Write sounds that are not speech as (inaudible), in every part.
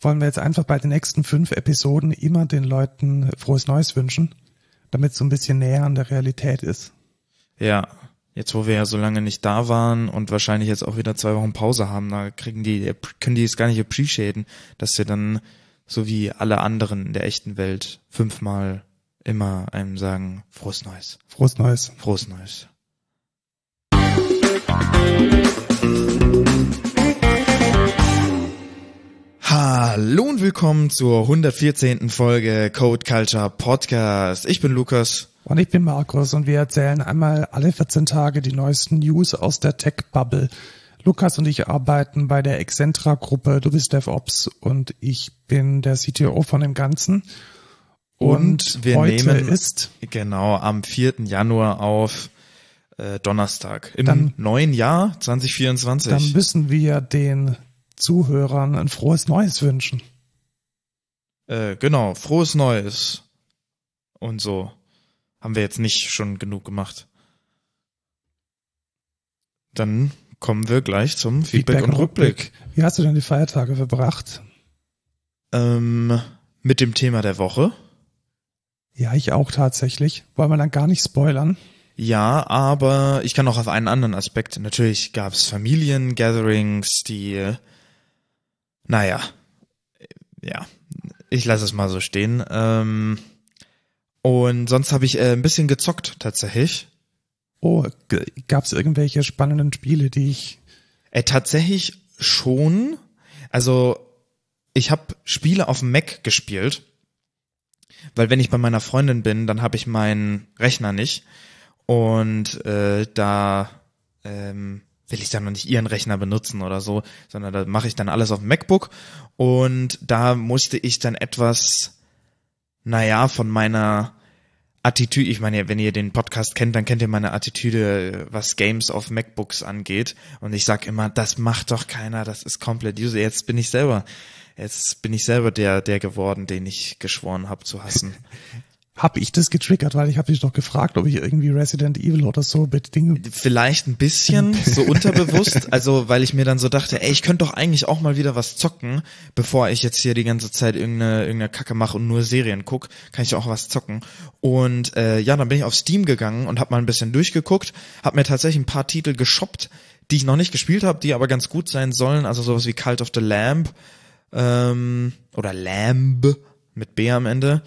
wollen wir jetzt einfach bei den nächsten fünf Episoden immer den Leuten frohes Neues wünschen, damit es so ein bisschen näher an der Realität ist. Ja, jetzt wo wir ja so lange nicht da waren und wahrscheinlich jetzt auch wieder zwei Wochen Pause haben, da kriegen die, können die es gar nicht appreciaten, dass wir dann so wie alle anderen in der echten Welt fünfmal immer einem sagen, frohes Neues. Frohes Neues. Frohes Neues. Hallo und willkommen zur 114. Folge Code Culture Podcast. Ich bin Lukas. Und ich bin Markus und wir erzählen einmal alle 14 Tage die neuesten News aus der Tech-Bubble. Lukas und ich arbeiten bei der Excentra-Gruppe, du bist DevOps und ich bin der CTO von dem Ganzen. Und, und wir heute nehmen ist genau am 4. Januar auf äh, Donnerstag im Dann- neuen Jahr 2024. Dann müssen wir den Zuhörern ein frohes Neues wünschen. Äh, genau, frohes Neues. Und so. Haben wir jetzt nicht schon genug gemacht. Dann kommen wir gleich zum Feedback, und Rückblick. Wie hast du denn die Feiertage verbracht? Ähm, mit dem Thema der Woche. Ja, ich auch tatsächlich. Wollen wir dann gar nicht spoilern? Ja, aber ich kann auch auf einen anderen Aspekt. Natürlich gab es Familiengatherings, die, naja, ja, ich lasse es mal so stehen. Ähm, und sonst habe ich äh, ein bisschen gezockt tatsächlich. Oh, gab es irgendwelche spannenden Spiele, die ich Äh, tatsächlich schon. Also ich habe Spiele auf dem Mac gespielt, weil wenn ich bei meiner Freundin bin, dann habe ich meinen Rechner nicht und äh, da ähm, will ich dann noch nicht ihren Rechner benutzen oder so, sondern da mache ich dann alles auf dem MacBook und da musste ich dann etwas, naja, von meiner Attitüde, ich meine, wenn ihr den Podcast kennt, dann kennt ihr meine Attitüde, was Games auf MacBooks angeht. Und ich sag immer, das macht doch keiner, das ist komplett user. Jetzt bin ich selber, jetzt bin ich selber der, der geworden, den ich geschworen habe zu hassen. (laughs) hab ich das getriggert, weil ich habe dich doch gefragt, ob ich irgendwie Resident Evil oder so mit Dingen Vielleicht ein bisschen, (laughs) so unterbewusst, also weil ich mir dann so dachte, ey, ich könnte doch eigentlich auch mal wieder was zocken, bevor ich jetzt hier die ganze Zeit irgendeine, irgendeine Kacke mache und nur Serien guck, kann ich auch was zocken. Und äh, ja, dann bin ich auf Steam gegangen und habe mal ein bisschen durchgeguckt, habe mir tatsächlich ein paar Titel geshoppt, die ich noch nicht gespielt habe, die aber ganz gut sein sollen, also sowas wie Cult of the Lamb ähm, oder Lamb mit B am Ende.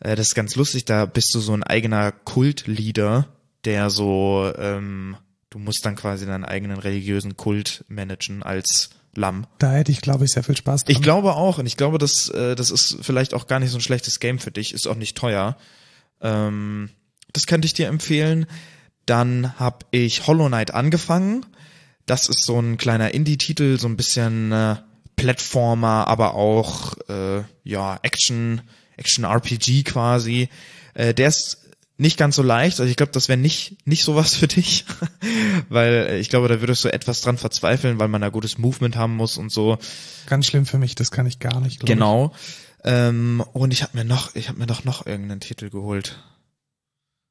Äh, das ist ganz lustig, da bist du so ein eigener Kultleader, der so, ähm, du musst dann quasi deinen eigenen religiösen Kult managen als Lamm. Da hätte ich, glaube ich, sehr viel Spaß dran. Ich glaube auch, und ich glaube, das, äh, das ist vielleicht auch gar nicht so ein schlechtes Game für dich, ist auch nicht teuer. Ähm, das könnte ich dir empfehlen. Dann habe ich Hollow Knight angefangen. Das ist so ein kleiner Indie-Titel, so ein bisschen äh, Plattformer, aber auch äh, ja Action, Action RPG quasi. Äh, der ist nicht ganz so leicht. Also ich glaube, das wäre nicht nicht sowas (laughs) für dich, weil äh, ich glaube, da würdest du etwas dran verzweifeln, weil man da gutes Movement haben muss und so. Ganz schlimm für mich, das kann ich gar nicht. Genau. Ähm, und ich habe mir noch, ich habe mir doch noch irgendeinen Titel geholt.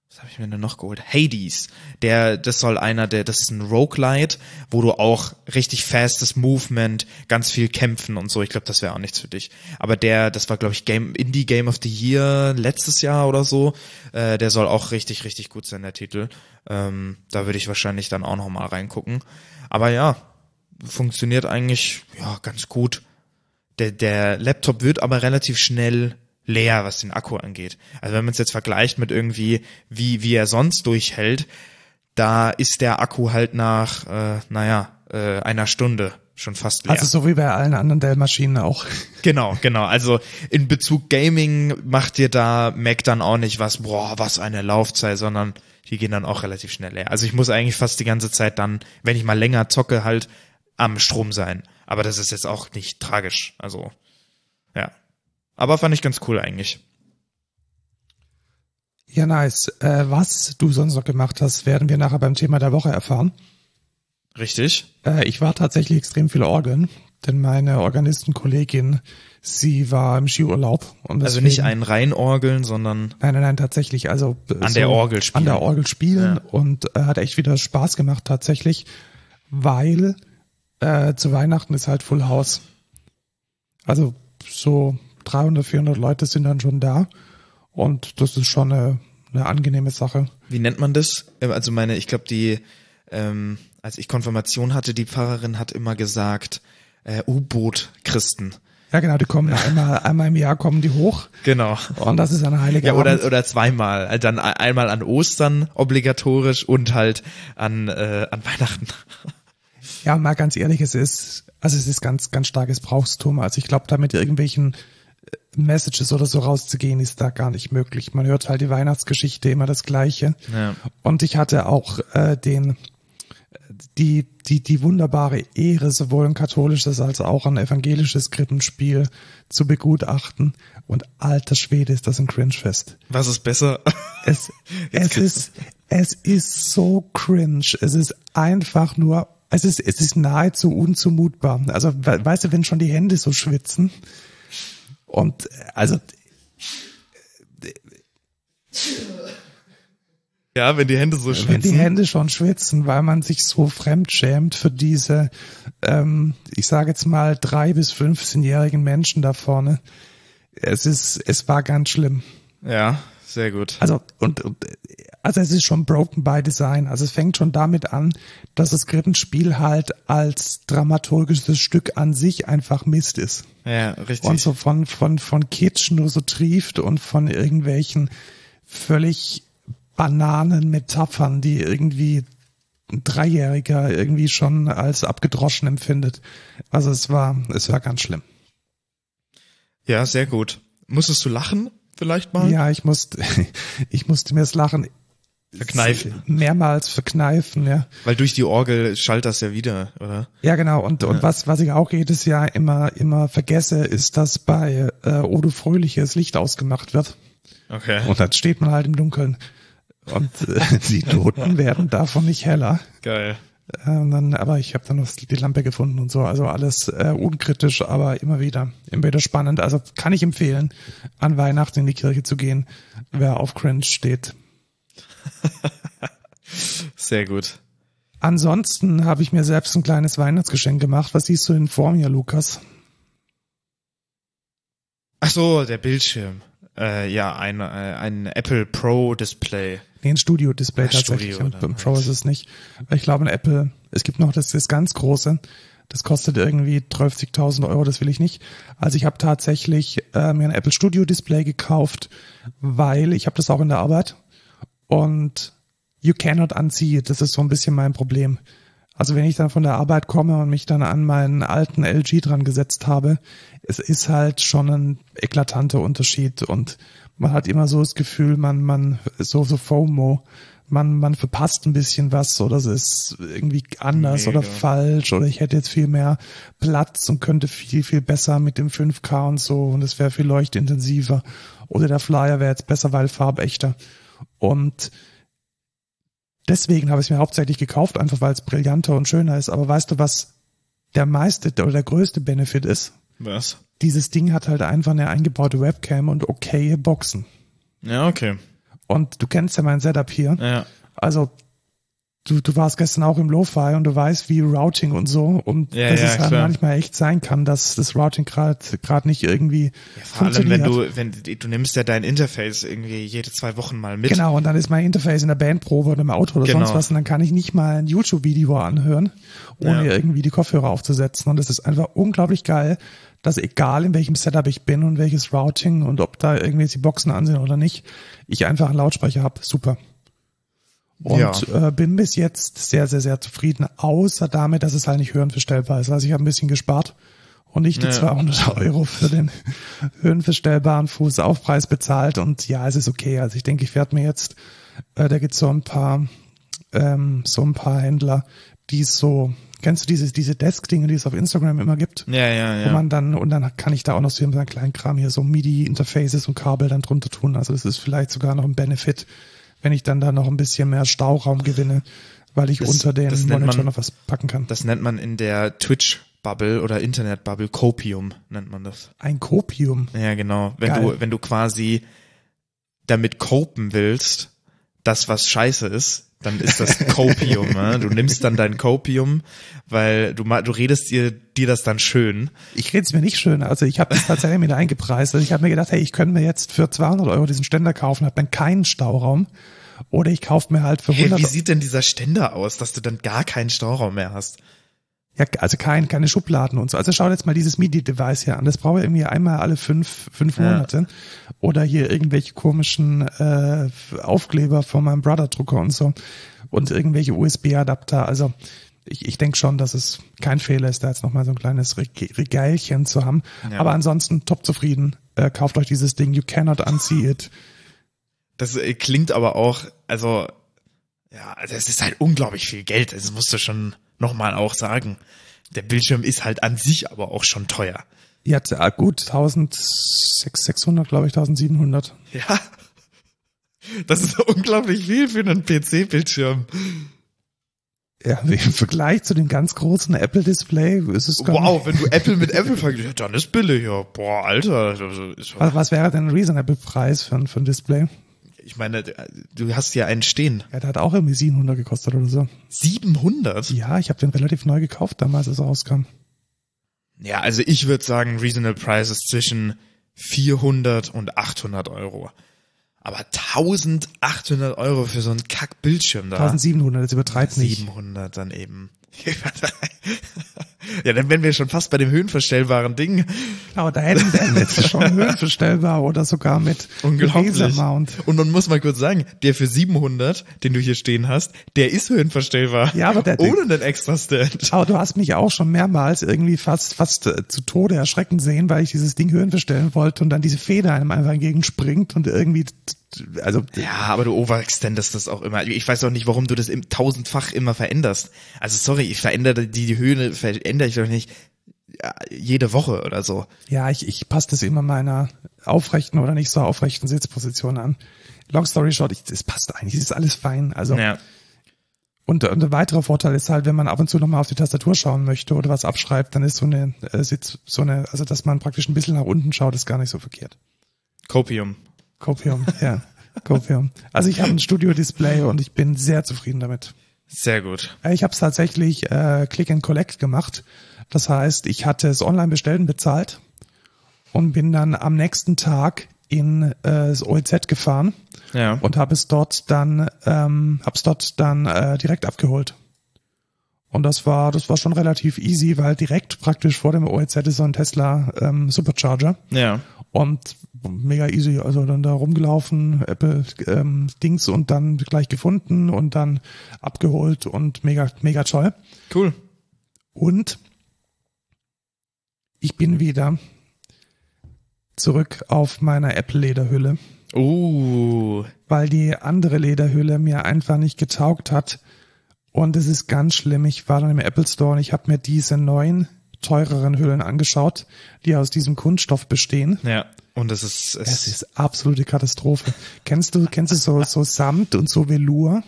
Was habe ich mir denn noch geholt? Hades. Der, das soll einer, der, das ist ein Roguelite, wo du auch richtig fastes Movement, ganz viel kämpfen und so. Ich glaube, das wäre auch nichts für dich. Aber der, das war glaube ich Game Indie Game of the Year letztes Jahr oder so. Äh, der soll auch richtig, richtig gut sein der Titel. Ähm, da würde ich wahrscheinlich dann auch noch mal reingucken. Aber ja, funktioniert eigentlich ja ganz gut der, der Laptop wird aber relativ schnell leer, was den Akku angeht. Also wenn man es jetzt vergleicht mit irgendwie, wie, wie er sonst durchhält, da ist der Akku halt nach, äh, naja, äh, einer Stunde schon fast leer. Also so wie bei allen anderen Dell-Maschinen auch. (laughs) Genau, genau. Also in Bezug Gaming macht dir da Mac dann auch nicht was, boah, was eine Laufzeit, sondern die gehen dann auch relativ schnell leer. Also ich muss eigentlich fast die ganze Zeit dann, wenn ich mal länger zocke, halt am Strom sein. Aber das ist jetzt auch nicht tragisch. Also, ja. Aber fand ich ganz cool eigentlich. Ja, nice. Äh, was du sonst noch gemacht hast, werden wir nachher beim Thema der Woche erfahren. Richtig? Äh, ich war tatsächlich extrem viel Orgeln, denn meine Organistenkollegin, sie war im Skiurlaub. Und Also nicht ein Reinorgeln, sondern Nein, nein, nein, tatsächlich. Also An der Orgel spielen. An der Orgel spielen Ja. und äh, hat echt wieder Spaß gemacht tatsächlich, weil äh, zu Weihnachten ist halt Full House. Also so 300, 400 Leute sind dann schon da und das ist schon eine, eine angenehme Sache. Wie nennt man das? Ähm, Also meine, ich glaube, die, ähm, als ich Konfirmation hatte, die Pfarrerin hat immer gesagt, äh, U-Boot-Christen. Ja, genau, die kommen (laughs) einmal, einmal im Jahr kommen die hoch Genau. und das ist eine heilige Ja, Abend. oder, oder zweimal. Also Dann ein- einmal an Ostern obligatorisch und halt an, äh, an Weihnachten. Ja, mal ganz ehrlich, es ist, also es ist ganz, ganz starkes Brauchstum. Also ich glaube, da mit irgendwelchen äh, Messages oder so rauszugehen, ist da gar nicht möglich. Man hört halt die Weihnachtsgeschichte immer das Gleiche. Ja. Und ich hatte auch äh, den die, die, die wunderbare Ehre, sowohl ein katholisches als auch ein evangelisches Krippenspiel zu begutachten. Und alter Schwede ist das ein Cringefest. Was ist besser? Es, (laughs) es ist, es ist so cringe. Es ist einfach nur, es ist, es ist nahezu unzumutbar. Also, we- weißt du, wenn schon die Hände so schwitzen und, also, Ja, wenn die Hände so wenn die Hände schon schwitzen, weil man sich so fremdschämt für diese, ähm, ich sage jetzt mal drei bis 15-jährigen Menschen da vorne. Es ist, es war ganz schlimm. Ja, sehr gut. Also und, und also es ist schon broken by design. Also es fängt schon damit an, dass das Krippenspiel halt als dramaturgisches Stück an sich einfach Mist ist Ja, richtig. und so von von von Kitsch nur so trieft und von irgendwelchen völlig bananen Metaphern, die irgendwie ein Dreijähriger irgendwie schon als abgedroschen empfindet. Also es war es war ganz schlimm. Ja, sehr gut. Musstest du lachen? Vielleicht mal? Ja, ich musste (laughs) ich musste mir das Lachen Verkneifen. mehrmals verkneifen, ja. Weil durch die Orgel schallt das ja wieder, oder? Ja, genau. Und, und was, was ich auch jedes Jahr immer, immer vergesse, ist, dass bei äh, Odo Fröhliche das Licht ausgemacht wird. Okay. Und dann steht man halt im Dunkeln. Und äh, (laughs) die Toten werden davon nicht heller. Geil. Ähm, dann, aber ich habe dann noch die Lampe gefunden und so. Also alles äh, unkritisch, aber immer wieder, immer wieder spannend. Also kann ich empfehlen, an Weihnachten in die Kirche zu gehen, wer auf Cringe steht. (laughs) Sehr gut. Ansonsten habe ich mir selbst ein kleines Weihnachtsgeschenk gemacht. Was siehst du denn vor mir, Lukas? Ach so, der Bildschirm. Äh, ja, ein, äh, ein Apple Pro Display. Nee, ein Studio-Display Ah, tatsächlich. Studio Ein- Pro ist es nicht. Ich glaube, ein Apple, es gibt noch das, das ganz große. Das kostet irgendwie 30.000 Euro, das will ich nicht. Also ich habe tatsächlich äh, mir ein Apple Studio Display gekauft, weil ich habe das auch in der Arbeit und you cannot unsee it. Das ist so ein bisschen mein Problem. Also wenn ich dann von der Arbeit komme und mich dann an meinen alten LG dran gesetzt habe, es ist halt schon ein eklatanter Unterschied und man hat immer so das Gefühl, man, man, so, so FOMO, man, man verpasst ein bisschen was oder es ist irgendwie anders Mega. oder falsch oder ich hätte jetzt viel mehr Platz und könnte viel, viel besser mit dem 5K und so und es wäre viel leuchtintensiver oder der Flyer wäre jetzt besser, weil farbechter und deswegen habe ich es mir hauptsächlich gekauft, einfach weil es brillanter und schöner ist. Aber weißt du, was der meiste oder der größte Benefit ist? Was? Dieses Ding hat halt einfach eine eingebaute Webcam und okaye Boxen. Ja, okay. Und du kennst ja mein Setup hier. Ja. Also du, du warst gestern auch im Lo-Fi und du weißt, wie Routing und so und Ja, dass ja, es halt manchmal echt sein kann, dass das Routing gerade gerade nicht irgendwie Vor allem, wenn funktioniert. du, wenn du nimmst ja dein Interface irgendwie jede zwei Wochen mal mit. Genau, und dann ist mein Interface in der Bandprobe oder im Auto oder Genau. sonst was und dann kann ich nicht mal ein YouTube-Video anhören, ohne Ja. irgendwie die Kopfhörer aufzusetzen. Und es ist einfach unglaublich geil, dass egal in welchem Setup ich bin und welches Routing und ob da irgendwie jetzt die Boxen an sind oder nicht, ich einfach einen Lautsprecher habe. Super. Und Ja. äh, bin bis jetzt sehr, sehr, sehr zufrieden, außer damit, dass es halt nicht höhenverstellbar ist. Also ich habe ein bisschen gespart und nicht die Ja. 200 Euro für den (laughs) höhenverstellbaren Fußaufpreis bezahlt. Und ja, es ist okay. Also ich denke, ich werde mir jetzt, äh, da gibt's so ein paar, ähm, so ein paar Händler, die so, kennst du diese, diese Desk-Dinge, die es auf Instagram immer gibt? Ja, ja, Wo ja. man dann, und dann kann ich da auch noch so einen kleinen Kram hier, so MIDI-Interfaces und Kabel dann drunter tun. Also das ist vielleicht sogar noch ein Benefit, wenn ich dann da noch ein bisschen mehr Stauraum gewinne, weil ich Das- unter den Monitor man- noch was packen kann. Das nennt man in der Twitch-Bubble oder Internet-Bubble Copium nennt man das. Ein Copium. Ja, genau. Wenn Geil. du, wenn du quasi damit copen willst, das was scheiße ist, Dann ist das Copium. ne? Du nimmst dann dein Copium, weil du ma- du redest dir dir das dann schön. Ich rede es mir nicht schön. Also ich habe das tatsächlich mit eingepreist. Also ich habe mir gedacht, hey, ich könnte mir jetzt für 200 Euro diesen Ständer kaufen, habe dann keinen Stauraum. Oder ich kaufe mir halt für Hey, 100 wie sieht denn dieser Ständer aus, dass du dann gar keinen Stauraum mehr hast? Ja, also kein, keine Schubladen und so. Also schau jetzt mal dieses MIDI-Device hier an. Das brauche ich irgendwie einmal alle fünf, fünf Ja. Monate. Oder hier irgendwelche komischen äh, Aufkleber von meinem Brother-Drucker und so. Und irgendwelche USB-Adapter. Also ich, ich denke schon, dass es kein Fehler ist, da jetzt nochmal so ein kleines Reg- Regalchen zu haben. Ja. Aber ansonsten top zufrieden. Äh, kauft euch dieses Ding. You cannot unsee it. Das äh, klingt aber auch, also ja, also es ist halt unglaublich viel Geld. Das musst du schon nochmal auch sagen. Der Bildschirm ist halt an sich aber auch schon teuer. Ja, äh, gut, 1600, glaube ich, 1700. Ja. Das ist unglaublich viel für einen PC-Bildschirm. Ja, (laughs) im Vergleich zu dem ganz großen Apple-Display ist es gar nicht- Wow, wenn du Apple mit Apple vergleichst, dann ist billig, ja. Boah, Alter. Was, was wäre denn ein reasonable Preis für für ein Display? Ich meine, du hast ja einen stehen. Ja, der hat auch irgendwie 700 gekostet oder so. 700? Ja, ich habe den relativ neu gekauft damals, als er rauskam. Ja, also ich würde sagen, Reasonable Price ist zwischen 400 und 800 Euro. Aber 1800 Euro für so einen Kack-Bildschirm da. 1700, das übertreibt nicht. 700 dann eben. (laughs) ja, dann wären wir schon fast bei dem höhenverstellbaren Ding. Aber da hätten wir jetzt schon (laughs) höhenverstellbar oder sogar mit. Lasermount. Und man muss mal kurz sagen, der für 700, den du hier stehen hast, der ist höhenverstellbar. Ja, aber der- Ohne einen extra Stand. Aber du hast mich auch schon mehrmals irgendwie fast, fast äh, zu Tode erschrecken sehen, weil ich dieses Ding höhenverstellen wollte und dann diese Feder einem einfach entgegenspringt und irgendwie, also, Ja, aber du overextendest das auch immer. Ich weiß auch nicht, warum du das im tausendfach immer veränderst. Also sorry, ich verändere die, die Höhe, verändere ich doch nicht ja, jede Woche oder so. ja, ich, ich passe das immer meiner aufrechten oder nicht so aufrechten Sitzposition an. Long story short, ich, das passt eigentlich, es ist alles fein. Also, Ja. Und, und ein weiterer Vorteil ist halt, wenn man ab und zu nochmal auf die Tastatur schauen möchte oder was abschreibt, dann ist so eine äh, Sitz, so eine, also dass man praktisch ein bisschen nach unten schaut, ist gar nicht so verkehrt. Copium. Copium, ja. Copium. Also ich habe ein Studio-Display und ich bin sehr zufrieden damit. Sehr gut. Äh, Ich habe es tatsächlich äh, Click and Collect gemacht. Das heißt, ich hatte es online bestellt und bezahlt und bin dann am nächsten Tag in äh, das OEZ gefahren Ja. und habe es dort dann ähm, hab's dort dann äh, direkt abgeholt. Und das war das war schon relativ easy, weil direkt praktisch vor dem OEZ ist so ein Tesla ähm, Supercharger ja. Und mega easy, also dann da rumgelaufen, Apple ähm, Dings und dann gleich gefunden und dann abgeholt und mega mega toll. Cool. Und ich bin wieder zurück auf meiner Apple Lederhülle Uh. weil die andere Lederhülle mir einfach nicht getaugt hat. Und es ist ganz schlimm. Ich war dann im Apple Store und ich habe mir diese neuen, teureren Hüllen angeschaut, die aus diesem Kunststoff bestehen. Ja. Und es ist, es, Es ist absolute Katastrophe. Kennst du, kennst du so, so Samt und so Velour,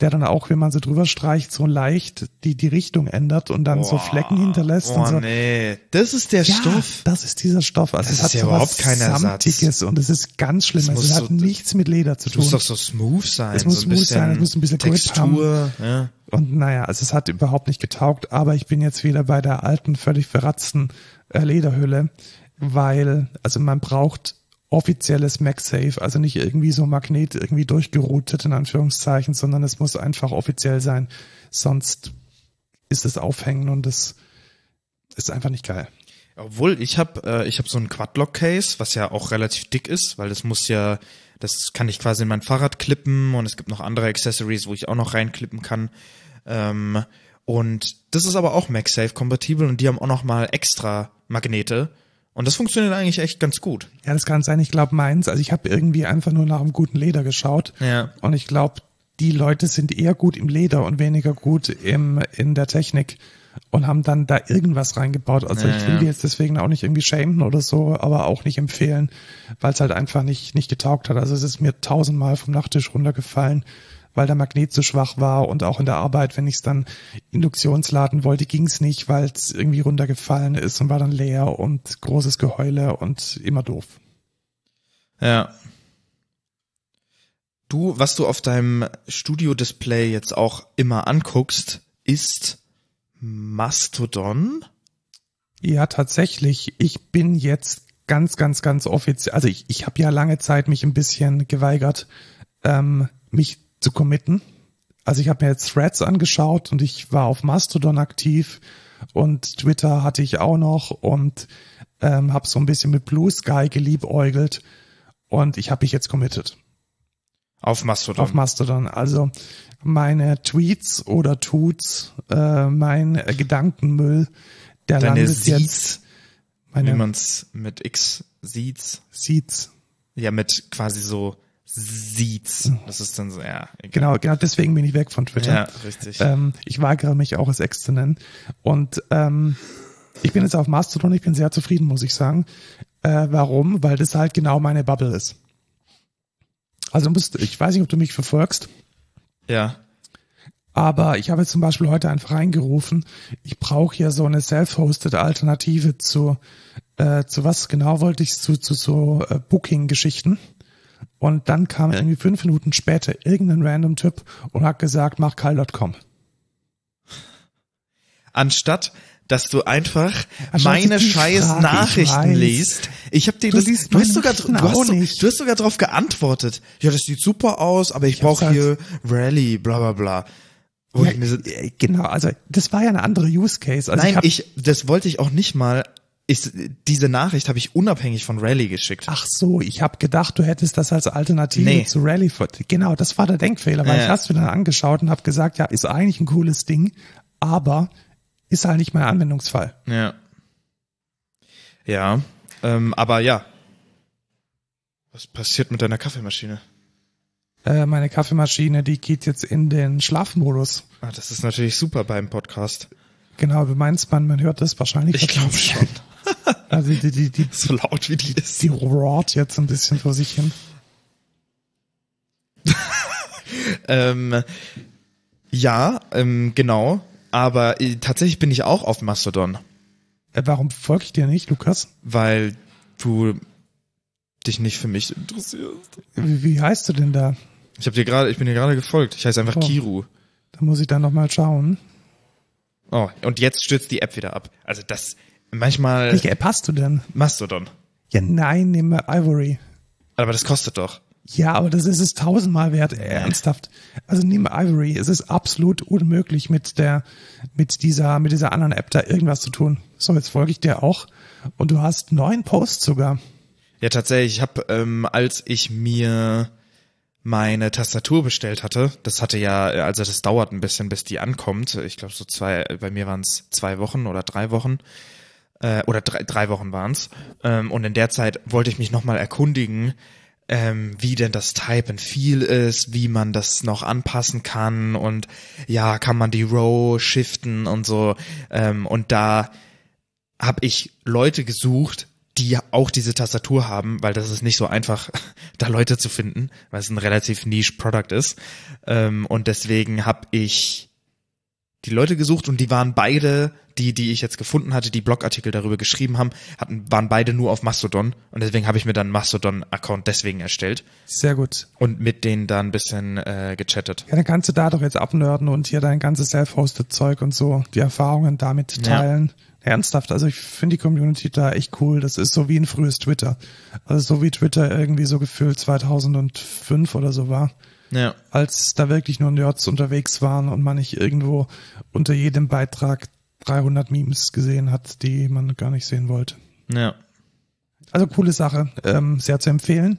der dann auch, wenn man so drüber streicht, so leicht die, die Richtung ändert und dann so Flecken hinterlässt oh, und so. nee. Das ist der Ja, Stoff. das ist dieser Stoff. Also Das es hat ja überhaupt kein Ersatz. Samtiges und es ist ganz schlimm. Das Also es hat so- nichts mit Leder zu Es muss tun. doch so smooth sein. Es muss so ein smooth sein, es muss ein bisschen Grip Textur. Ja. Und naja, also es hat überhaupt nicht getaugt, aber ich bin jetzt wieder bei der alten, völlig verratzten äh, Lederhülle, weil, also man braucht offizielles MagSafe, also nicht irgendwie so Magnet irgendwie durchgeroutet in Anführungszeichen, sondern es muss einfach offiziell sein, sonst ist es aufhängen und es ist einfach nicht geil. Obwohl, ich habe äh, ich hab so ein Quadlock-Case, was ja auch relativ dick ist, weil das muss ja, das kann ich quasi in mein Fahrrad klippen und es gibt noch andere Accessories, wo ich auch noch reinklippen kann. Ähm, und das ist aber auch MagSafe-kompatibel und die haben auch noch mal extra Magnete. Und das funktioniert eigentlich echt ganz gut. Ja, das kann sein, ich glaube meins, also ich habe irgendwie einfach nur nach einem guten Leder geschaut Ja. und ich glaube, die Leute sind eher gut im Leder und weniger gut im, in der Technik und haben dann da irgendwas reingebaut. Also Ja, ich will die jetzt deswegen auch nicht irgendwie schämen oder so, aber auch nicht empfehlen, weil es halt einfach nicht, nicht getaugt hat. Also es ist mir tausendmal vom Nachttisch runtergefallen, weil der Magnet zu schwach war und auch in der Arbeit, wenn ich es dann induktionsladen wollte, ging es nicht, weil es irgendwie runtergefallen ist und war dann leer und großes Geheule und immer doof. Ja. Du, was du auf deinem Studio-Display jetzt auch immer anguckst, ist Mastodon. Ja, tatsächlich. Ich bin jetzt ganz, ganz, ganz offiziell. Also ich, ich habe ja lange Zeit mich ein bisschen geweigert, ähm, mich zu committen. Also ich habe mir jetzt Threads angeschaut und ich war auf Mastodon aktiv und Twitter hatte ich auch noch und ähm, habe so ein bisschen mit Blue Sky geliebäugelt und ich habe mich jetzt committed. Auf Mastodon. Auf Mastodon. Also meine Tweets oder Tuts, äh, mein Gedankenmüll, der Deine landet Seeds, jetzt. wie Meine man's mit X sieht. Seeds. Ja, mit quasi so sieht's. Das ist dann so, ja. egal. Genau, genau deswegen bin ich weg von Twitter. Ja, richtig. Ähm, ich weigere mich auch, es Ex zu nennen. Und ähm, ich bin jetzt auf Mastodon, ich bin sehr zufrieden, muss ich sagen. Äh, warum? Weil das halt genau meine Bubble ist. Also du musst, ich weiß nicht, ob du mich verfolgst, ja. aber ich habe jetzt zum Beispiel heute einfach reingerufen, ich brauche hier so eine self-hosted Alternative zu, äh, zu was genau wollte ich, zu, zu so äh, Booking-Geschichten. Und dann kam irgendwie fünf Minuten später irgendein random Typ und hat gesagt, mach kyle.com. Anstatt, dass du einfach Anstatt meine scheiß Frage, ich Nachrichten weiß. liest. Ich habe dir Du das, liest du hast sogar, du hast, so, du hast sogar drauf geantwortet. Ja, das sieht super aus, aber ich, hab's brauche hier Rally, bla bla bla. Ja, ich so, äh, genau, also das war ja eine andere Use Case. Also nein, hab- ich, das wollte ich auch nicht mal. Ich, diese Nachricht habe ich unabhängig von Rally geschickt. Ach so, ich habe gedacht, du hättest das als Alternative Nee. zu Rally. Genau, das war der Denkfehler, weil Ja. ich hast mir dann angeschaut und habe gesagt, ja, ist eigentlich ein cooles Ding, aber ist halt nicht mein Anwendungsfall. Ja. Ja, ähm, aber ja. Was passiert mit deiner Kaffeemaschine? Äh, meine Kaffeemaschine, die geht jetzt in den Schlafmodus. Ah, das ist natürlich super beim Podcast. Genau, du meinst man, man hört das wahrscheinlich. Ich glaube schon. (laughs) Also die, die, die, So laut wie die ist. die roart jetzt ein bisschen vor sich hin. (laughs) Ähm, ja, ähm, genau. Aber äh, tatsächlich bin ich auch auf Mastodon, Äh, warum folge ich dir nicht, Lukas? weil du dich nicht für mich interessierst. Wie, wie heißt du denn da? Ich habe dir gerade, ich bin dir gerade gefolgt. Ich heiße einfach Oh. Kiru. Da muss ich dann nochmal schauen. Oh, und jetzt stürzt die App wieder ab. Also das manchmal Welche App hast du denn? Mastodon. Ja, nein, nehme Ivory. Aber das kostet doch. Ja, aber das ist es tausendmal wert, ernsthaft. Also nimm Ivory, es ist absolut unmöglich mit der, mit dieser, mit dieser anderen App da irgendwas zu tun. So, jetzt folge ich dir auch. Und du hast neun Posts sogar. Ja, tatsächlich. Ich habe, ähm, als ich mir meine Tastatur bestellt hatte, das hatte ja, also das dauert ein bisschen, bis die ankommt. Ich glaube so zwei, bei mir waren es zwei Wochen oder drei Wochen. Äh, oder drei, drei Wochen waren's. Ähm, und in der Zeit wollte ich mich nochmal erkundigen, ähm, wie denn das Type and Feel ist, wie man das noch anpassen kann und ja, kann man die Row shiften und so. Ähm, und da habe ich Leute gesucht, die auch diese Tastatur haben, weil das ist nicht so einfach, (laughs) da Leute zu finden, weil es ein relativ niche Product ist. Ähm, und deswegen habe ich die Leute gesucht und die waren beide, die, die ich jetzt gefunden hatte, die Blogartikel darüber geschrieben haben, hatten, waren beide nur auf Mastodon und deswegen habe ich mir dann einen Mastodon-Account deswegen erstellt Sehr gut. und mit denen da ein bisschen äh, gechattet. Ja, dann kannst du da doch jetzt abnörden und hier dein ganzes self-hosted Zeug und so, die Erfahrungen damit Ja. teilen. Ernsthaft, also ich finde die Community da echt cool. Das ist so wie ein frühes Twitter. Also so wie Twitter irgendwie so gefühlt 2005 oder so war. Ja. als da wirklich nur Nerds unterwegs waren und man nicht irgendwo unter jedem Beitrag 300 Memes gesehen hat, die man gar nicht sehen wollte. Ja. Also coole Sache, ähm, sehr zu empfehlen.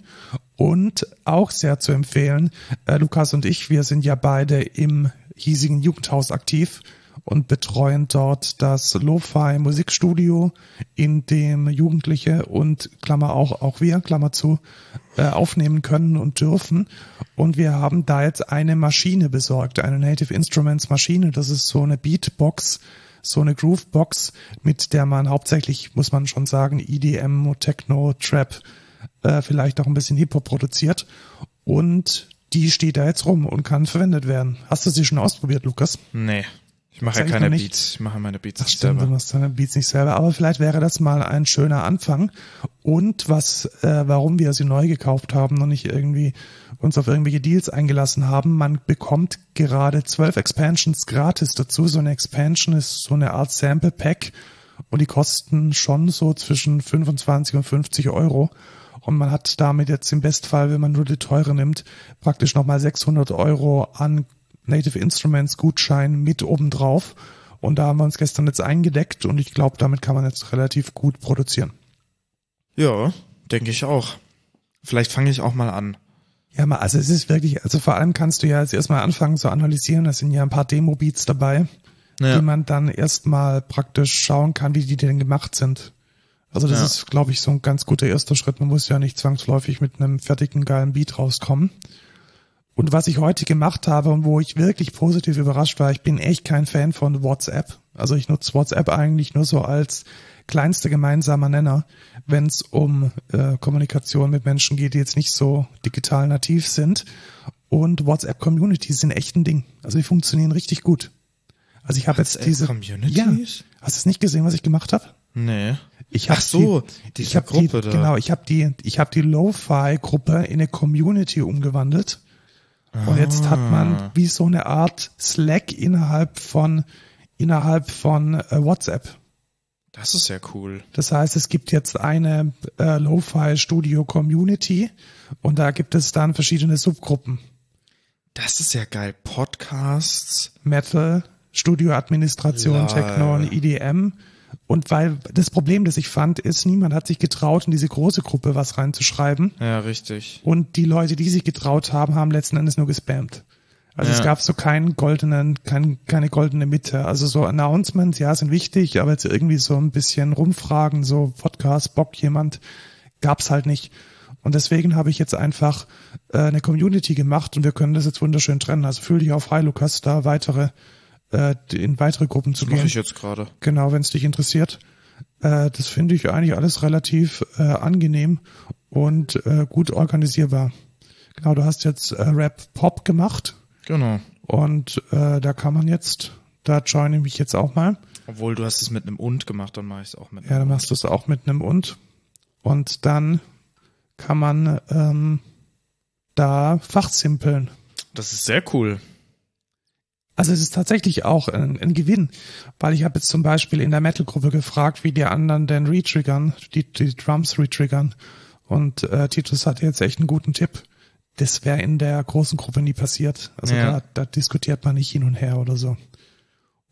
Und auch sehr zu empfehlen, äh, Lukas und ich, wir sind ja beide im hiesigen Jugendhaus aktiv und betreuen dort das Lo-Fi Musikstudio, in dem Jugendliche und Klammer auch, auch wir, Klammer zu, äh, aufnehmen können und dürfen. Und wir haben da jetzt eine Maschine besorgt, eine Native Instruments Maschine. Das ist so eine Beatbox, so eine Groovebox, mit der man hauptsächlich, muss man schon sagen, EDM, Techno, Trap, äh, vielleicht auch ein bisschen Hip-Hop produziert. Und die steht da jetzt rum und kann verwendet werden. Hast du sie schon ausprobiert, Lukas? Nee. Ich mache ja keine nicht. Beats. Ich mache meine Beats Das nicht stimmt, du selber. machst deine Beats nicht selber, aber vielleicht wäre das mal ein schöner Anfang. Und was, äh, warum wir sie neu gekauft haben und nicht irgendwie uns auf irgendwelche Deals eingelassen haben. Man bekommt gerade zwölf Expansions gratis dazu. So eine Expansion ist so eine Art Sample Pack und die kosten schon so zwischen 25 und 50 Euro. Und man hat damit jetzt im Bestfall, wenn man nur die teure nimmt, praktisch nochmal 600 Euro an Native Instruments Gutschein mit obendrauf. Und da haben wir uns gestern jetzt eingedeckt und ich glaube, damit kann man jetzt relativ gut produzieren. Ja, denke ich auch. Vielleicht fange ich auch mal an. Ja, mal, also es ist wirklich, also vor allem kannst du ja jetzt erstmal anfangen zu analysieren. Da sind ja ein paar Demo-Beats dabei, Ja. die man dann erstmal praktisch schauen kann, wie die denn gemacht sind. Also das Ja. ist, glaube ich, so ein ganz guter erster Schritt. Man muss ja nicht zwangsläufig mit einem fertigen, geilen Beat rauskommen. Und was ich heute gemacht habe und wo ich wirklich positiv überrascht war, ich bin echt kein Fan von WhatsApp. Also ich nutze WhatsApp eigentlich nur so als kleinster gemeinsamer Nenner, wenn es um äh, Kommunikation mit Menschen geht, die jetzt nicht so digital nativ sind. Und WhatsApp-Communities sind echt ein Ding. Also die funktionieren richtig gut. Also ich habe jetzt diese Communities? Ja, hast du es nicht gesehen, was ich gemacht habe? Nee. Ich hab Ach so, die, ich hab Gruppe die, da. Genau, ich habe die, ich habe die Lo-Fi-Gruppe in eine Community umgewandelt. Und jetzt hat Ah. man wie so eine Art Slack innerhalb von innerhalb von äh, WhatsApp. Das ist ja cool. Das heißt, es gibt jetzt eine äh, Lo-Fi Studio Community und da gibt es dann verschiedene Subgruppen. Das ist ja geil. Podcasts. Metal, Studioadministration. Techno und EDM. Und weil das Problem, das ich fand, ist, niemand hat sich getraut, in diese große Gruppe was reinzuschreiben. Ja, richtig. Und die Leute, die sich getraut haben, haben letzten Endes nur gespammt. Also Ja. es gab so keinen goldenen, kein, keine goldene Mitte. Also so Announcements, ja, sind wichtig, aber jetzt irgendwie so ein bisschen rumfragen, so Podcast, Bock jemand, gab's halt nicht. Und deswegen habe ich jetzt einfach äh, eine Community gemacht und wir können das jetzt wunderschön trennen. Also fühl dich auch frei, Lukas, da weitere äh, in weitere Gruppen zu Das mache gehen. ich jetzt gerade. Genau, wenn es dich interessiert. Äh, das finde ich eigentlich alles relativ äh, angenehm und äh, gut organisierbar. Genau, du hast jetzt äh, Rap Pop gemacht Genau. und äh, da kann man jetzt, da joine ich mich jetzt auch mal. Obwohl du hast es mit einem und gemacht, dann mache ich es auch mit Ja, dann machst du es auch mit einem und. Und dann kann man ähm, da fachsimpeln. Das ist sehr cool. Also es ist tatsächlich auch ein, ein Gewinn, weil ich habe jetzt zum Beispiel in der Metal-Gruppe gefragt, wie die anderen denn retriggern, die, die Drums retriggern. Und äh, Titus hatte jetzt echt einen guten Tipp. Das wäre in der großen Gruppe nie passiert. Also Ja. da, da diskutiert man nicht hin und her oder so.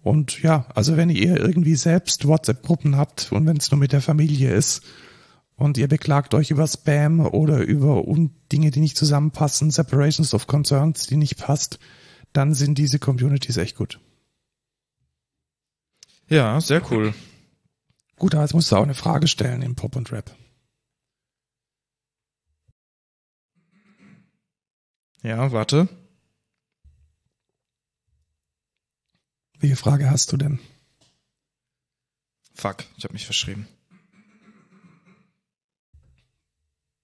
Und ja, also wenn ihr irgendwie selbst WhatsApp-Gruppen habt und wenn es nur mit der Familie ist und ihr beklagt euch über Spam oder über Dinge, die nicht zusammenpassen, Separations of Concerns, die nicht passt, dann sind diese Communities echt gut. Ja, sehr cool. Gut, aber jetzt musst du auch eine Frage stellen im Pop und Rap. Ja, warte. Welche Frage hast du denn? Fuck, ich habe mich verschrieben.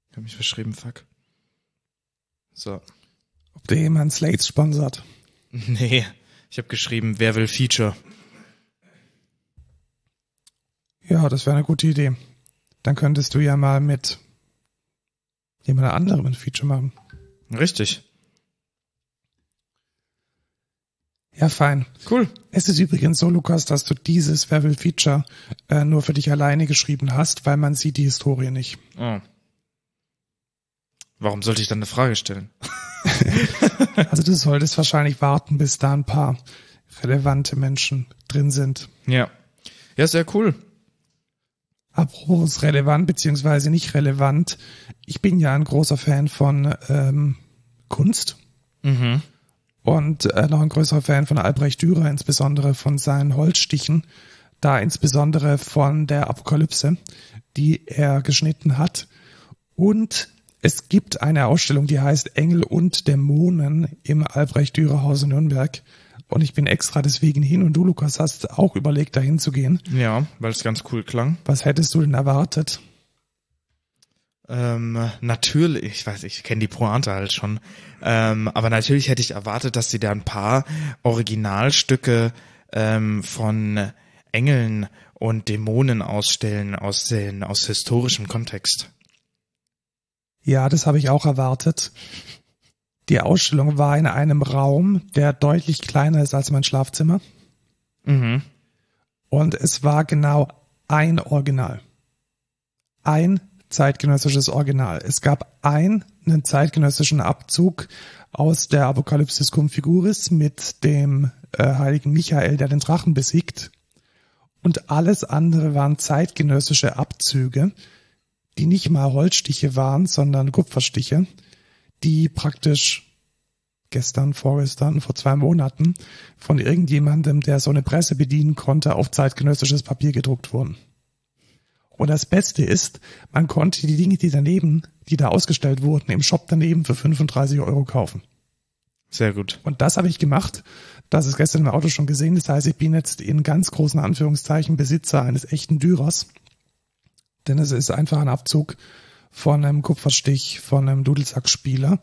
Ich habe mich verschrieben, fuck. So. Ob dir jemand Slates sponsert? (laughs) Nee, ich habe geschrieben, wer will Feature? Ja, das wäre eine gute Idee. Dann könntest du ja mal mit jemand anderem ein Feature machen. Richtig. Ja, fein. Cool. Es ist übrigens so, Lukas, dass du dieses Wer will Feature äh, nur für dich alleine geschrieben hast, weil man sieht die Historie nicht. Oh. Warum sollte ich dann eine Frage stellen? (laughs) (laughs) Also du solltest wahrscheinlich warten, bis da ein paar relevante Menschen drin sind. Ja. Ja, sehr cool. Apropos relevant beziehungsweise nicht relevant. Ich bin ja ein großer Fan von ähm, Kunst Mhm. und äh, noch ein größerer Fan von Albrecht Dürer, insbesondere von seinen Holzstichen, da insbesondere von der Apokalypse, die er geschnitten hat. Und es gibt eine Ausstellung, die heißt Engel und Dämonen im Albrecht Dürer Haus in Nürnberg. Und ich bin extra deswegen hin und du, Lukas, hast auch überlegt, dahin zu gehen. Ja, weil es ganz cool klang. Was hättest du denn erwartet? Ähm, natürlich, ich weiß, ich kenne die Pointe halt schon. Ähm, aber natürlich hätte ich erwartet, dass sie da ein paar Originalstücke ähm, von Engeln und Dämonen ausstellen aus, den, aus historischem Kontext. Ja, das habe ich auch erwartet. Die Ausstellung war in einem Raum, der deutlich kleiner ist als mein Schlafzimmer. Mhm. Und es war genau ein Original. Ein zeitgenössisches Original. Es gab einen zeitgenössischen Abzug aus der Apokalypsis cum figuris mit dem äh, heiligen Michael, der den Drachen besiegt. Und alles andere waren zeitgenössische Abzüge, die nicht mal Holzstiche waren, sondern Kupferstiche, die praktisch gestern, vorgestern, vor zwei Monaten von irgendjemandem, der so eine Presse bedienen konnte, auf zeitgenössisches Papier gedruckt wurden. Und das Beste ist, man konnte die Dinge, die daneben, die da ausgestellt wurden, im Shop daneben für 35 Euro kaufen. Sehr gut. Und das habe ich gemacht. Das ist gestern im Auto schon gesehen. Das heißt, ich bin jetzt in ganz großen Anführungszeichen Besitzer eines echten Dürers. Denn es ist einfach ein Abzug von einem Kupferstich von einem Dudelsackspieler,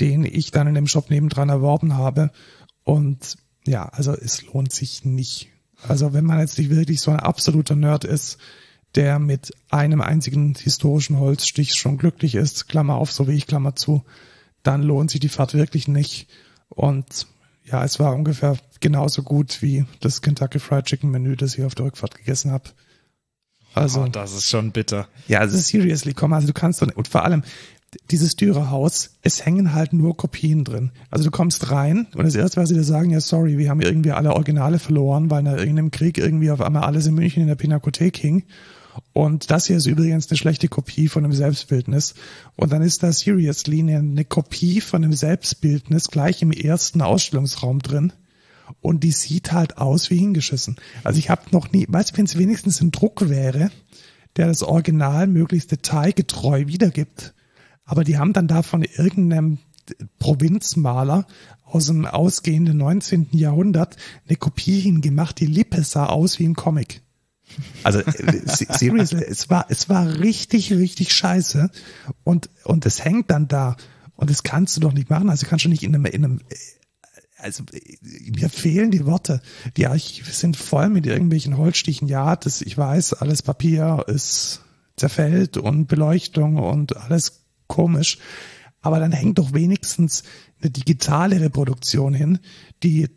den ich dann in dem Shop nebendran erworben habe. Und ja, also es lohnt sich nicht. Also wenn man jetzt nicht wirklich so ein absoluter Nerd ist, der mit einem einzigen historischen Holzstich schon glücklich ist, Klammer auf, so wie ich, Klammer zu, dann lohnt sich die Fahrt wirklich nicht. Und ja, es war ungefähr genauso gut wie das Kentucky Fried Chicken Menü, das ich auf der Rückfahrt gegessen habe. Also, oh, das ist schon bitter. Ja, also seriously, komm, also du kannst und, und vor allem dieses Dürerhaus, es hängen halt nur Kopien drin. Also du kommst rein und das erste, was sie dir sagen, ja sorry, wir haben irgendwie alle Originale verloren, weil nach irgendeinem Krieg irgendwie auf einmal alles in München in der Pinakothek hing. Und das hier ist übrigens eine schlechte Kopie von einem Selbstbildnis. Und dann ist da seriously eine, eine Kopie von einem Selbstbildnis gleich im ersten Ausstellungsraum drin. Und die sieht halt aus wie hingeschissen. Also ich habe noch nie, weißt du, wenn es wenigstens ein Druck wäre, der das Original möglichst detailgetreu wiedergibt. Aber die haben dann da von irgendeinem Provinzmaler aus dem ausgehenden 19. Jahrhundert eine Kopie hingemacht, die Lippe sah aus wie ein Comic. Also äh, (laughs) seriously, es war es war richtig richtig scheiße und und es hängt dann da und das kannst du doch nicht machen. Also kannst du nicht in einem in einem also mir fehlen die Worte. Die Archive sind voll mit irgendwelchen Holzstichen. Ja, das ich weiß, alles Papier ist zerfällt und Beleuchtung und alles komisch. Aber dann hängt doch wenigstens eine digitale Reproduktion hin, die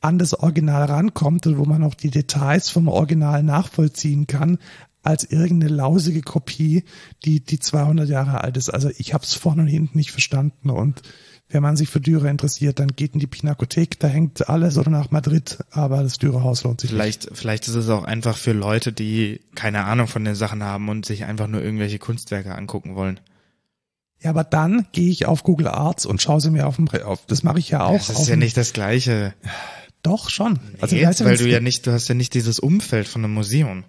an das Original rankommt und wo man auch die Details vom Original nachvollziehen kann, als irgendeine lausige Kopie, die die 200 Jahre alt ist. Also ich habe es vorne und hinten nicht verstanden und wenn man sich für Dürer interessiert, dann geht in die Pinakothek, da hängt alles oder nach Madrid, aber das Dürerhaus lohnt sich vielleicht, nicht. Vielleicht ist es auch einfach für Leute, die keine Ahnung von den Sachen haben und sich einfach nur irgendwelche Kunstwerke angucken wollen. Ja, aber dann gehe ich auf Google Arts und schaue sie mir auf dem auf. Das mache ich ja auch. Das ist ja nicht das Gleiche. Doch, schon. Also, nee, weißt du, weil du ja nicht, du hast ja nicht dieses Umfeld von einem Museum.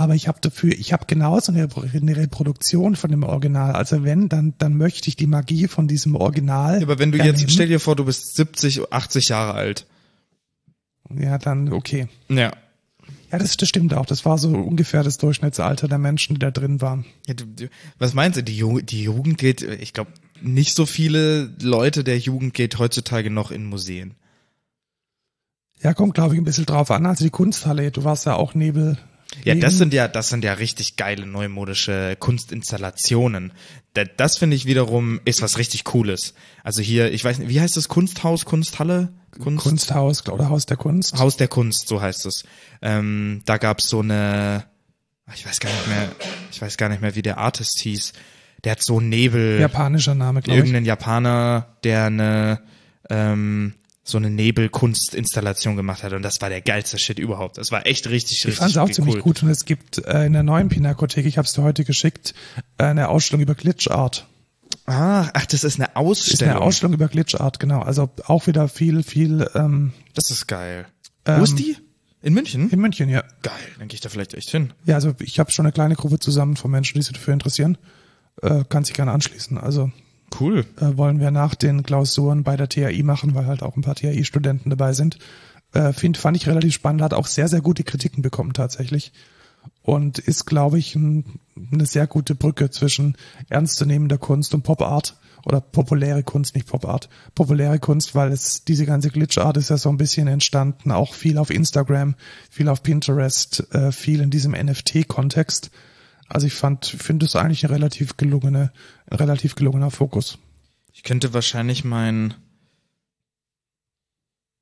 Aber ich habe dafür, ich habe genauso eine, eine Reproduktion von dem Original. Also wenn, dann, dann möchte ich die Magie von diesem Original. Ja, aber wenn du jetzt, stell dir vor, du bist 70, 80 Jahre alt. Ja, dann okay. Ja. Ja, das, das stimmt auch. Das war so ungefähr das Durchschnittsalter der Menschen, die da drin waren. Ja, du, du, was meinst du? Die, Jugend, die Jugend geht, ich glaube, nicht so viele Leute der Jugend geht heutzutage noch in Museen. Ja, kommt, glaube ich, ein bisschen drauf an. Also die Kunsthalle, du warst ja auch Nebel. Ja, das sind ja, das sind ja richtig geile neumodische Kunstinstallationen. Das finde ich wiederum ist was richtig Cooles. Also hier, ich weiß nicht, wie heißt das Kunsthaus, Kunsthalle? Kunst? Kunsthaus oder Haus der Kunst? Haus der Kunst, so heißt es. Ähm, da gab's so eine, ich weiß gar nicht mehr, ich weiß gar nicht mehr, wie der Artist hieß. Der hat so Nebel. Japanischer Name, glaube ich. Irgendein Japaner, der eine ähm, so eine Nebelkunstinstallation gemacht hat und das war der geilste Shit überhaupt. Das war echt richtig, richtig Ich fand es auch cool. ziemlich gut und es gibt äh, in der neuen Pinakothek, ich habe es dir heute geschickt, äh, eine Ausstellung über Glitchart. Ah, ach, das ist eine Ausstellung. Ist eine Ausstellung über Glitchart, genau. Also auch wieder viel, viel. Ähm, das ist geil. Ähm, Wo ist die? In München? In München, ja. Geil, dann gehe ich da vielleicht echt hin. Ja, also ich habe schon eine kleine Gruppe zusammen von Menschen, die sich dafür interessieren. Äh, kann sich gerne anschließen. Also Cool. Äh, wollen wir nach den Klausuren bei der TAI machen, weil halt auch ein paar TAI-Studenten dabei sind. Äh, find, fand ich relativ spannend, hat auch sehr, sehr gute Kritiken bekommen tatsächlich. Und ist, glaube ich, ein, eine sehr gute Brücke zwischen ernstzunehmender Kunst und Pop-Art oder populäre Kunst, nicht Pop-Art, populäre Kunst, weil es diese ganze Glitch-Art ist ja so ein bisschen entstanden, auch viel auf Instagram, viel auf Pinterest, äh, viel in diesem NFT-Kontext. Also ich fand, finde es eigentlich eine relativ gelungene, ein relativ gelungener Fokus. Ich könnte wahrscheinlich mein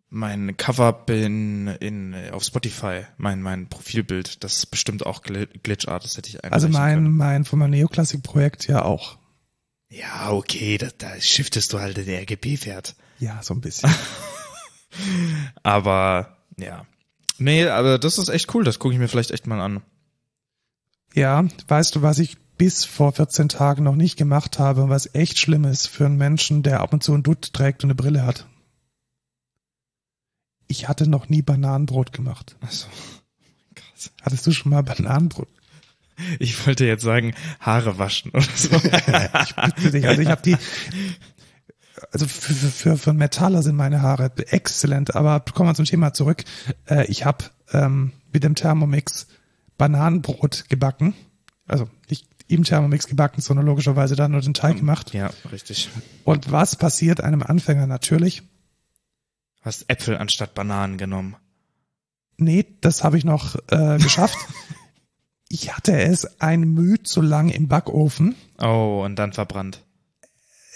mein Cover in, in auf Spotify, mein mein Profilbild, das ist bestimmt auch Glitchart, das hätte ich eigentlich. Also mein können. mein von meinem Neoclassic Projekt ja auch. Ja, okay, da, da shiftest du halt den RGB-Wert. Ja, so ein bisschen. (laughs) (laughs) aber ja. Nee, aber das ist echt cool, das gucke ich mir vielleicht echt mal an. Ja, weißt du, was ich bis vor 14 Tagen noch nicht gemacht habe, was echt schlimm ist für einen Menschen, der ab und zu einen Dutt trägt und eine Brille hat? Ich hatte noch nie Bananenbrot gemacht. Ach so. Krass. Hattest du schon mal Bananenbrot? Ich wollte jetzt sagen, Haare waschen oder so. (laughs) ich bitte dich, also ich habe die, also für, für, für Metaller sind meine Haare exzellent, aber kommen wir zum Thema zurück. Äh, ich habe ähm, mit dem Thermomix Bananenbrot gebacken. Also nicht im Thermomix gebacken, sondern logischerweise dann nur den Teig gemacht. Ja, richtig. Und was passiert einem Anfänger natürlich? Hast Äpfel anstatt Bananen genommen. Nee, das habe ich noch äh, geschafft. (laughs) ich hatte es ein Mühe zu lang im Backofen. Oh, und dann verbrannt.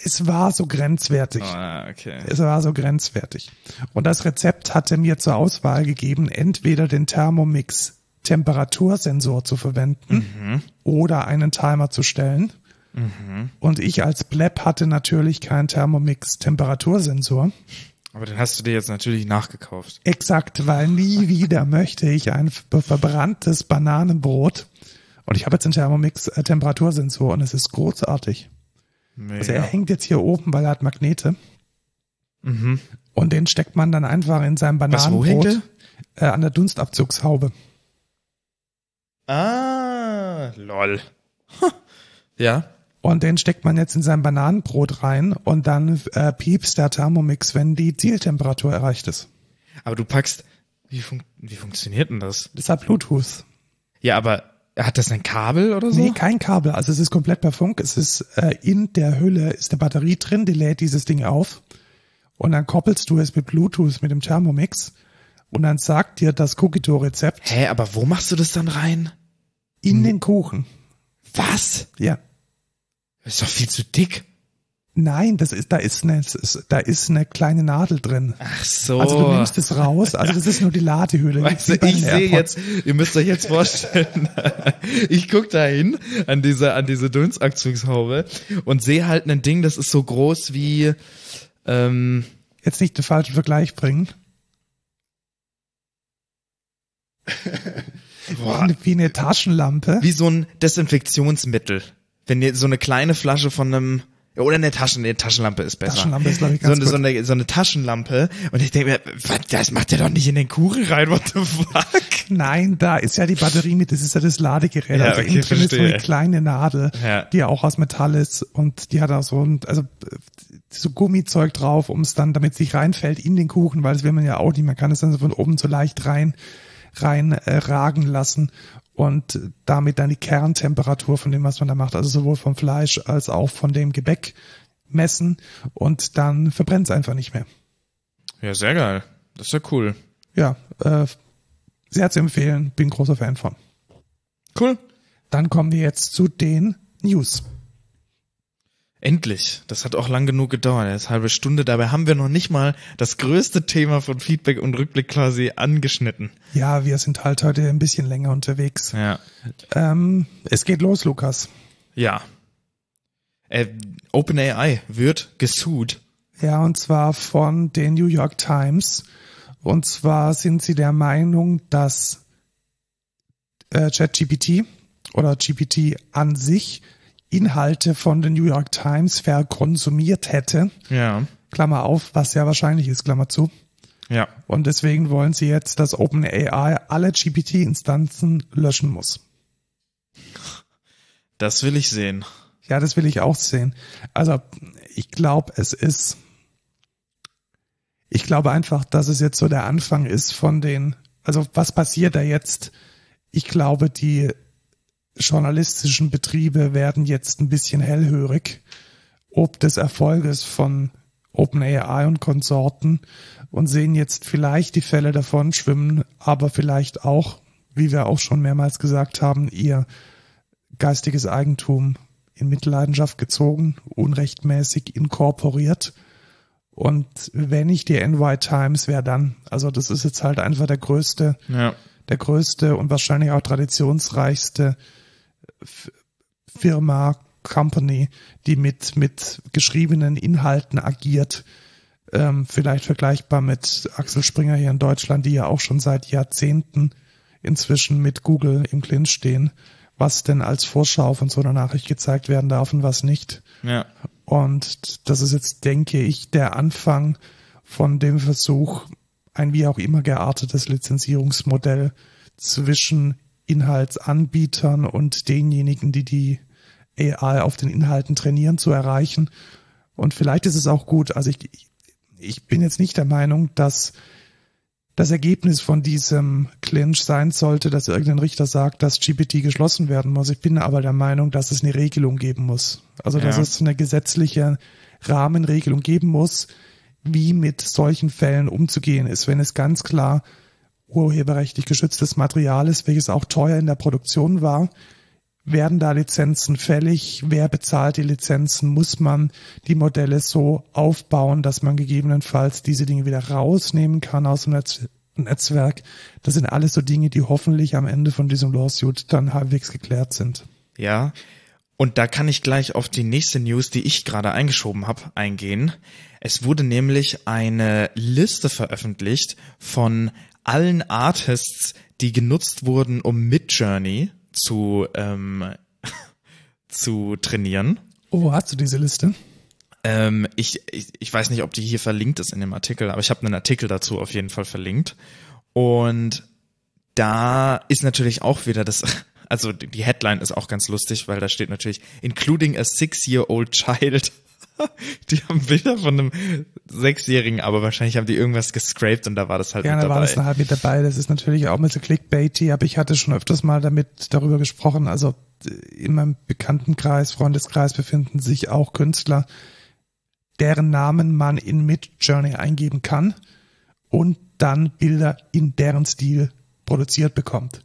Es war so grenzwertig. Oh, okay. Es war so grenzwertig. Und das Rezept hatte mir zur Auswahl gegeben, entweder den Thermomix Temperatursensor zu verwenden mhm. oder einen Timer zu stellen. Mhm. Und ich als Bleb hatte natürlich keinen Thermomix Temperatursensor. Aber den hast du dir jetzt natürlich nachgekauft. Exakt, weil nie (laughs) wieder möchte ich ein verbranntes Bananenbrot. Und ich habe jetzt einen Thermomix äh, Temperatursensor und es ist großartig. Mega. Also er hängt jetzt hier oben, weil er hat Magnete. Mhm. Und den steckt man dann einfach in sein Bananenbrot Was, äh, an der Dunstabzugshaube. Ah, lol. (laughs) ja. Und den steckt man jetzt in sein Bananenbrot rein und dann äh, piepst der Thermomix, wenn die Zieltemperatur erreicht ist. Aber du packst, wie, fun wie funktioniert denn das? Das hat Bluetooth. Ja, aber hat das ein Kabel oder so? Nee, kein Kabel. Also es ist komplett per Funk. Es ist äh, in der Hülle ist eine Batterie drin, die lädt dieses Ding auf. Und dann koppelst du es mit Bluetooth mit dem Thermomix und dann sagt dir das Cookie-Rezept. Hä, aber wo machst du das dann rein? In den Kuchen. Was? Ja. Das ist doch viel zu dick. Nein, das ist, da ist eine, da ist eine kleine Nadel drin. Ach so. Also du nimmst es raus, also das ist nur die Ladehülle. Weißt du, ich sehe jetzt, ihr müsst euch jetzt vorstellen, (laughs) ich guck da hin an diese, an diese Dunstakzugshaube und sehe halt ein Ding, das ist so groß wie, ähm, Jetzt nicht den falschen Vergleich bringen. (laughs) Boah. Wie eine Taschenlampe. Wie so ein Desinfektionsmittel. Wenn ihr so eine kleine Flasche von einem oder eine Taschen, eine Taschenlampe ist besser. Taschenlampe ist, glaube ich, ganz so, eine, so, eine, so eine Taschenlampe. Und ich denke mir, was, das macht ihr doch nicht in den Kuchen rein, what the fuck? Nein, da ist ja die Batterie mit, das ist ja das Ladegerät. Ja, also okay, innen drin ist so eine kleine Nadel, ja. die ja auch aus Metall ist und die hat auch so ein, also so Gummizeug drauf, um es dann, damit es nicht reinfällt in den Kuchen, weil das will man ja auch nicht. Man kann es dann so von oben so leicht rein rein äh, ragen lassen und damit dann die Kerntemperatur von dem, was man da macht, also sowohl vom Fleisch als auch von dem Gebäck messen und dann verbrennt es einfach nicht mehr. Ja, sehr geil. Das ist ja cool. Ja, äh, sehr zu empfehlen, bin großer Fan von. Cool. Dann kommen wir jetzt zu den News. Endlich. Das hat auch lang genug gedauert, eine halbe Stunde. Dabei haben wir noch nicht mal das größte Thema von Feedback und Rückblick quasi angeschnitten. Ja, wir sind halt heute ein bisschen länger unterwegs. Ja. Ähm, es geht los, Lukas. Ja. Äh, OpenAI wird gesucht. Ja, und zwar von den New York Times. Und zwar sind sie der Meinung, dass äh, ChatGPT oder GPT an sich Inhalte von den New York Times verkonsumiert hätte. Ja. Klammer auf, was ja wahrscheinlich ist, Klammer zu. Ja. Und deswegen wollen sie jetzt, dass OpenAI alle GPT-Instanzen löschen muss. Das will ich sehen. Ja, das will ich auch sehen. Also, ich glaube, es ist, ich glaube einfach, dass es jetzt so der Anfang ist von den, also was passiert da jetzt? Ich glaube, die journalistischen Betriebe werden jetzt ein bisschen hellhörig, ob des Erfolges von OpenAI und Konsorten und sehen jetzt vielleicht die Fälle davon schwimmen, aber vielleicht auch, wie wir auch schon mehrmals gesagt haben, ihr geistiges Eigentum in Mitleidenschaft gezogen, unrechtmäßig inkorporiert. Und wenn nicht die NY Times, wer dann? Also das ist jetzt halt einfach der größte, Ja. der größte und wahrscheinlich auch traditionsreichste Firma, Company, die mit, mit geschriebenen Inhalten agiert. Ähm, vielleicht vergleichbar mit Axel Springer hier in Deutschland, die ja auch schon seit Jahrzehnten inzwischen mit Google im Clinch stehen, was denn als Vorschau von so einer Nachricht gezeigt werden darf und was nicht. Ja. Und das ist jetzt, denke ich, der Anfang von dem Versuch, ein wie auch immer geartetes Lizenzierungsmodell zwischen Inhaltsanbietern und denjenigen, die die AI auf den Inhalten trainieren, zu erreichen. Und vielleicht ist es auch gut, also ich, ich bin jetzt nicht der Meinung, dass das Ergebnis von diesem Clinch sein sollte, dass irgendein Richter sagt, dass GPT geschlossen werden muss. Ich bin aber der Meinung, dass es eine Regelung geben muss. Also dass Ja. es eine gesetzliche Rahmenregelung geben muss, wie mit solchen Fällen umzugehen ist, wenn es ganz klar urheberrechtlich geschütztes Material ist, welches auch teuer in der Produktion war. Werden da Lizenzen fällig? Wer bezahlt die Lizenzen? Muss man die Modelle so aufbauen, dass man gegebenenfalls diese Dinge wieder rausnehmen kann aus dem Netz Netzwerk? Das sind alles so Dinge, die hoffentlich am Ende von diesem Lawsuit dann halbwegs geklärt sind. Ja. Und da kann ich gleich auf die nächste News, die ich gerade eingeschoben habe, eingehen. Es wurde nämlich eine Liste veröffentlicht von allen Artists, die genutzt wurden, um Midjourney zu ähm, (laughs) zu trainieren. Oh, hast du diese Liste? Ähm, ich, ich, ich weiß nicht, ob die hier verlinkt ist in dem Artikel, aber ich habe einen Artikel dazu auf jeden Fall verlinkt. Und da ist natürlich auch wieder das, (laughs) also die Headline ist auch ganz lustig, weil da steht natürlich, including a six-year-old child. (laughs) Die haben Bilder von einem Sechsjährigen, aber wahrscheinlich haben die irgendwas gescraped und da war das halt Ja, mit da war dabei. das halt mit dabei. Das ist natürlich auch mit so clickbaity, aber ich hatte schon öfters mal damit darüber gesprochen. Also äh, in meinem Bekanntenkreis, Freundeskreis befinden sich auch Künstler, deren Namen man in Midjourney eingeben kann und dann Bilder in deren Stil produziert bekommt.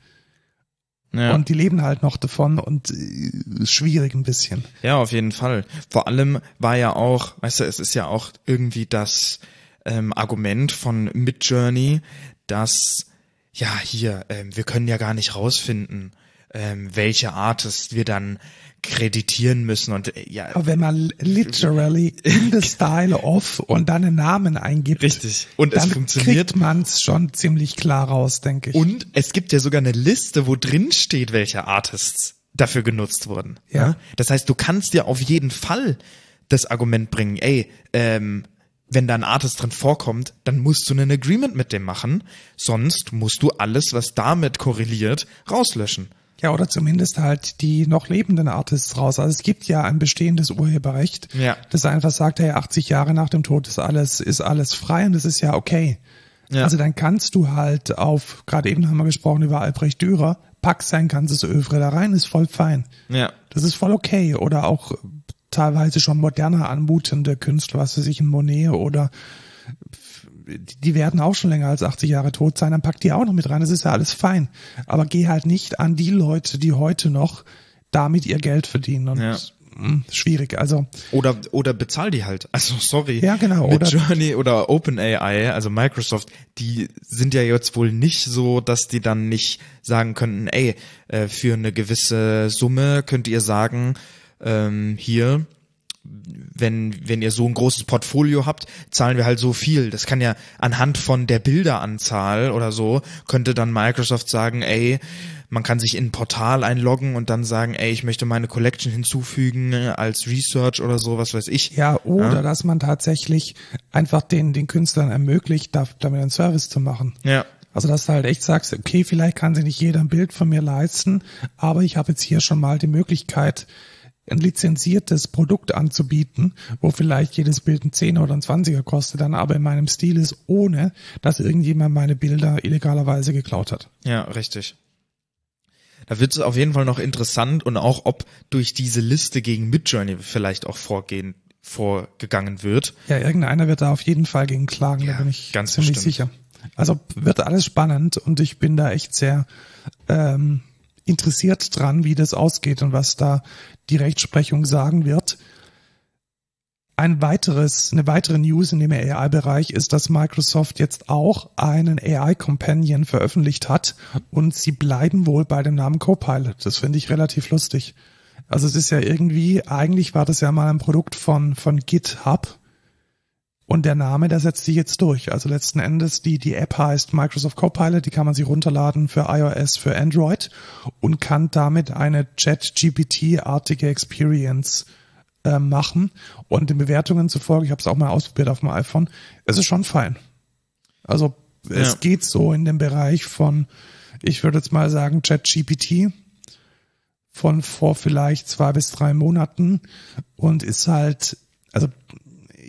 Ja. Und die leben halt noch davon und äh, schwierig ein bisschen. Ja, auf jeden Fall. Vor allem war ja auch, weißt du, es ist ja auch irgendwie das ähm, Argument von Midjourney, dass ja hier, ähm, wir können ja gar nicht rausfinden, ähm, welche Artist wir dann kreditieren müssen und äh, ja, Aber wenn man literally in the (laughs) style of und dann einen Namen eingibt, richtig. Und es dann funktioniert. kriegt man es schon ziemlich klar raus, denke ich. Und es gibt ja sogar eine Liste, wo drin steht, welche Artists dafür genutzt wurden. Ja. Ne? Das heißt, du kannst ja auf jeden Fall das Argument bringen, ey, ähm, wenn da ein Artist drin vorkommt, dann musst du einen Agreement mit dem machen, sonst musst du alles, was damit korreliert, rauslöschen. Ja, oder zumindest halt die noch lebenden Artists raus. Also es gibt ja ein bestehendes Urheberrecht, Ja. das einfach sagt, hey, 80 Jahre nach dem Tod ist alles, ist alles frei und das ist ja okay. Ja. Also dann kannst du halt auf, gerade eben haben wir gesprochen über Albrecht Dürer, pack sein ganzes Övre da rein, ist voll fein. Ja. Das ist voll okay. Oder auch teilweise schon moderner anmutende Künstler, was weiß ich, ein Monet oder die werden auch schon länger als 80 Jahre tot sein, dann pack die auch noch mit rein, das ist ja alles fein. Aber geh halt nicht an die Leute, die heute noch damit ihr Geld verdienen und Ja. mh, schwierig. Also Oder, oder bezahl die halt. Also, sorry. Ja, genau, Mit oder- Journey oder OpenAI, also Microsoft, die sind ja jetzt wohl nicht so, dass die dann nicht sagen könnten, ey, äh, für eine gewisse Summe könnt ihr sagen, ähm, hier, wenn, wenn ihr so ein großes Portfolio habt, zahlen wir halt so viel. Das kann ja anhand von der Bilderanzahl oder so, könnte dann Microsoft sagen, ey, man kann sich in ein Portal einloggen und dann sagen, ey, ich möchte meine Collection hinzufügen als Research oder so, was weiß ich. ja, oder Ja. dass man tatsächlich einfach den, den Künstlern ermöglicht, da- damit einen Service zu machen. Ja, Also dass du halt echt sagst, okay, vielleicht kann sich nicht jeder ein Bild von mir leisten, aber ich habe jetzt hier schon mal die Möglichkeit, ein lizenziertes Produkt anzubieten, wo vielleicht jedes Bild ein Zehner oder ein Zwanziger kostet, dann aber in meinem Stil ist, ohne dass irgendjemand meine Bilder illegalerweise geklaut hat. ja, richtig. Da wird es auf jeden Fall noch interessant und auch, ob durch diese Liste gegen Midjourney vielleicht auch vorgehen, vorgegangen wird. Ja, irgendeiner wird da auf jeden Fall gegen klagen, Ja, da bin ich ganz ziemlich bestimmt. sicher. Also wird alles spannend und ich bin da echt sehr ähm, interessiert dran, wie das ausgeht und was da die Rechtsprechung sagen wird. Ein weiteres, eine weitere News in dem AI-Bereich ist, dass Microsoft jetzt auch einen AI-Companion veröffentlicht hat und sie bleiben wohl bei dem Namen Copilot. Das finde ich relativ lustig. Also es ist ja irgendwie, eigentlich war das ja mal ein Produkt von, von GitHub und der Name, der setzt sich jetzt durch. Also letzten Endes, die, die App heißt Microsoft Copilot, die kann man sich runterladen für iOS, für Android und kann damit eine Chat-GPT-artige Experience äh, machen. Und den Bewertungen zufolge, ich habe es auch mal ausprobiert auf dem iPhone, es ist schon fein. Also es ja. geht so in dem Bereich von, ich würde jetzt mal sagen, ChatGPT von vor vielleicht zwei bis drei Monaten und ist halt, also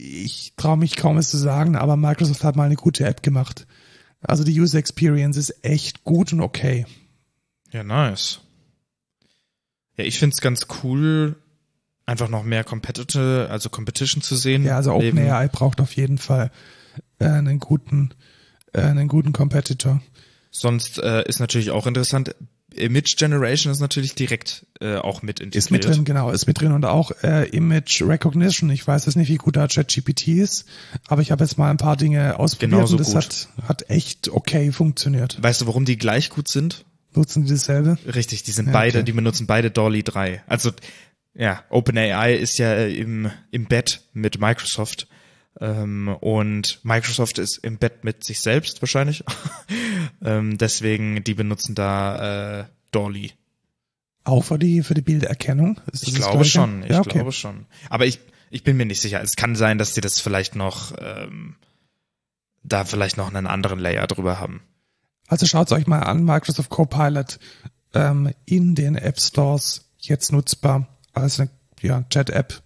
ich traue mich kaum es zu sagen, aber Microsoft hat mal eine gute App gemacht. Also die User Experience ist echt gut und okay. Ja, nice. Ja, ich find's ganz cool, einfach noch mehr Competitive, also Competition zu sehen. Ja, also OpenAI braucht auf jeden Fall äh, einen guten, äh, einen guten Competitor. Sonst äh, ist natürlich auch interessant, Image Generation ist natürlich direkt äh, auch mit integriert. Ist mit drin, genau, ist mit drin und auch äh, Image Recognition. Ich weiß jetzt nicht, wie gut da ChatGPT ist, aber ich habe jetzt mal ein paar Dinge ausprobiert Genauso und das hat, hat echt okay funktioniert. Weißt du, warum die gleich gut sind? Nutzen die dasselbe? Richtig, die sind ja, beide, okay. die benutzen beide Dolly 3. Also ja, OpenAI ist ja äh, im, im Bett mit Microsoft. Ähm, und Microsoft ist im Bett mit sich selbst wahrscheinlich. (laughs) ähm, deswegen, die benutzen da äh, Dolly. Auch für die, für die Bilderkennung? ich glaube schon, ich ja, okay. glaube schon. Aber ich, ich bin mir nicht sicher. Es kann sein, dass die das vielleicht noch, ähm, da vielleicht noch einen anderen Layer drüber haben. Also schaut euch mal an, Microsoft Copilot ähm, in den App Stores jetzt nutzbar als eine ja, Chat-App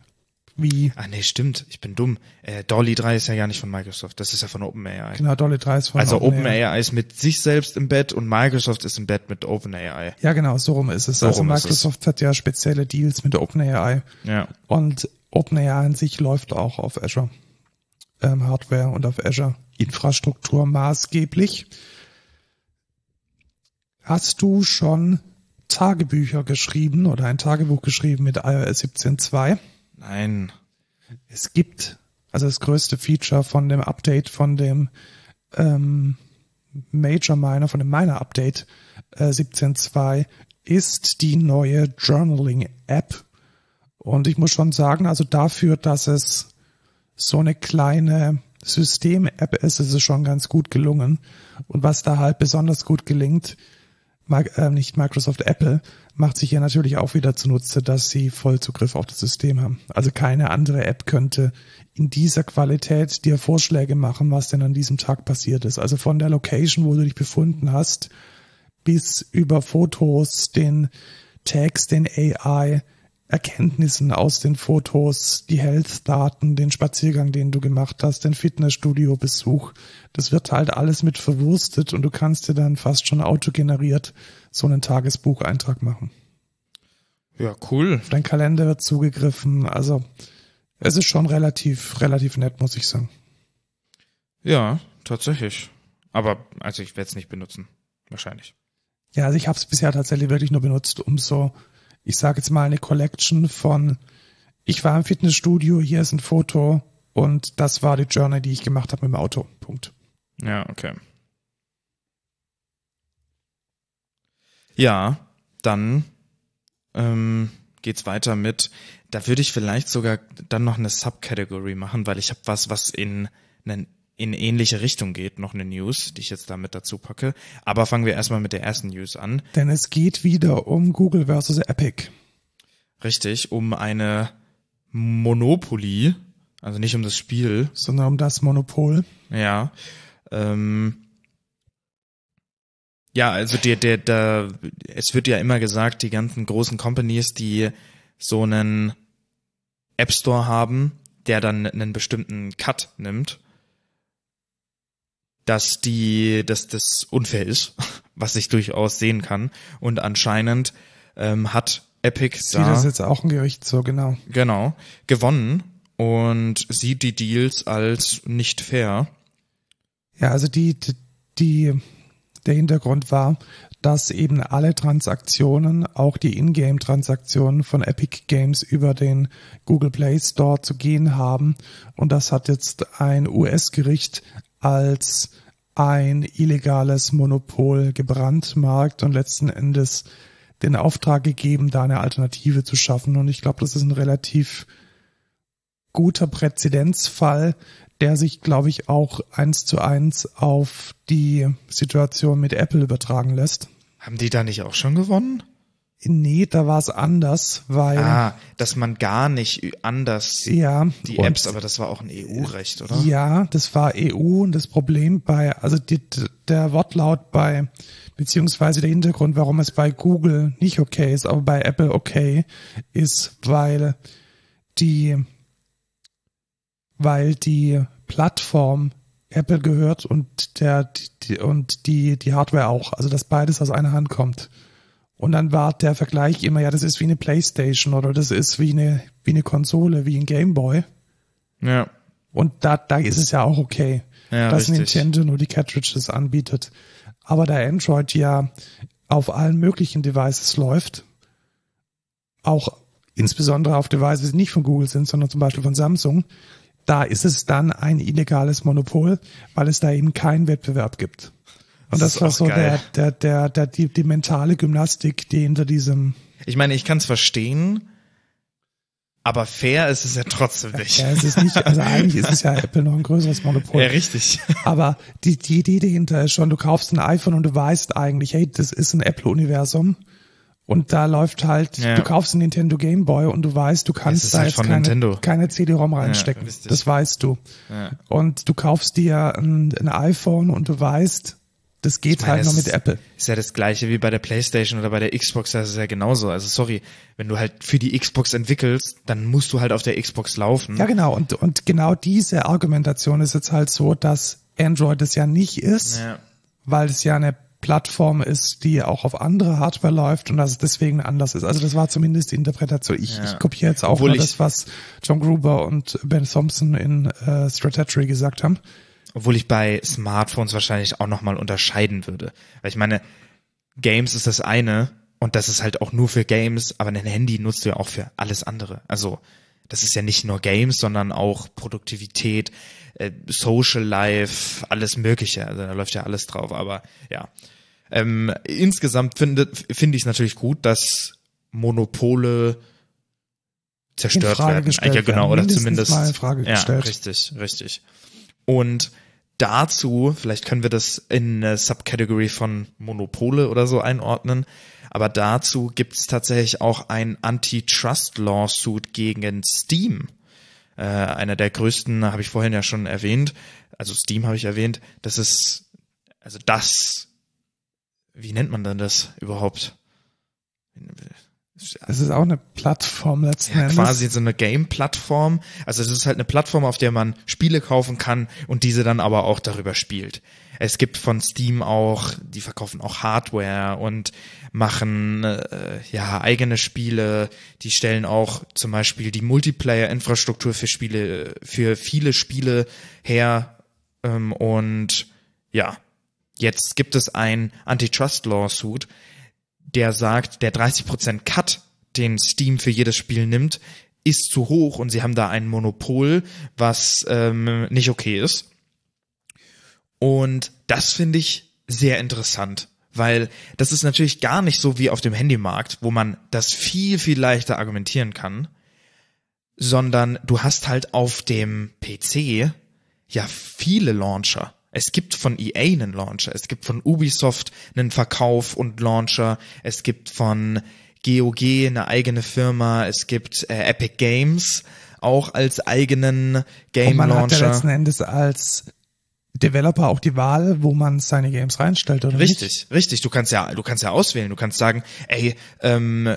wie. Ah nee, stimmt, ich bin dumm. Äh, Dolly 3 ist ja gar nicht von Microsoft, das ist ja von OpenAI. Genau, Dolly 3 ist von Also OpenAI Open ist mit sich selbst im Bett und Microsoft ist im Bett mit OpenAI. Ja, genau, so rum ist es. So also Microsoft es. hat ja spezielle Deals mit OpenAI. Ja. Und OpenAI an sich läuft auch auf Azure ähm, Hardware und auf Azure Infrastruktur maßgeblich. Hast du schon Tagebücher geschrieben oder ein Tagebuch geschrieben mit iOS 17.2. Nein. Es gibt, also das größte Feature von dem Update von dem ähm, Major Miner, von dem Miner Update äh, 17.2 ist die neue Journaling App. Und ich muss schon sagen, also dafür, dass es so eine kleine System-App ist, ist es schon ganz gut gelungen. Und was da halt besonders gut gelingt, äh, nicht Microsoft, Apple, macht sich ja natürlich auch wieder zunutze, dass sie Vollzugriff auf das System haben. Also keine andere App könnte in dieser Qualität dir Vorschläge machen, was denn an diesem Tag passiert ist. Also von der Location, wo du dich befunden hast, bis über Fotos, den Text, den AI, Erkenntnissen aus den Fotos, die Health-Daten, den Spaziergang, den du gemacht hast, den Fitnessstudio-Besuch. Das wird halt alles mit verwurstet und du kannst dir dann fast schon autogeneriert so einen Tagesbucheintrag machen. Ja, cool. Auf dein Kalender wird zugegriffen. Also es ist schon relativ, relativ nett, muss ich sagen. Ja, tatsächlich. Aber also ich werde es nicht benutzen. Wahrscheinlich. Ja, also ich habe es bisher tatsächlich wirklich nur benutzt, um so ich sage jetzt mal eine Collection von, ich war im Fitnessstudio, hier ist ein Foto und das war die Journey, die ich gemacht habe mit dem Auto. Punkt. Ja, okay. Ja, dann ähm, geht's weiter mit, da würde ich vielleicht sogar dann noch eine Subcategory machen, weil ich habe was, was in einen in ähnliche Richtung geht, noch eine News, die ich jetzt damit dazu packe. Aber fangen wir erstmal mit der ersten News an. Denn es geht wieder um Google versus Epic. Richtig, um eine Monopoly, also nicht um das Spiel. Sondern um das Monopol. Ja. Ähm, ja, also der, der, der, es wird ja immer gesagt, die ganzen großen Companies, die so einen App Store haben, der dann einen bestimmten Cut nimmt, dass die, dass das unfair ist, (laughs) was ich durchaus sehen kann. Und anscheinend ähm, hat Epic sieht da, das jetzt auch ein Gericht so genau genau gewonnen und sieht die Deals als nicht fair. Ja, also die die Der Hintergrund war, dass eben alle Transaktionen, auch die Ingame-Transaktionen von Epic Games über den Google Play Store zu gehen haben. Und das hat jetzt ein US-Gericht als ein illegales Monopol gebrandmarkt und letzten Endes den Auftrag gegeben, da eine Alternative zu schaffen. Und ich glaube, das ist ein relativ guter Präzedenzfall, der sich, glaube ich, auch eins zu eins auf die Situation mit Apple übertragen lässt. Haben die da nicht auch schon gewonnen? Nee, da war es anders, weil. Ah, dass man gar nicht anders ja, die Apps, aber das war auch ein EU-Recht, oder? Ja, das war EU und das Problem bei, also die, der Wortlaut bei, beziehungsweise der Hintergrund, warum es bei Google nicht okay ist, aber bei Apple okay, ist, weil die, weil die Plattform Apple gehört und der, die, und die, die Hardware auch, also dass beides aus einer Hand kommt. Und dann war der Vergleich immer, ja, das ist wie eine Playstation oder das ist wie eine, wie eine Konsole, wie ein Gameboy. Ja. Und da, da ist es ja auch okay, Ja, dass richtig. Nintendo nur die Cartridges anbietet. Aber da Android ja auf allen möglichen Devices läuft, auch insbesondere auf Devices, die nicht von Google sind, sondern zum Beispiel von Samsung, da ist es dann ein illegales Monopol, weil es da eben keinen Wettbewerb gibt. Und Das das, ist war so geil. der, der, der, der, die, die mentale Gymnastik, die hinter diesem, Ich meine, ich kann es verstehen, aber fair ist es ja trotzdem nicht. ja, es ist nicht, also (laughs) eigentlich ist es ja Apple noch ein größeres Monopol. Ja, richtig. (laughs) Aber die, die Idee dahinter ist schon, du kaufst ein iPhone und du weißt eigentlich, hey, das ist ein Apple-Universum. Und da läuft halt, Ja. du kaufst einen Nintendo Game Boy und du weißt, du kannst da halt jetzt keine, Nintendo. keine CD-ROM reinstecken. richtig. das weißt du. Ja. Und du kaufst dir ein, ein iPhone und du weißt, das geht meine, halt nur mit Apple. Ist ja das gleiche wie bei der Playstation oder bei der Xbox, das ist ja genauso. Also sorry, wenn du halt für die Xbox entwickelst, dann musst du halt auf der Xbox laufen. Ja, genau. Und, und genau diese Argumentation ist jetzt halt so, dass Android es ja nicht ist. Ja. weil es ja eine Plattform ist, die auch auf andere Hardware läuft und dass es deswegen anders ist. Also das war zumindest die Interpretation. Ich, Ja. ich kopiere jetzt auch Obwohl nur das, was John Gruber und Ben Thompson in äh, Strategy gesagt haben. Obwohl ich bei Smartphones wahrscheinlich auch nochmal unterscheiden würde. Weil ich meine, Games ist das eine und das ist halt auch nur für Games, aber ein Handy nutzt du ja auch für alles andere. Also das ist ja nicht nur Games, sondern auch Produktivität, äh, Social Life, alles Mögliche. Also da läuft ja alles drauf. Aber ja, ähm, insgesamt finde finde ich es natürlich gut, dass Monopole zerstört werden. ja, genau, werden. oder zumindest mal in Frage ja, gestellt. richtig, richtig. Und dazu, vielleicht können wir das in eine Subcategory von Monopole oder so einordnen, aber dazu gibt es tatsächlich auch ein Antitrust-Lawsuit gegen Steam. Äh, einer der größten, habe ich vorhin ja schon erwähnt, also Steam habe ich erwähnt, das ist, also das, wie nennt man denn das überhaupt? Es ist auch eine Plattform letzten Ja, Endes. quasi so eine Game-Plattform. Also es ist halt eine Plattform, auf der man Spiele kaufen kann und diese dann aber auch darüber spielt. Es gibt von Steam auch, die verkaufen auch Hardware und machen äh, ja eigene Spiele. Die stellen auch zum Beispiel die Multiplayer-Infrastruktur für Spiele, für viele Spiele her. Ähm, und ja, jetzt gibt es ein Antitrust-Lawsuit, der sagt, der 30% Cut, den Steam für jedes Spiel nimmt, ist zu hoch und sie haben da ein Monopol, was ähm, nicht okay ist. Und das finde ich sehr interessant, weil das ist natürlich gar nicht so wie auf dem Handymarkt, wo man das viel, viel leichter argumentieren kann, sondern du hast halt auf dem PC ja viele Launcher. Es gibt von EA einen Launcher, es gibt von Ubisoft einen Verkauf und Launcher, es gibt von GOG eine eigene Firma, es gibt äh, Epic Games auch als eigenen Game und man hat ja Launcher. letzten Endes als Developer auch die Wahl, wo man seine Games reinstellt oder nicht. Richtig, richtig. Du kannst ja, du kannst ja auswählen. Du kannst sagen, ey, ähm,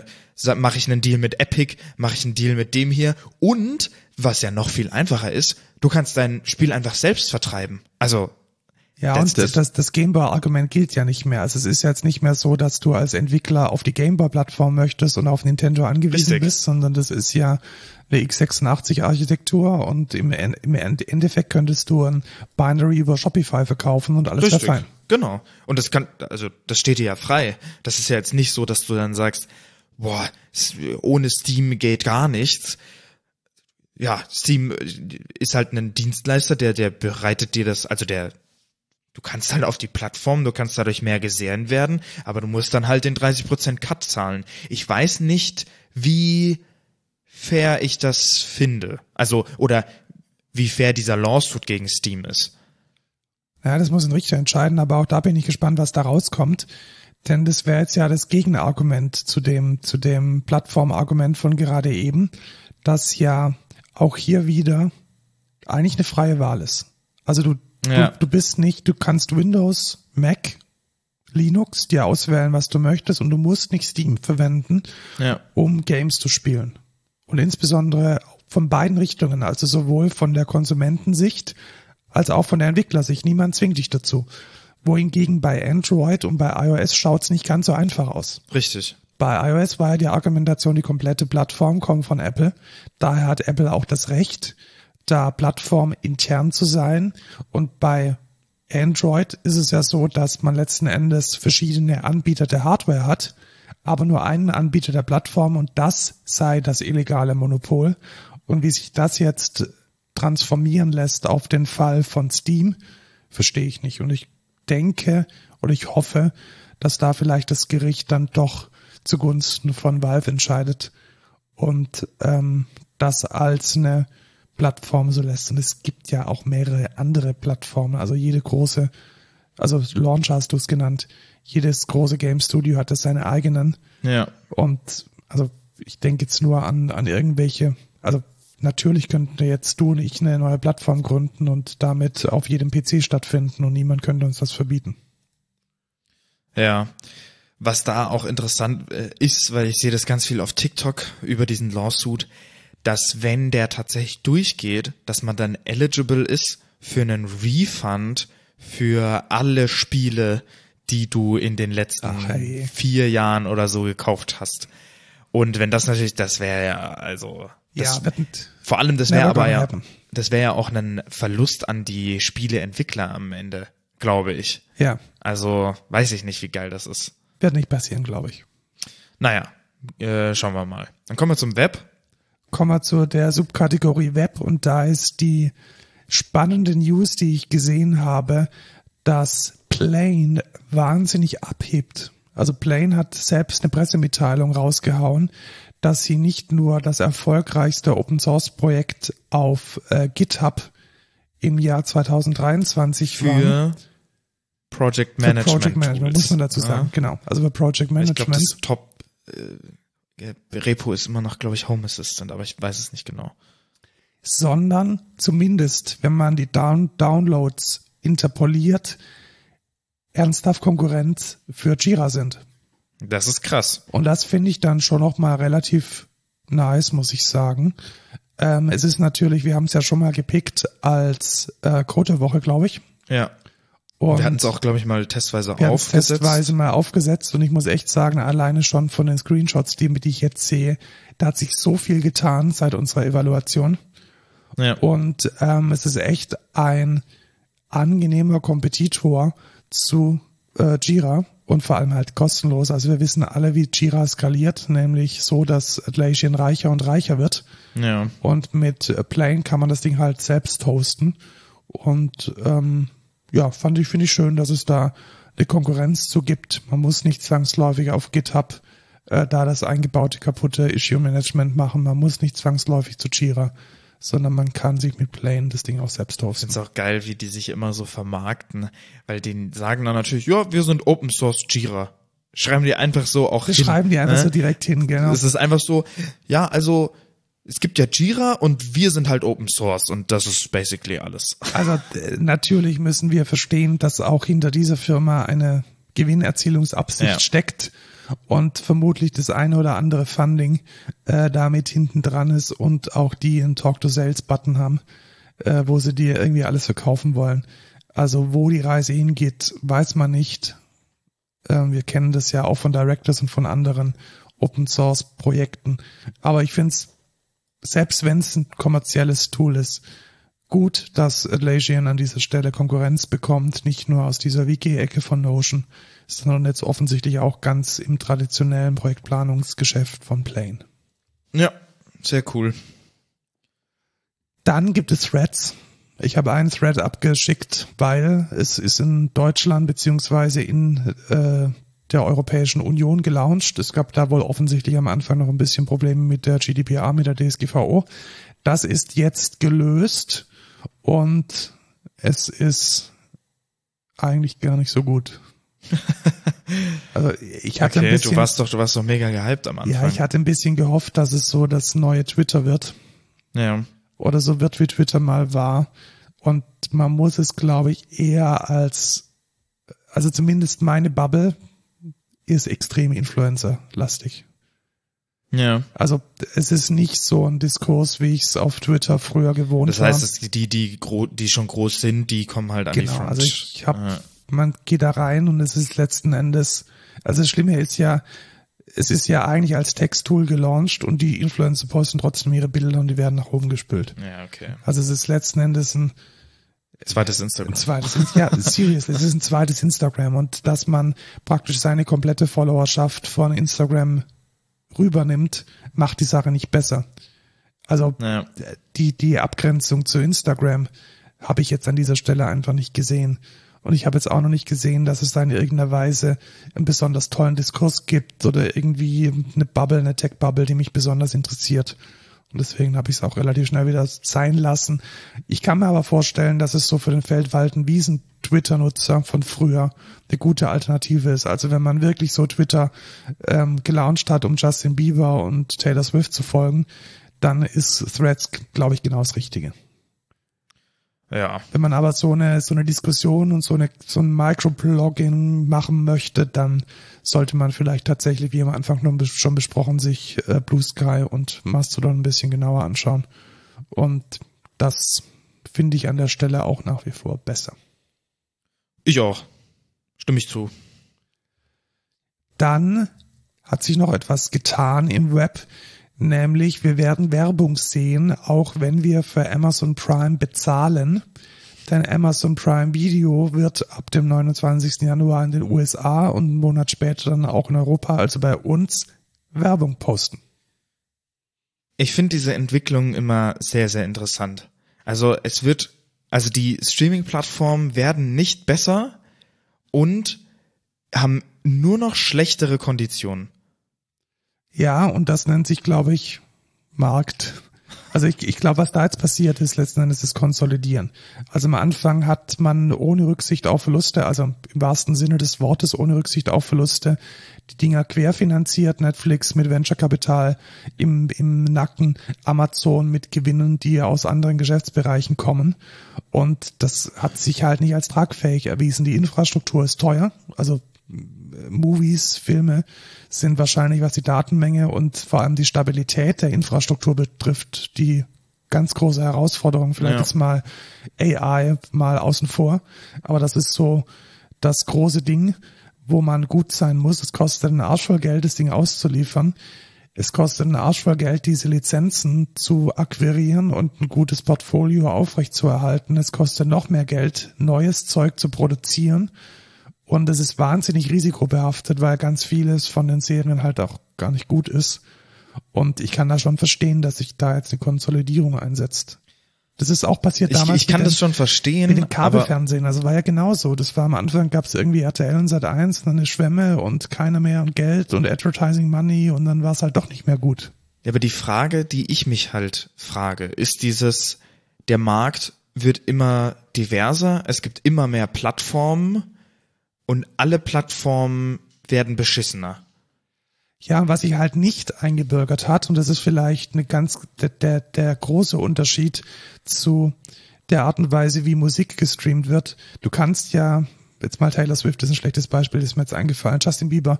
mache ich einen Deal mit Epic, mache ich einen Deal mit dem hier und was ja noch viel einfacher ist, du kannst dein Spiel einfach selbst vertreiben. Also Ja, That's und das, das, Gameboy-Argument gilt ja nicht mehr. Also es ist jetzt nicht mehr so, dass du als Entwickler auf die Gameboy-Plattform möchtest und auf Nintendo angewiesen Richtig. bist, sondern das ist ja eine x86-Architektur und im, im End- Endeffekt könntest du ein Binary über Shopify verkaufen und alles Richtig. fein. genau. Und das kann, also das steht dir ja frei. Das ist ja jetzt nicht so, dass du dann sagst, boah, ohne Steam geht gar nichts. Ja, Steam ist halt ein Dienstleister, der, der bereitet dir das, also der, du kannst halt auf die Plattform, du kannst dadurch mehr gesehen werden, aber du musst dann halt den 30% Cut zahlen. Ich weiß nicht, wie fair ich das finde. Also, oder wie fair dieser Lawsuit gegen Steam ist. Ja, das muss ein Richter entscheiden, aber auch da bin ich gespannt, was da rauskommt. Denn das wäre jetzt ja das Gegenargument zu dem, zu dem Plattformargument von gerade eben, dass ja auch hier wieder eigentlich eine freie Wahl ist. Also du, ja. du, du bist nicht, du kannst Windows, Mac, Linux dir auswählen, was du möchtest und du musst nicht Steam verwenden, ja. um Games zu spielen. Und insbesondere von beiden Richtungen, also sowohl von der Konsumentensicht als auch von der Entwicklersicht. Niemand zwingt dich dazu. Wohingegen bei Android und bei iOS schaut's nicht ganz so einfach aus. Richtig. Bei iOS war ja die Argumentation, die komplette Plattform kommt von Apple. Daher hat Apple auch das Recht, da Plattform intern zu sein. Und bei Android ist es ja so, dass man letzten Endes verschiedene Anbieter der Hardware hat, aber nur einen Anbieter der Plattform und das sei das illegale Monopol. Und wie sich das jetzt transformieren lässt auf den Fall von Steam, verstehe ich nicht. Und ich denke oder ich hoffe, dass da vielleicht das Gericht dann doch zugunsten von Valve entscheidet und ähm, das als eine Plattform so lässt. Und es gibt ja auch mehrere andere Plattformen. Also jede große, also Launch hast du es genannt, jedes große Game Studio hat das seine eigenen. Ja. Und also ich denke jetzt nur an, an irgendwelche, also natürlich könnten jetzt du und ich eine neue Plattform gründen und damit auf jedem PC stattfinden und niemand könnte uns das verbieten. Ja. Was da auch interessant äh, ist, weil ich sehe das ganz viel auf TikTok über diesen Lawsuit, dass wenn der tatsächlich durchgeht, dass man dann eligible ist für einen Refund für alle Spiele, die du in den letzten Ach, vier Jahren oder so gekauft hast. Und wenn das natürlich, das wäre ja, also, das, ja, vor allem, das wäre aber ja, das wäre ja auch ein Verlust an die Spieleentwickler am Ende, glaube ich. Ja. Also, weiß ich nicht, wie geil das ist. Wird nicht passieren, glaube ich. Naja, äh, schauen wir mal. Dann kommen wir zum Web. Kommen wir zu der Subkategorie Web und da ist die spannende News, die ich gesehen habe, dass Plane wahnsinnig abhebt. Also Plane hat selbst eine Pressemitteilung rausgehauen, dass sie nicht nur das erfolgreichste Open Source Projekt auf äh, GitHub im Jahr 2023 für waren, Project Management. Für Project Management muss man dazu sagen, ja. genau. Also für Project Management. Ich glaube, das Top äh, Repo ist immer noch, glaube ich, Home Assistant, aber ich weiß es nicht genau. Sondern zumindest, wenn man die Down Downloads interpoliert, ernsthaft Konkurrenz für Jira sind. Das ist krass. Und das finde ich dann schon noch mal relativ nice, muss ich sagen. Ähm, es ist natürlich, wir haben es ja schon mal gepickt als äh, Code der Woche, glaube ich. Ja. Und wir hatten es auch, glaube ich, mal testweise wir aufgesetzt. Testweise mal aufgesetzt und ich muss echt sagen, alleine schon von den Screenshots, die, die ich jetzt sehe, da hat sich so viel getan seit unserer Evaluation. Ja. Und ähm, es ist echt ein angenehmer Kompetitor zu äh, Jira und vor allem halt kostenlos. Also wir wissen alle, wie Jira skaliert, nämlich so, dass Atlassian reicher und reicher wird. Ja. Und mit Plane kann man das Ding halt selbst hosten. Und ähm, ja, fand ich, finde ich schön, dass es da eine Konkurrenz zu gibt. Man muss nicht zwangsläufig auf GitHub äh, da das eingebaute kaputte Issue Management machen. Man muss nicht zwangsläufig zu Jira sondern man kann sich mit Plane das Ding auch selbst hosten. Ich finde es auch geil, wie die sich immer so vermarkten, weil die sagen dann natürlich, ja, wir sind Open Source Jira. Schreiben die einfach so auch hin. Schreiben die einfach ne? so direkt hin, genau. Es ist einfach so, ja, also es gibt ja Jira und wir sind halt Open Source und das ist basically alles. Also natürlich müssen wir verstehen, dass auch hinter dieser Firma eine Gewinnerzielungsabsicht ja. steckt und vermutlich das eine oder andere Funding äh, damit hinten dran ist und auch die einen Talk to Sales Button haben, äh, wo sie dir irgendwie alles verkaufen wollen. Also wo die Reise hingeht, weiß man nicht. Äh, wir kennen das ja auch von Directors und von anderen Open Source Projekten. Aber ich finde es, selbst wenn es ein kommerzielles Tool ist, gut, dass Atlassian an dieser Stelle Konkurrenz bekommt, nicht nur aus dieser Wiki-Ecke von Notion, sondern jetzt offensichtlich auch ganz im traditionellen Projektplanungsgeschäft von Plane. Ja, sehr cool. Dann gibt es Threads. Ich habe einen Thread abgeschickt, weil es ist in Deutschland beziehungsweise in äh, der Europäischen Union gelauncht. Es gab da wohl offensichtlich am Anfang noch ein bisschen Probleme mit der GDPR, mit der DSGVO. Das ist jetzt gelöst und es ist eigentlich gar nicht so gut. (laughs) Also ich hatte okay, ein bisschen, du warst doch, du warst doch mega gehypt am Anfang. Ja, ich hatte ein bisschen gehofft, dass es so das neue Twitter wird. Ja. Oder so wird, wie Twitter mal war. Und man muss es, glaube ich, eher als, also zumindest meine Bubble ist extrem Influencer-lastig. Ja. Also es ist nicht so ein Diskurs, wie ich es auf Twitter früher gewohnt habe. Das heißt, die, die, die, die schon groß sind, die kommen halt an genau, die Front. Also ich habe ja man geht da rein und es ist letzten Endes, also das Schlimme ist ja, es ist ja eigentlich als Texttool gelauncht und die Influencer posten trotzdem ihre Bilder und die werden nach oben gespült. Ja, okay. Also es ist letzten Endes ein zweites Instagram. Ein zweites, ja, seriously, es ist ein zweites Instagram und dass man praktisch seine komplette Followerschaft von Instagram rübernimmt, macht die Sache nicht besser. Also ja. die die Abgrenzung zu Instagram habe ich jetzt an dieser Stelle einfach nicht gesehen. Und ich habe jetzt auch noch nicht gesehen, dass es da in irgendeiner Weise einen besonders tollen Diskurs gibt oder irgendwie eine Bubble, eine Tech-Bubble, die mich besonders interessiert. Und deswegen habe ich es auch relativ schnell wieder sein lassen. Ich kann mir aber vorstellen, dass es so für den Feldwalten Wiesen Twitter-Nutzer von früher eine gute Alternative ist. Also wenn man wirklich so Twitter ähm, gelauncht hat, um Justin Bieber und Taylor Swift zu folgen, dann ist Threads, glaube ich, genau das Richtige. Ja. Wenn man aber so eine, so eine Diskussion und so eine, so ein Microblogging machen möchte, dann sollte man vielleicht tatsächlich, wie am Anfang schon besprochen, sich äh, Blue Sky und Mastodon ein bisschen genauer anschauen. Und das finde ich an der Stelle auch nach wie vor besser. Ich auch. Stimme ich zu. Dann hat sich noch etwas getan im Web nämlich wir werden Werbung sehen, auch wenn wir für Amazon Prime bezahlen. Denn Amazon Prime Video wird ab dem 29. Januar in den USA und einen Monat später dann auch in Europa, also bei uns, Werbung posten. Ich finde diese Entwicklung immer sehr, sehr interessant. Also es wird, also die Streaming-Plattformen werden nicht besser und haben nur noch schlechtere Konditionen. Ja, und das nennt sich, glaube ich, Markt. Also ich, ich glaube, was da jetzt passiert ist, letzten Endes ist Konsolidieren. Also am Anfang hat man ohne Rücksicht auf Verluste, also im wahrsten Sinne des Wortes ohne Rücksicht auf Verluste, die Dinger querfinanziert, Netflix mit Venture-Kapital im, im Nacken, Amazon mit Gewinnen, die aus anderen Geschäftsbereichen kommen. Und das hat sich halt nicht als tragfähig erwiesen. Die Infrastruktur ist teuer, also Movies, Filme sind wahrscheinlich, was die Datenmenge und vor allem die Stabilität der Infrastruktur betrifft, die ganz große Herausforderung. Vielleicht ja. ist mal AI mal außen vor, aber das ist so das große Ding, wo man gut sein muss. Es kostet einen Arsch voll Geld, das Ding auszuliefern. Es kostet einen Arsch voll Geld, diese Lizenzen zu akquirieren und ein gutes Portfolio aufrechtzuerhalten. Es kostet noch mehr Geld, neues Zeug zu produzieren und es ist wahnsinnig risikobehaftet, weil ganz vieles von den Serien halt auch gar nicht gut ist. Und ich kann da schon verstehen, dass sich da jetzt eine Konsolidierung einsetzt. Das ist auch passiert damals. Ich, ich kann den, das schon verstehen. Mit dem Kabelfernsehen. Also war ja genauso. Das war am Anfang gab es irgendwie RTL und Sat 1, dann eine Schwemme und keiner mehr und Geld und Advertising Money und dann war es halt doch nicht mehr gut. Ja, aber die Frage, die ich mich halt frage, ist dieses, der Markt wird immer diverser, es gibt immer mehr Plattformen und alle Plattformen werden beschissener. Ja, was sich halt nicht eingebürgert hat, und das ist vielleicht eine ganz, der, der, der große Unterschied zu der Art und Weise, wie Musik gestreamt wird. Du kannst ja, jetzt mal Taylor Swift ist ein schlechtes Beispiel, ist mir jetzt eingefallen, Justin Bieber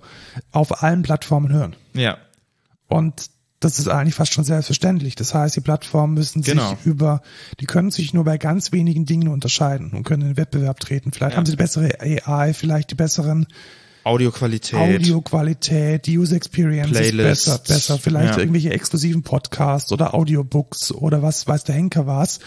auf allen Plattformen hören. Ja. Und das ist eigentlich fast schon selbstverständlich. Das heißt, die Plattformen müssen genau. sich über, die können sich nur bei ganz wenigen Dingen unterscheiden und können in den Wettbewerb treten. Vielleicht ja. haben sie die bessere AI, vielleicht die besseren Audioqualität. Audioqualität, die User Experience Playlists. ist besser, besser. Vielleicht Ja. irgendwelche exklusiven Podcasts oder Audiobooks oder was weiß der Henker was.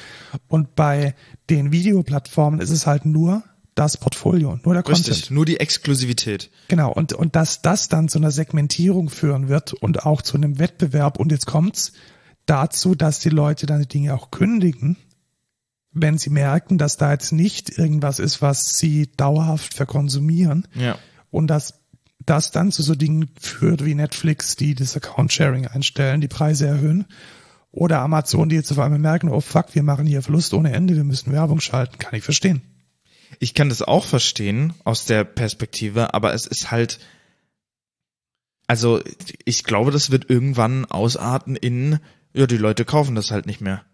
Und bei den Videoplattformen ist es halt nur das Portfolio, nur der Content. Richtig, nur die Exklusivität. Genau, und, und dass das dann zu einer Segmentierung führen wird und auch zu einem Wettbewerb, und jetzt kommt's dazu, dass die Leute dann die Dinge auch kündigen, wenn sie merken, dass da jetzt nicht irgendwas ist, was sie dauerhaft verkonsumieren Ja. und dass das dann zu so Dingen führt wie Netflix, die das Account-Sharing einstellen, die Preise erhöhen. Oder Amazon, die jetzt auf einmal merken, oh fuck, wir machen hier Verlust ohne Ende, wir müssen Werbung schalten. Kann ich verstehen. Ich kann das auch verstehen aus der Perspektive, aber es ist halt, also ich glaube, das wird irgendwann ausarten in, ja, die Leute kaufen das halt nicht mehr.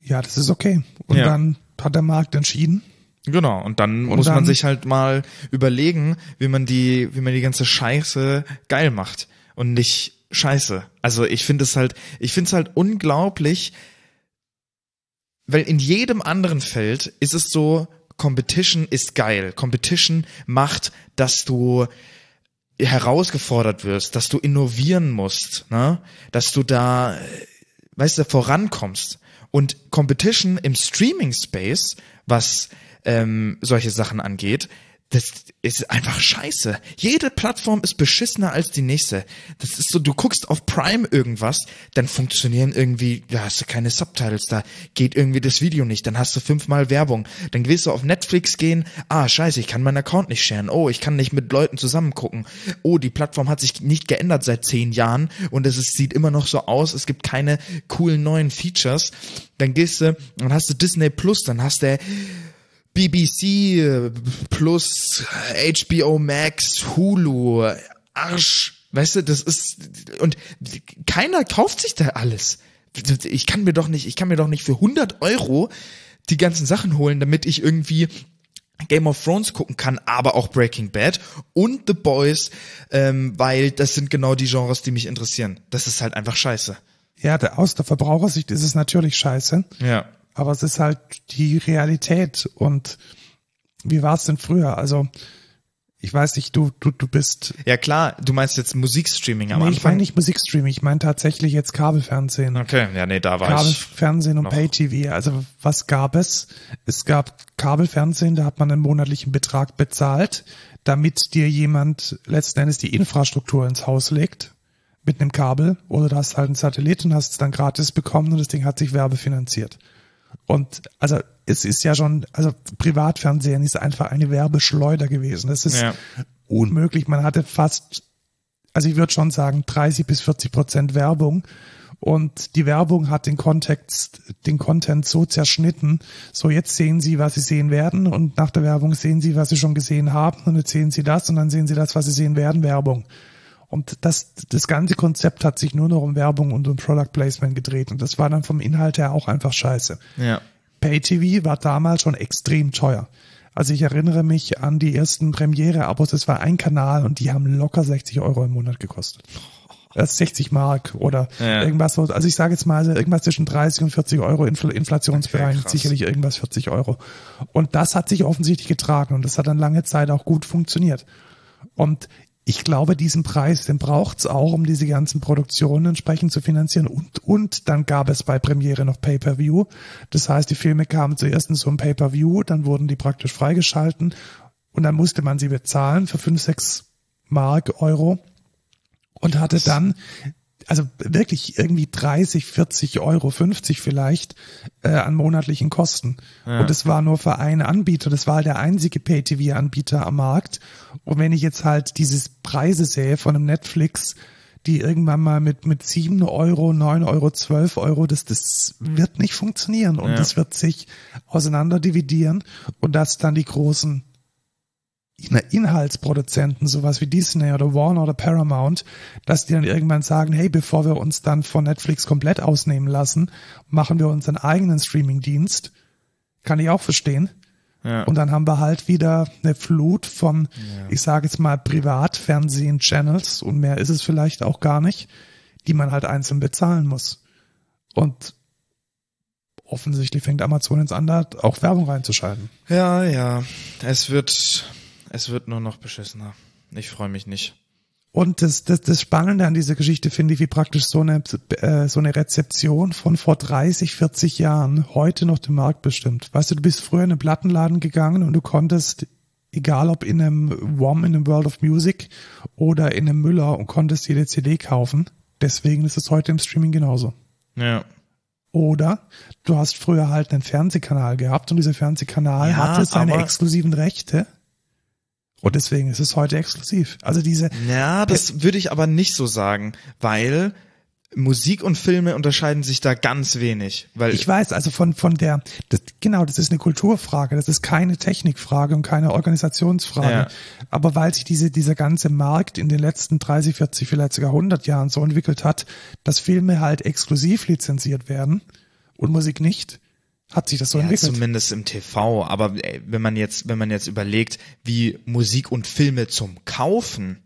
Ja, das ist okay. Und Ja. dann hat der Markt entschieden. Genau, und dann Und muss man dann- sich halt mal überlegen, wie man die, wie man die ganze Scheiße geil macht und nicht Scheiße. Also ich finde es halt, ich finde es halt unglaublich, weil in jedem anderen Feld ist es so, Competition ist geil. Competition macht, dass du herausgefordert wirst, dass du innovieren musst, ne? dass du da, weißt du, vorankommst. Und Competition im Streaming-Space, was ähm, solche Sachen angeht, das ist einfach scheiße. Jede Plattform ist beschissener als die nächste. Das ist so, du guckst auf Prime irgendwas, dann funktionieren irgendwie, ja, hast du keine Subtitles da, geht irgendwie das Video nicht, dann hast du fünfmal Werbung. Dann willst du auf Netflix gehen, ah, scheiße, ich kann meinen Account nicht sharen. Oh, ich kann nicht mit Leuten zusammen gucken. Oh, die Plattform hat sich nicht geändert seit zehn Jahren und es ist, sieht immer noch so aus, es gibt keine coolen neuen Features. Dann gehst du, dann hast du Disney Plus, dann hast du BBC äh, plus HBO Max, Hulu, Arsch. Weißt du, das ist und keiner kauft sich da alles. Ich kann mir doch nicht, ich kann mir doch nicht für 100 Euro die ganzen Sachen holen, damit ich irgendwie Game of Thrones gucken kann, aber auch Breaking Bad und The Boys, ähm, weil das sind genau die Genres, die mich interessieren. Das ist halt einfach scheiße. Ja, der, aus der Verbrauchersicht ist es natürlich scheiße, Ja. Aber es ist halt die Realität. Und wie war es denn früher? Also, ich weiß nicht, du, du, du bist. Ja klar, du meinst jetzt Musikstreaming am nee, ich Anfang. meine nicht Musikstreaming, ich meine tatsächlich jetzt Kabelfernsehen. Okay, ja, nee, da war ich. Kabelfernsehen und. Pay-TV. Also was gab es? Es gab Kabelfernsehen, da hat man einen monatlichen Betrag bezahlt, damit dir jemand letzten Endes die Infrastruktur ins Haus legt mit einem Kabel oder du hast halt einen Satellit und hast es dann gratis bekommen und das Ding hat sich werbefinanziert. Und also es ist ja schon, also Privatfernsehen ist einfach eine Werbeschleuder gewesen. Das ist Ja. unmöglich. Man hatte fast, also ich würde schon sagen, 30 bis 40 Prozent Werbung. Und die Werbung hat den Kontext, den Content so zerschnitten. So, jetzt sehen Sie, was Sie sehen werden. Und nach der Werbung sehen Sie, was Sie schon gesehen haben. Und jetzt sehen Sie das. Und dann sehen Sie das, was Sie sehen werden, Werbung. Und das, das ganze Konzept hat sich nur noch um Werbung und um Product Placement gedreht. Und das war dann vom Inhalt her auch einfach scheiße. Ja. Pay-TV war damals schon extrem teuer. Also ich erinnere mich an die ersten Premiere-Abos, es war ein Kanal und die haben locker 60 Euro im Monat gekostet. Das ist 60 Mark oder Ja. irgendwas so. Also ich sage jetzt mal, irgendwas zwischen 30 und 40 Euro Infl Inflationsbereich, Okay, sicherlich irgendwas 40 Euro. Und das hat sich offensichtlich getragen und das hat dann lange Zeit auch gut funktioniert. Und ich glaube, diesen Preis, den braucht's auch, um diese ganzen Produktionen entsprechend zu finanzieren. Und, und dann gab es bei Premiere noch Pay-Per-View. Das heißt, die Filme kamen zuerst in so ein Pay-Per-View, dann wurden die praktisch freigeschalten und dann musste man sie bezahlen für 5, 6 Mark, Euro und hatte dann also wirklich irgendwie 30, 40 Euro, 50 vielleicht äh, an monatlichen Kosten. Und es war nur für einen Anbieter. Das war halt der einzige Pay-TV-Anbieter am Markt. Und wenn ich jetzt halt dieses Preise sehe von einem Netflix, die irgendwann mal mit, mit 7 Euro, 9 Euro, 12 Euro, das, das wird nicht funktionieren. Und Ja. das wird sich auseinander dividieren. Und dass dann die großen Inhaltsproduzenten, sowas wie Disney oder Warner oder Paramount, dass die dann irgendwann sagen, hey, bevor wir uns dann von Netflix komplett ausnehmen lassen, machen wir unseren eigenen Streaming-Dienst. Kann ich auch verstehen. Ja. Und dann haben wir halt wieder eine Flut von, ich sage jetzt mal, Privatfernsehen-Channels und mehr ist es vielleicht auch gar nicht, die man halt einzeln bezahlen muss. Und offensichtlich fängt Amazon jetzt an, da auch Werbung reinzuschalten. Ja, ja. Es wird, Es wird nur noch beschissener. Ich freue mich nicht. Und das, das, das Spannende an dieser Geschichte finde ich, wie praktisch so eine, äh, so eine Rezeption von vor 30, 40 Jahren heute noch den Markt bestimmt. Weißt du, du bist früher in einen Plattenladen gegangen und du konntest, egal ob in einem WOM, in einem World of Music oder in einem Müller und konntest jede CD kaufen. Deswegen ist es heute im Streaming genauso. Ja. Oder du hast früher halt einen Fernsehkanal gehabt und dieser Fernsehkanal Ja, hatte seine exklusiven Rechte. Und deswegen ist es heute exklusiv. Also diese, Ja, das würde ich aber nicht so sagen, weil Musik und Filme unterscheiden sich da ganz wenig. Weil ich weiß, also von, von der, das, genau, das ist eine Kulturfrage, das ist keine Technikfrage und keine Organisationsfrage. Ja. Aber weil sich diese, dieser ganze Markt in den letzten 30, 40, vielleicht sogar 100 Jahren so entwickelt hat, dass Filme halt exklusiv lizenziert werden und Musik nicht, hat sich das so ja, entwickelt. zumindest im TV. Aber ey, wenn man jetzt, wenn man jetzt überlegt, wie Musik und Filme zum Kaufen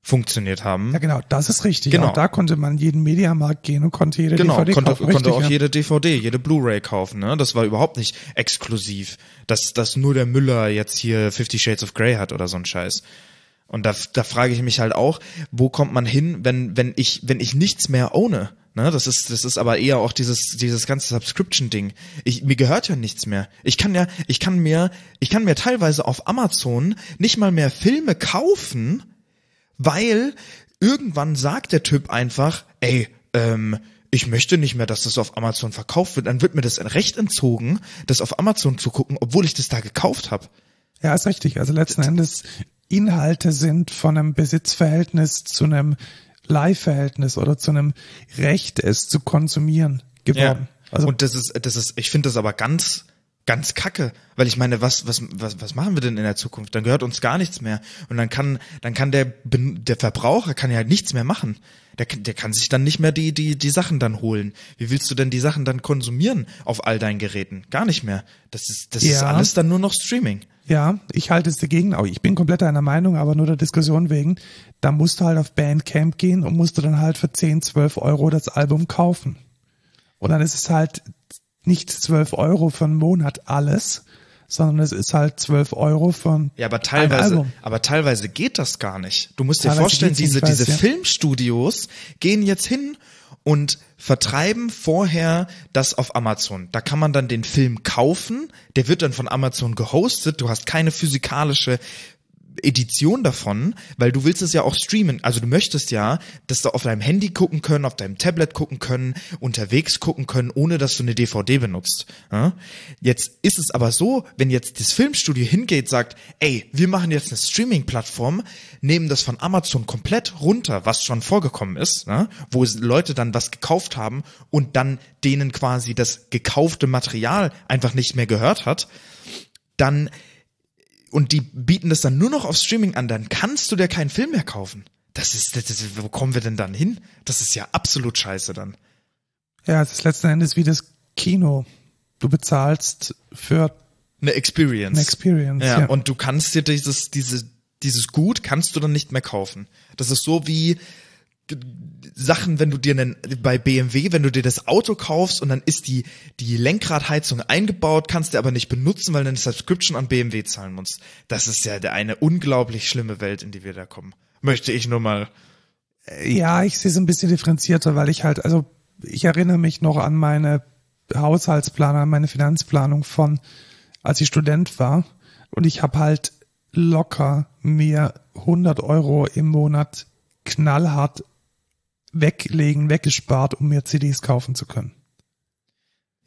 funktioniert haben, Ja, genau, das ist richtig. Genau. Auch da konnte man jeden Mediamarkt gehen und konnte jede Genau, DVD konnte, kaufen. konnte Richtig, auch ja. jede DVD, jede Blu-ray kaufen. Ne? Das war überhaupt nicht exklusiv, dass, dass nur der Müller jetzt hier Fifty Shades of Grey hat oder so ein Scheiß. Und da, da frage ich mich halt auch, wo kommt man hin, wenn, wenn ich, wenn ich nichts mehr ohne? Ne, das ist, das ist aber eher auch dieses, dieses ganze Subscription-Ding. Ich, mir gehört ja nichts mehr. Ich kann ja, ich kann mir, ich kann mir teilweise auf Amazon nicht mal mehr Filme kaufen, weil irgendwann sagt der Typ einfach, ey, ähm, ich möchte nicht mehr, dass das auf Amazon verkauft wird, dann wird mir das Recht entzogen, das auf Amazon zu gucken, obwohl ich das da gekauft habe. Ja, ist richtig. Also letzten Endes Inhalte sind von einem Besitzverhältnis zu einem Leihverhältnis oder zu einem Recht, es zu konsumieren geworden. Also und das ist, das ist, ich finde das aber ganz, ganz kacke, weil ich meine, was, was, was, was machen wir denn in der Zukunft? Dann gehört uns gar nichts mehr und dann kann, dann kann der, der Verbraucher kann ja nichts mehr machen. Der, kann- der kann sich dann nicht mehr die, die, die Sachen dann holen. Wie willst du denn die Sachen dann konsumieren auf all deinen Geräten? Gar nicht mehr. Das ist, das ist Ja. alles dann nur noch Streaming. Ja, ich halte es dagegen. Auch ich bin komplett einer Meinung, aber nur der Diskussion wegen. Da musst du halt auf Bandcamp gehen und musst du dann halt für 10, 12 Euro das Album kaufen. Und dann ist es halt nicht 12 Euro für einen Monat alles, sondern es ist halt 12 Euro für Ja, aber teilweise, aber teilweise geht das gar nicht. Du musst dir Teilweise vorstellen, geht's nicht, diese, diese. Filmstudios gehen jetzt hin und vertreiben vorher das auf Amazon. Da kann man dann den Film kaufen, der wird dann von Amazon gehostet, du hast keine physikalische Edition davon, weil du willst es ja auch streamen. Also du möchtest ja, dass du auf deinem Handy gucken können, auf deinem Tablet gucken können, unterwegs gucken können, ohne dass du eine DVD benutzt. Ja? Jetzt ist es aber so, wenn jetzt das Filmstudio hingeht, sagt, ey, wir machen jetzt eine Streaming-Plattform, nehmen das von Amazon komplett runter, was schon vorgekommen ist, ne? wo Leute dann was gekauft haben und dann denen quasi das gekaufte Material einfach nicht mehr gehört hat, dann und die bieten das dann nur noch auf Streaming an, dann kannst du dir keinen Film mehr kaufen. Das ist, das ist, wo kommen wir denn dann hin? Das ist ja absolut scheiße dann. Ja, es ist letzten Endes wie das Kino. Du bezahlst für Eine Experience. eine Experience. ja, Ja, und du kannst dir dieses, diese, dieses Gut kannst du dann nicht mehr kaufen. Das ist so wie Sachen, wenn du dir einen, bei BMW, wenn du dir das Auto kaufst und dann ist die, die Lenkradheizung eingebaut, kannst du aber nicht benutzen, weil du eine Subscription an BMW zahlen musst. Das ist ja eine unglaublich schlimme Welt, in die wir da kommen. Möchte ich nur mal. ja, ich sehe es ein bisschen differenzierter, weil ich halt, also ich erinnere mich noch an meine Haushaltsplanung, an meine Finanzplanung von, als ich Student war. Und ich habe halt locker mir 100 Euro im Monat knallhart weglegen, weggespart, um mir CDs kaufen zu können.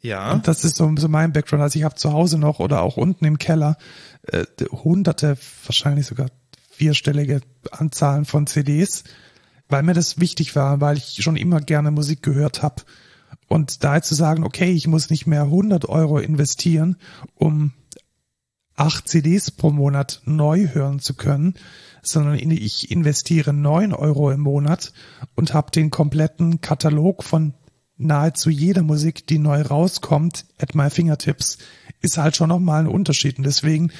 Ja. Und das ist so, so mein Background. Also ich habe zu Hause noch oder auch unten im Keller äh, hunderte, wahrscheinlich sogar vierstellige Anzahlen von CDs, weil mir das wichtig war, weil ich schon immer gerne Musik gehört habe. Und da jetzt zu sagen, okay, ich muss nicht mehr 100 Euro investieren, um acht CDs pro Monat neu hören zu können, sondern ich investiere neun Euro im Monat und habe den kompletten Katalog von nahezu jeder Musik, die neu rauskommt, at my fingertips, ist halt schon nochmal ein Unterschied. Und deswegen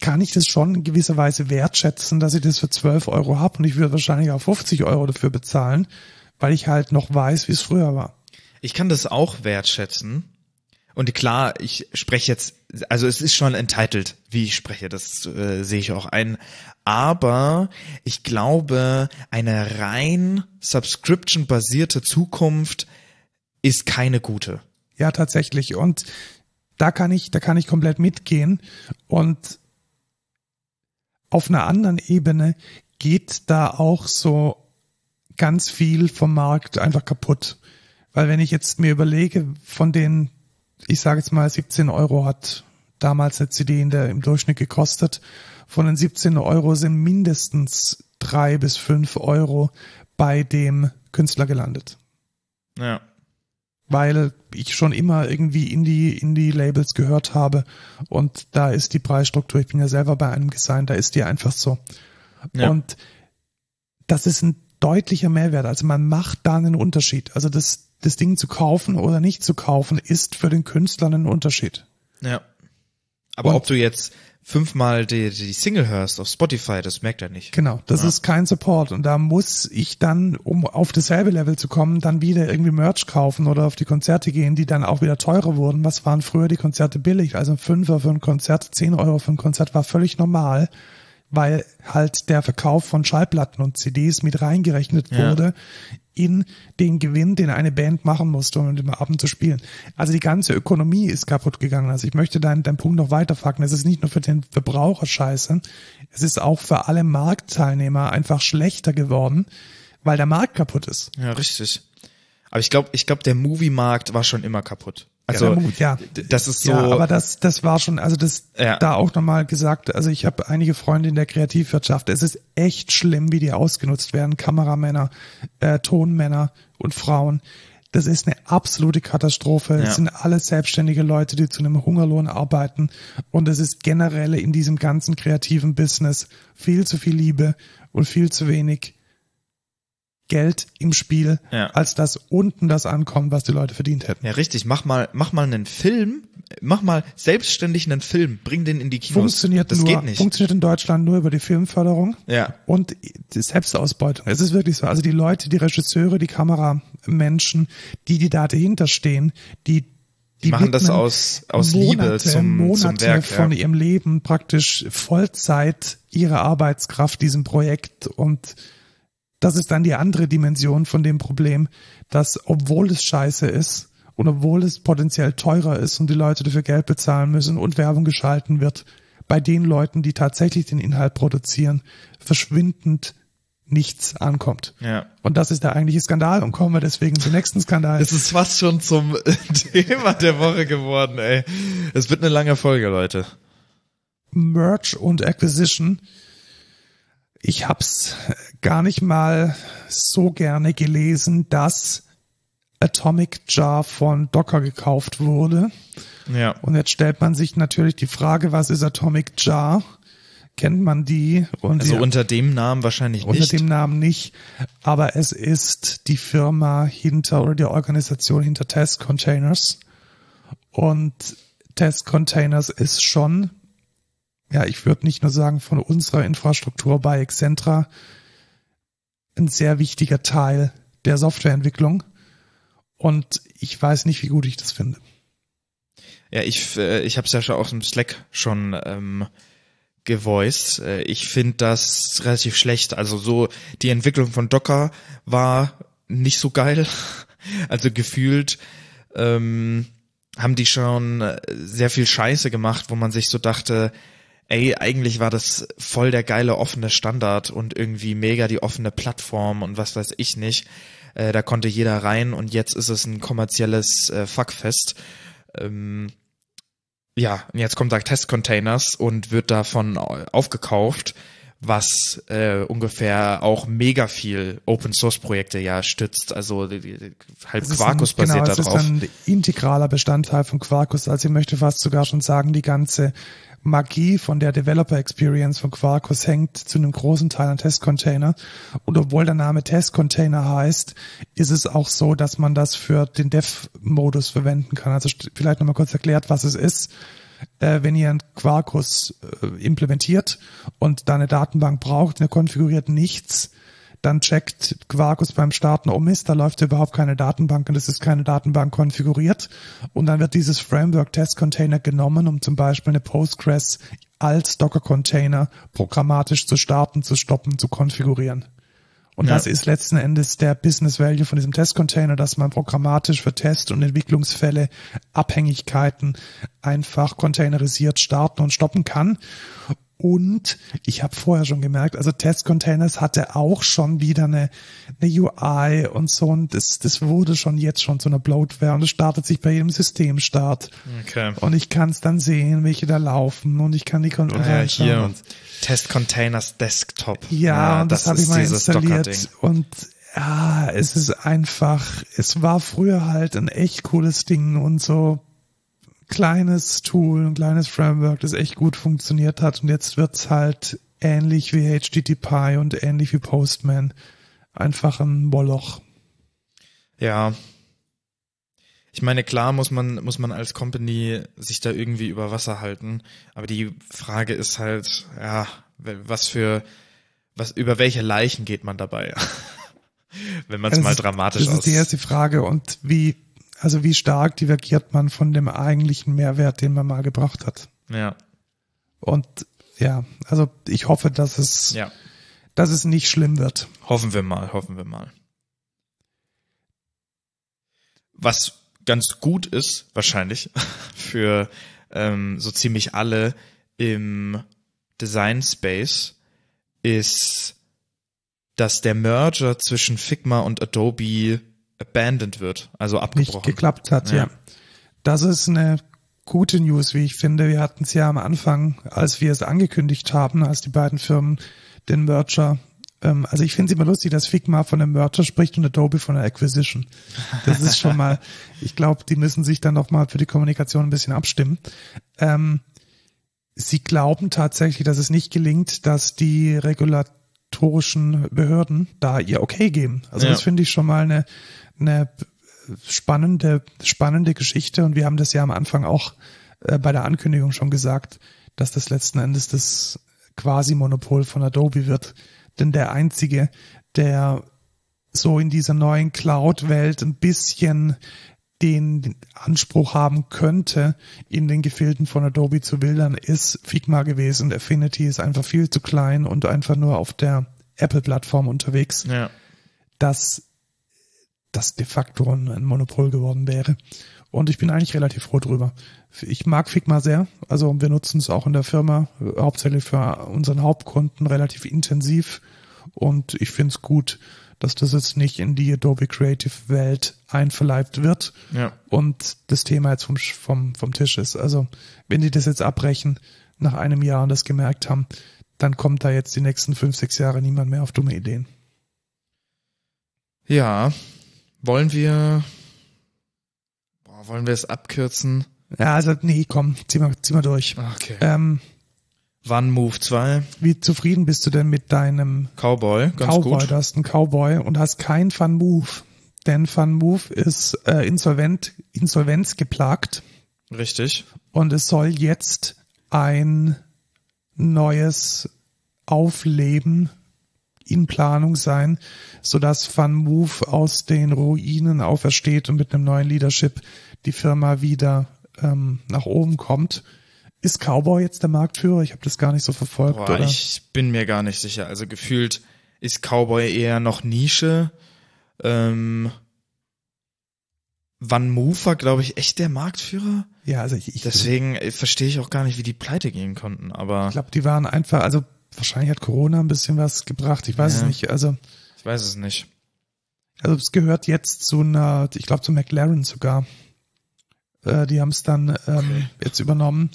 kann ich das schon in gewisser Weise wertschätzen, dass ich das für 12 Euro habe und ich würde wahrscheinlich auch 50 Euro dafür bezahlen, weil ich halt noch weiß, wie es früher war. Ich kann das auch wertschätzen. Und klar, ich spreche jetzt, also es ist schon entitled, wie ich spreche, das äh, sehe ich auch ein. Aber ich glaube, eine rein subscription-basierte Zukunft ist keine gute. Ja, tatsächlich. Und da kann ich, da kann ich komplett mitgehen. Und auf einer anderen Ebene geht da auch so ganz viel vom Markt einfach kaputt. Weil wenn ich jetzt mir überlege, von den, ich sage jetzt mal 17 Euro hat damals eine CD in der, im Durchschnitt gekostet, von den 17 Euro sind mindestens drei bis fünf Euro bei dem Künstler gelandet. Ja. Weil ich schon immer irgendwie in die, in die Labels gehört habe und da ist die Preisstruktur, ich bin ja selber bei einem gesigned, da ist die einfach so. Ja. Und das ist ein deutlicher Mehrwert. Also man macht da einen Unterschied. Also das, das Ding zu kaufen oder nicht zu kaufen ist für den Künstler ein Unterschied. Ja. Aber Und, ob du jetzt fünfmal die, die Single hörst auf Spotify, das merkt er nicht. Genau, das ja. ist kein Support. Und da muss ich dann, um auf dasselbe Level zu kommen, dann wieder irgendwie Merch kaufen oder auf die Konzerte gehen, die dann auch wieder teurer wurden. Was waren früher die Konzerte billig? Also ein Fünfer für ein Konzert, zehn Euro für ein Konzert war völlig normal weil halt der Verkauf von Schallplatten und CDs mit reingerechnet ja. wurde in den Gewinn, den eine Band machen musste, um den Abend zu spielen. Also die ganze Ökonomie ist kaputt gegangen. Also ich möchte deinen, deinen Punkt noch weiterfacken. Es ist nicht nur für den Verbraucher scheiße, es ist auch für alle Marktteilnehmer einfach schlechter geworden, weil der Markt kaputt ist. Ja, richtig. Aber ich glaube, ich glaube, der Movie-Markt war schon immer kaputt. Also ja, das ist so. Ja, aber das, das war schon, also das ja. da auch nochmal gesagt. Also ich habe einige Freunde in der Kreativwirtschaft. Es ist echt schlimm, wie die ausgenutzt werden. Kameramänner, äh, Tonmänner und Frauen. Das ist eine absolute Katastrophe. Es sind alles selbstständige Leute, die zu einem Hungerlohn arbeiten. Und es ist generell in diesem ganzen kreativen Business viel zu viel Liebe und viel zu wenig Geld im Spiel, ja. als dass unten das ankommt, was die Leute verdient hätten. Ja, richtig. Mach mal, mach mal einen Film, mach mal selbstständig einen Film, bring den in die Kinos. Funktioniert das nur, geht nicht. Funktioniert in Deutschland nur über die Filmförderung. Ja. Und die Selbstausbeutung. Es ist wirklich so. Also die Leute, die Regisseure, die Kameramenschen, die, die da dahinter stehen, die die machen das aus, aus Monate, Liebe zum, Monate zum Werk. von ihrem Leben praktisch Vollzeit ihre Arbeitskraft diesem Projekt und das ist dann die andere Dimension von dem Problem, dass obwohl es scheiße ist und obwohl es potenziell teurer ist und die Leute dafür Geld bezahlen müssen und Werbung geschalten wird, bei den Leuten, die tatsächlich den Inhalt produzieren, verschwindend nichts ankommt. Ja. Und das ist der eigentliche Skandal und kommen wir deswegen zum nächsten Skandal. Es ist fast schon zum (laughs) Thema der Woche geworden, ey. Es wird eine lange Folge, Leute. Merch und Acquisition ich hab's gar nicht mal so gerne gelesen, dass Atomic Jar von Docker gekauft wurde. Ja. Und jetzt stellt man sich natürlich die Frage, was ist Atomic Jar? Kennt man die? Und also unter dem Namen wahrscheinlich unter nicht. Unter dem Namen nicht. Aber es ist die Firma hinter oder die Organisation hinter Test Containers. Und Test Containers ist schon ja, ich würde nicht nur sagen, von unserer Infrastruktur bei Excentra ein sehr wichtiger Teil der Softwareentwicklung. Und ich weiß nicht, wie gut ich das finde. Ja, ich, äh, ich habe schon aus dem Slack schon ähm, gevoiced. Äh, ich finde das relativ schlecht. Also so die Entwicklung von Docker war nicht so geil. (laughs) Also gefühlt ähm, haben die schon äh, sehr viel Scheiße gemacht, wo man sich so dachte, ey, eigentlich war das voll der geile offene Standard und irgendwie mega die offene Plattform und was weiß ich nicht. Äh, da konnte jeder rein und jetzt ist es ein kommerzielles äh, Fuckfest. Ähm, ja, und jetzt kommt da Testcontainers und wird davon aufgekauft, was äh, ungefähr auch mega viel Open Source Projekte ja stützt. Also die, die, halt Quarkus ein, basiert genau, darauf. Das ist ein integraler Bestandteil von Quarkus. Also ich möchte fast sogar schon sagen, die ganze Magie von der Developer Experience von Quarkus hängt zu einem großen Teil an Testcontainer. Und obwohl der Name Testcontainer heißt, ist es auch so, dass man das für den Dev-Modus verwenden kann. Also vielleicht nochmal kurz erklärt, was es ist. Äh, wenn ihr einen Quarkus äh, implementiert und da eine Datenbank braucht, ihr konfiguriert nichts, dann checkt Quarkus beim Starten, oh Mist, da läuft überhaupt keine Datenbank und es ist keine Datenbank konfiguriert. Und dann wird dieses Framework Test Container genommen, um zum Beispiel eine Postgres als Docker Container programmatisch zu starten, zu stoppen, zu konfigurieren. Und ja. das ist letzten Endes der Business Value von diesem Test-Container, dass man programmatisch für Test- und Entwicklungsfälle Abhängigkeiten einfach containerisiert starten und stoppen kann. Und ich habe vorher schon gemerkt, also Test Containers hatte auch schon wieder eine, eine UI und so und das, das wurde schon jetzt schon zu einer Bloatware und es startet sich bei jedem Systemstart. Okay. Und ich kann es dann sehen, welche da laufen und ich kann die Kon ja, hier und Test Containers Desktop. Ja, ja und das, das habe ich mal installiert und ja, es ist einfach, es war früher halt ein echt cooles Ding und so kleines Tool, ein kleines Framework, das echt gut funktioniert hat und jetzt wird's halt ähnlich wie HTTP und ähnlich wie Postman. Einfach ein Moloch. Ja. Ich meine, klar muss man, muss man als Company sich da irgendwie über Wasser halten. Aber die Frage ist halt, ja, was für, was, über welche Leichen geht man dabei? (laughs) Wenn man es mal dramatisch Das ist die erste Frage. Und wie also wie stark divergiert man von dem eigentlichen Mehrwert, den man mal gebracht hat. Ja. Und ja, also ich hoffe, dass es, ja. dass es nicht schlimm wird. Hoffen wir mal, hoffen wir mal. Was ganz gut ist, wahrscheinlich, (laughs) für ähm, so ziemlich alle im Design Space, ist, dass der Merger zwischen Figma und Adobe abandoned wird, also abgebrochen. Nicht geklappt hat, ja. ja. Das ist eine gute News, wie ich finde. Wir hatten es ja am Anfang, als wir es angekündigt haben, als die beiden Firmen den Merger ähm, also ich finde es immer lustig, dass Figma von einem Merger spricht und Adobe von einer Acquisition. Das ist schon mal, (laughs) ich glaube, die müssen sich dann noch mal für die Kommunikation ein bisschen abstimmen. Ähm, sie glauben tatsächlich, dass es nicht gelingt, dass die regulatorischen Behörden da ihr Okay geben. Also ja. das finde ich schon mal eine, eine spannende, spannende Geschichte und wir haben das ja am Anfang auch äh, bei der Ankündigung schon gesagt, dass das letzten Endes das Quasi-Monopol von Adobe wird. Denn der einzige, der so in dieser neuen Cloud-Welt ein bisschen den Anspruch haben könnte, in den Gefilden von Adobe zu wildern, ist Figma gewesen. Affinity ist einfach viel zu klein und einfach nur auf der Apple-Plattform unterwegs. Ja. Das das de facto ein Monopol geworden wäre. Und ich bin eigentlich relativ froh drüber. Ich mag Figma sehr. Also wir nutzen es auch in der Firma, hauptsächlich für unseren Hauptkunden relativ intensiv. Und ich finde es gut, dass das jetzt nicht in die Adobe Creative Welt einverleibt wird ja. und das Thema jetzt vom, vom, vom Tisch ist. Also wenn die das jetzt abbrechen nach einem Jahr und das gemerkt haben, dann kommt da jetzt die nächsten fünf, sechs Jahre niemand mehr auf dumme Ideen. Ja, wollen wir, boah, wollen wir es abkürzen? Ja, also nee, komm, zieh mal, zieh mal durch. Okay. Ähm, Wann Move 2? Wie zufrieden bist du denn mit deinem Cowboy? Ganz Cowboy, gut. du hast einen Cowboy und hast kein Fun Move. Denn Fun Move ist äh, insolvent, Insolvenz geplagt. Richtig. Und es soll jetzt ein neues Aufleben in Planung sein, sodass Van Move aus den Ruinen aufersteht und mit einem neuen Leadership die Firma wieder ähm, nach oben kommt. Ist Cowboy jetzt der Marktführer? Ich habe das gar nicht so verfolgt. Boah, oder? Ich bin mir gar nicht sicher. Also gefühlt ist Cowboy eher noch Nische. Ähm, Van Move war, glaube ich, echt der Marktführer. Ja, also ich, ich deswegen äh, verstehe ich auch gar nicht, wie die pleite gehen konnten. Aber ich glaube, die waren einfach, also wahrscheinlich hat Corona ein bisschen was gebracht. Ich weiß ja. es nicht. Also ich weiß es nicht. Also es gehört jetzt zu einer, ich glaube zu McLaren sogar. Äh, die haben es dann ähm, okay. jetzt übernommen.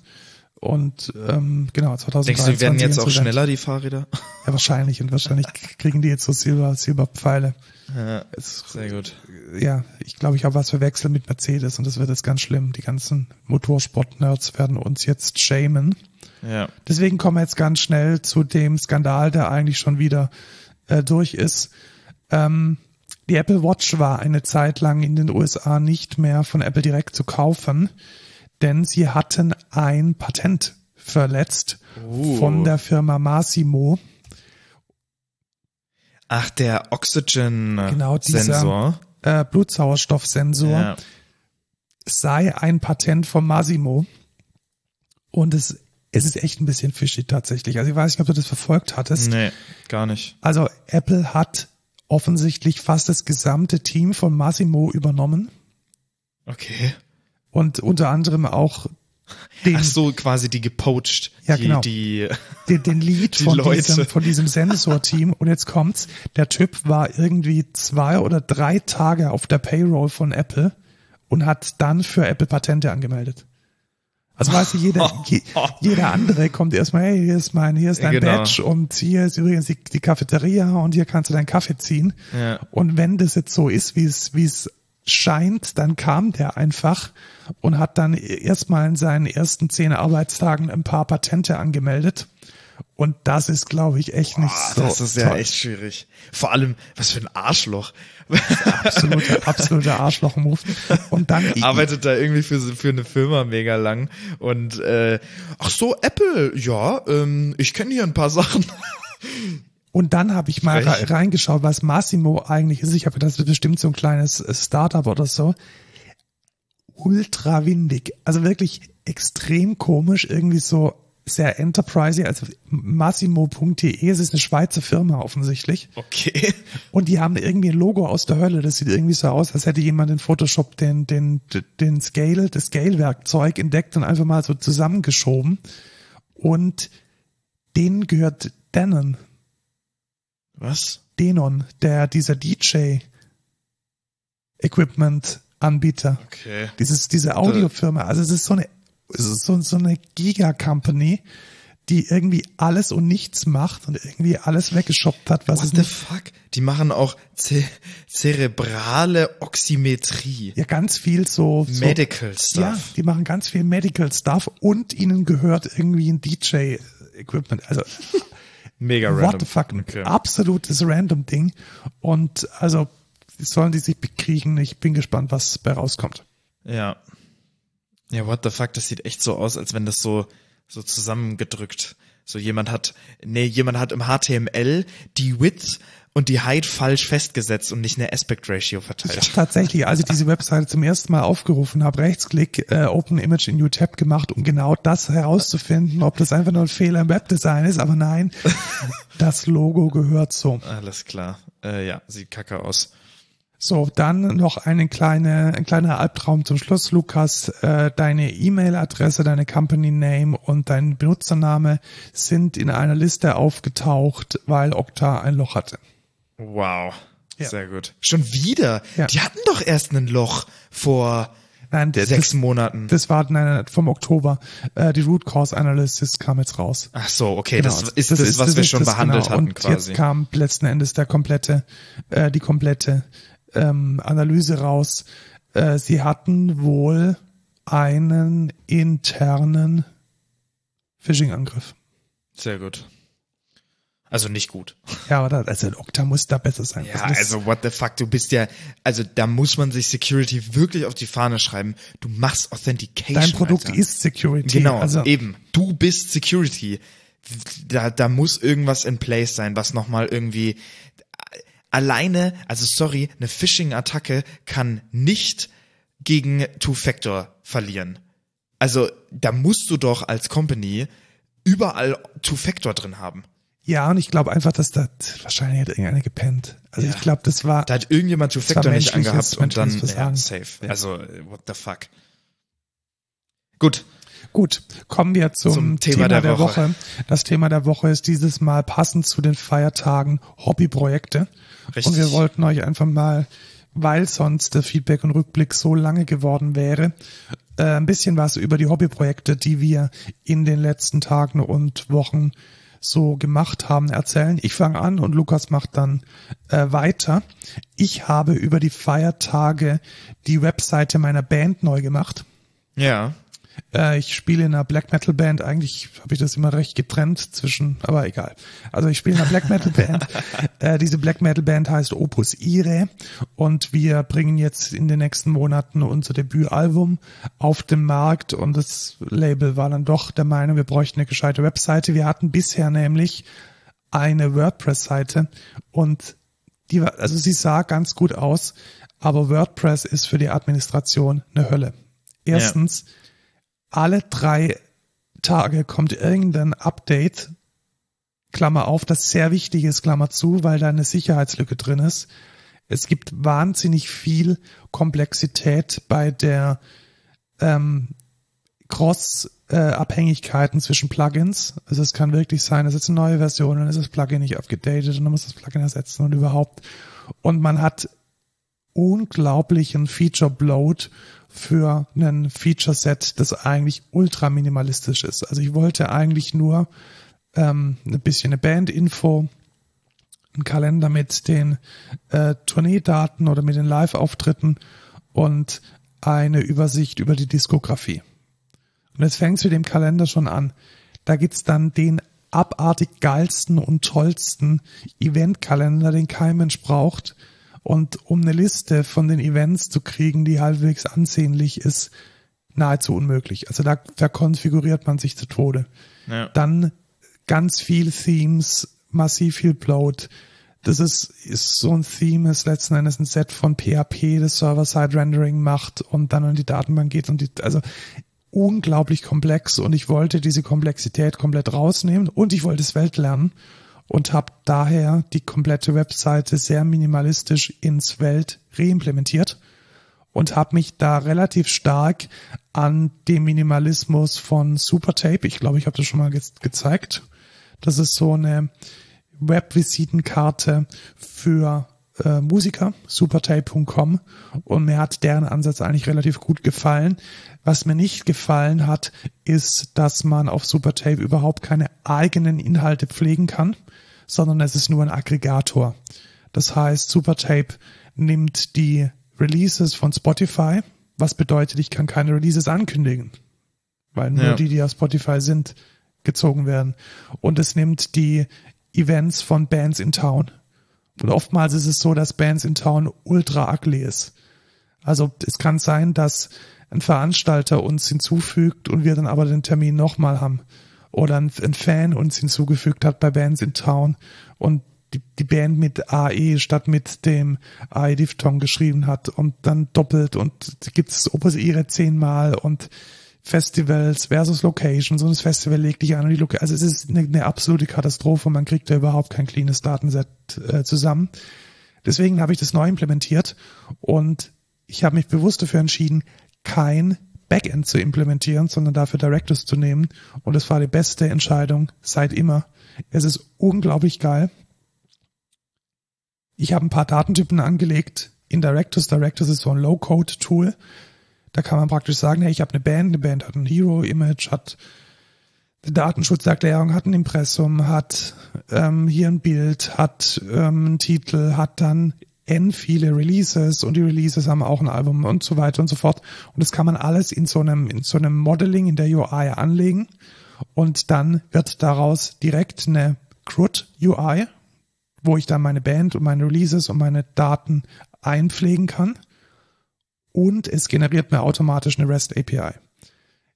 Und ähm, genau, 2023. Denkst du, die werden jetzt auch schneller, die Fahrräder? Ja, wahrscheinlich. Und wahrscheinlich kriegen die jetzt so Silber, Silberpfeile. Ja, es, sehr gut. Ja, ich glaube, ich habe was verwechselt mit Mercedes und das wird jetzt ganz schlimm. Die ganzen Motorsport-Nerds werden uns jetzt shamen. Ja. Deswegen kommen wir jetzt ganz schnell zu dem Skandal, der eigentlich schon wieder äh, durch ist. Ähm, die Apple Watch war eine Zeit lang in den USA nicht mehr von Apple direkt zu kaufen, denn sie hatten ein Patent verletzt uh. von der Firma Massimo. Ach, der Oxygen-Sensor. Genau, dieser äh, Blutsauerstoffsensor Ja. sei ein Patent von Massimo. Und es, es ist echt ein bisschen fishy tatsächlich. Also ich weiß nicht, ob du das verfolgt hattest. Nee, gar nicht. Also Apple hat offensichtlich fast das gesamte Team von Massimo übernommen Okay. und unter anderem auch den, Ach so, quasi die gepoacht. Ja, die, genau. Die, (laughs) den, den Lead Die von Leute. diesem, von diesem Sensorteam. Und jetzt kommt's, der Typ war irgendwie zwei oder drei Tage auf der Payroll von Apple und hat dann für Apple Patente angemeldet. Also weißt du, jeder, (laughs) je, jeder andere kommt erstmal, hey, hier ist mein, hier ist dein Genau. Badge und hier ist übrigens die, die Cafeteria und hier kannst du deinen Kaffee ziehen. Ja. Und wenn das jetzt so ist, wie es, wie es scheint, dann kam der einfach und hat dann erstmal in seinen ersten zehn Arbeitstagen ein paar Patente angemeldet. Und das ist, glaube ich, echt nicht Ah, so. das ist ja toll. echt schwierig. Vor allem, was für ein Arschloch. absoluter, absoluter Arschloch-Move. Und dann, (laughs) Arbeitet da irgendwie für, für eine Firma mega lang. Und äh, ach so, Apple, ja, ähm, ich kenne hier ein paar Sachen. (laughs) Und dann habe ich mal Frech. re- reingeschaut, was Massimo eigentlich ist. Ich habe gedacht, das ist bestimmt so ein kleines äh, Startup oder so. Ultra windig. Also wirklich extrem komisch, irgendwie so sehr enterprising. Also massimo.de, es ist eine Schweizer Firma offensichtlich. Okay. Und die haben irgendwie ein Logo aus der Hölle. Das sieht irgendwie so aus, als hätte jemand in Photoshop den, den, den Scale, das Scale-Werkzeug entdeckt und einfach mal so zusammengeschoben. Und denen gehört Denon. Was? Denon, der dieser DJ Equipment Anbieter. Okay. Dieses, diese Audiofirma. Also es ist so eine, so, so eine Giga-Company, die irgendwie alles und nichts macht und irgendwie alles weggeschoppt hat, was What the nicht, fuck? Die machen auch ze zerebrale Oxymetrie. ja ganz viel so, so Medical Stuff. Ja, die machen ganz viel Medical Stuff und ihnen gehört irgendwie ein DJ Equipment. Also (laughs) Mega what random. the fuck, Okay. absolutes random Ding. Und also sollen die sich bekriegen. Ich bin gespannt, was bei rauskommt. Ja. Ja, what the fuck, das sieht echt so aus, als wenn das so, so zusammengedrückt. So jemand hat, nee, jemand hat im HTML die Width und die Height falsch festgesetzt und nicht eine Aspect Ratio Ich verteilt. habe tatsächlich, als ich diese Webseite zum ersten Mal aufgerufen habe, Rechtsklick, äh, Open Image in New Tab gemacht, um genau das herauszufinden, ob das einfach nur ein Fehler im Webdesign ist. Aber nein, (laughs) das Logo gehört so. Alles klar. Äh, ja, sieht kacke aus. So, dann noch eine kleine, ein kleiner Albtraum zum Schluss. Lukas, äh, deine E-Mail-Adresse, deine Company Name und dein Benutzername sind in einer Liste aufgetaucht, weil Okta ein Loch hatte. Wow. Ja. Sehr gut. Schon wieder? Ja. Die hatten doch erst ein Loch vor Nein, der, sechs das, Monaten. das war nein, vom Oktober. Äh, die Root Cause Analysis kam jetzt raus. Ach so, okay, das Genau, ist das, was wir ist schon das, behandelt genau. hatten Und quasi. jetzt kam letzten Endes der komplette, äh, die komplette ähm, Analyse raus. Äh, sie hatten wohl einen internen Phishing-Angriff. Sehr gut. Also nicht gut. Ja, aber da, also Okta muss da besser sein. Ja, also what the fuck, du bist ja, also da muss man sich Security wirklich auf die Fahne schreiben. Du machst Authentication. dein Produkt Alter. ist Security. Genau, also eben. Du bist Security. Da, da muss irgendwas in place sein, was nochmal irgendwie alleine, also sorry, eine Phishing-Attacke kann nicht gegen Two-Factor verlieren. Also da musst du doch als Company überall Two-Factor drin haben. ja, und ich glaube einfach, dass da wahrscheinlich hat irgendeiner gepennt. Also Ja. ich glaube, das war Da hat irgendjemand Two-Factor nicht angehabt und dann ja, safe. Ja. Also what the fuck. Gut, Gut, kommen wir zum, Zum Thema Thema, der der, Woche. Woche. Das Thema der Woche ist dieses Mal passend zu den Feiertagen Hobbyprojekte. Richtig. Und wir wollten euch einfach mal, weil sonst der Feedback und Rückblick so lange geworden wäre, äh, ein bisschen was über die Hobbyprojekte, die wir in den letzten Tagen und Wochen so gemacht haben, erzählen. Ich fange an und Lukas macht dann äh, weiter. Ich habe über die Feiertage die Webseite meiner Band neu gemacht. ja. Äh, ich spiele in einer Black Metal Band. Eigentlich habe ich das immer recht getrennt zwischen, aber egal. Also ich spiele in einer Black Metal (laughs) Band. äh, diese Black Metal Band heißt Opus Ire und wir bringen jetzt in den nächsten Monaten unser Debütalbum auf den Markt und das Label war dann doch der Meinung, wir bräuchten eine gescheite Webseite. Wir hatten bisher nämlich eine WordPress-Seite und die, also sie sah ganz gut aus, aber WordPress ist für die Administration eine Hölle. Erstens, ja. Alle drei Tage kommt irgendein Update, Klammer auf, das sehr wichtig ist, Klammer zu, weil da eine Sicherheitslücke drin ist. Es gibt wahnsinnig viel Komplexität bei der ähm, Cross-Abhängigkeiten zwischen Plugins. Also es kann wirklich sein, es ist eine neue Version, dann ist das Plugin nicht aufgedatet und dann muss das Plugin ersetzen und überhaupt. Und man hat unglaublichen Feature-Bloat für ein Feature-Set, das eigentlich ultra minimalistisch ist. Also ich wollte eigentlich nur ähm, ein bisschen eine Band-Info, ein Kalender mit den äh, Tourneedaten oder mit den Live-Auftritten und eine Übersicht über die Diskografie. Und jetzt fängst du dem Kalender schon an. Da gibt's dann den abartig geilsten und tollsten Eventkalender, den kein Mensch braucht. Und um eine Liste von den Events zu kriegen, die halbwegs ansehnlich ist, nahezu unmöglich. Also da verkonfiguriert man sich zu Tode. Ja. Dann ganz viel Themes, massiv viel Bloat. Das ist, ist so ein Theme, ist letzten Endes ein Set von PHP, das Server-Side-Rendering macht und dann in die Datenbank geht und die, also unglaublich komplex und ich wollte diese Komplexität komplett rausnehmen und ich wollte es Welt lernen und habe daher die komplette Webseite sehr minimalistisch ins Welt reimplementiert und habe mich da relativ stark an dem Minimalismus von Supertape, ich glaube, ich habe das schon mal ge gezeigt. Das ist so eine Webvisitenkarte für äh, Musiker, supertape.com und mir hat deren Ansatz eigentlich relativ gut gefallen. Was mir nicht gefallen hat, ist, dass man auf Supertape überhaupt keine eigenen Inhalte pflegen kann, sondern es ist nur ein Aggregator. Das heißt, Supertape nimmt die Releases von Spotify, was bedeutet, ich kann keine Releases ankündigen, weil nur ja. die, die auf Spotify sind, gezogen werden. Und es nimmt die Events von Bands in Town. Und oftmals ist es so, dass Bands in Town ultra ugly ist. Also es kann sein, dass ein Veranstalter uns hinzufügt und wir dann aber den Termin nochmal haben. Oder ein, ein, Fan uns hinzugefügt hat bei Bands in Town und die, die Band mit AE statt mit dem AE-Diphthong geschrieben hat und dann doppelt und gibt es Opus ihre zehnmal und Festivals versus Locations und das Festival legt dich an und die Location. Also es ist eine, eine absolute Katastrophe. Man kriegt da überhaupt kein cleanes Datenset äh, zusammen. Deswegen habe ich das neu implementiert und ich habe mich bewusst dafür entschieden, kein Backend zu implementieren, sondern dafür Directives zu nehmen. Und es war die beste Entscheidung seit immer. Es ist unglaublich geil. Ich habe ein paar Datentypen angelegt in Directives. Directives ist so ein Low-Code-Tool. Da kann man praktisch sagen, hey, ich habe eine Band, eine Band hat ein Hero-Image, hat eine Datenschutzerklärung, hat ein Impressum, hat ähm, hier ein Bild, hat ähm, einen Titel, hat dann n viele Releases und die Releases haben auch ein Album und so weiter und so fort. Und das kann man alles in so einem, in so einem Modeling in der UI anlegen und dann wird daraus direkt eine CRUD UI, wo ich dann meine Band und meine Releases und meine Daten einpflegen kann und es generiert mir automatisch eine REST API.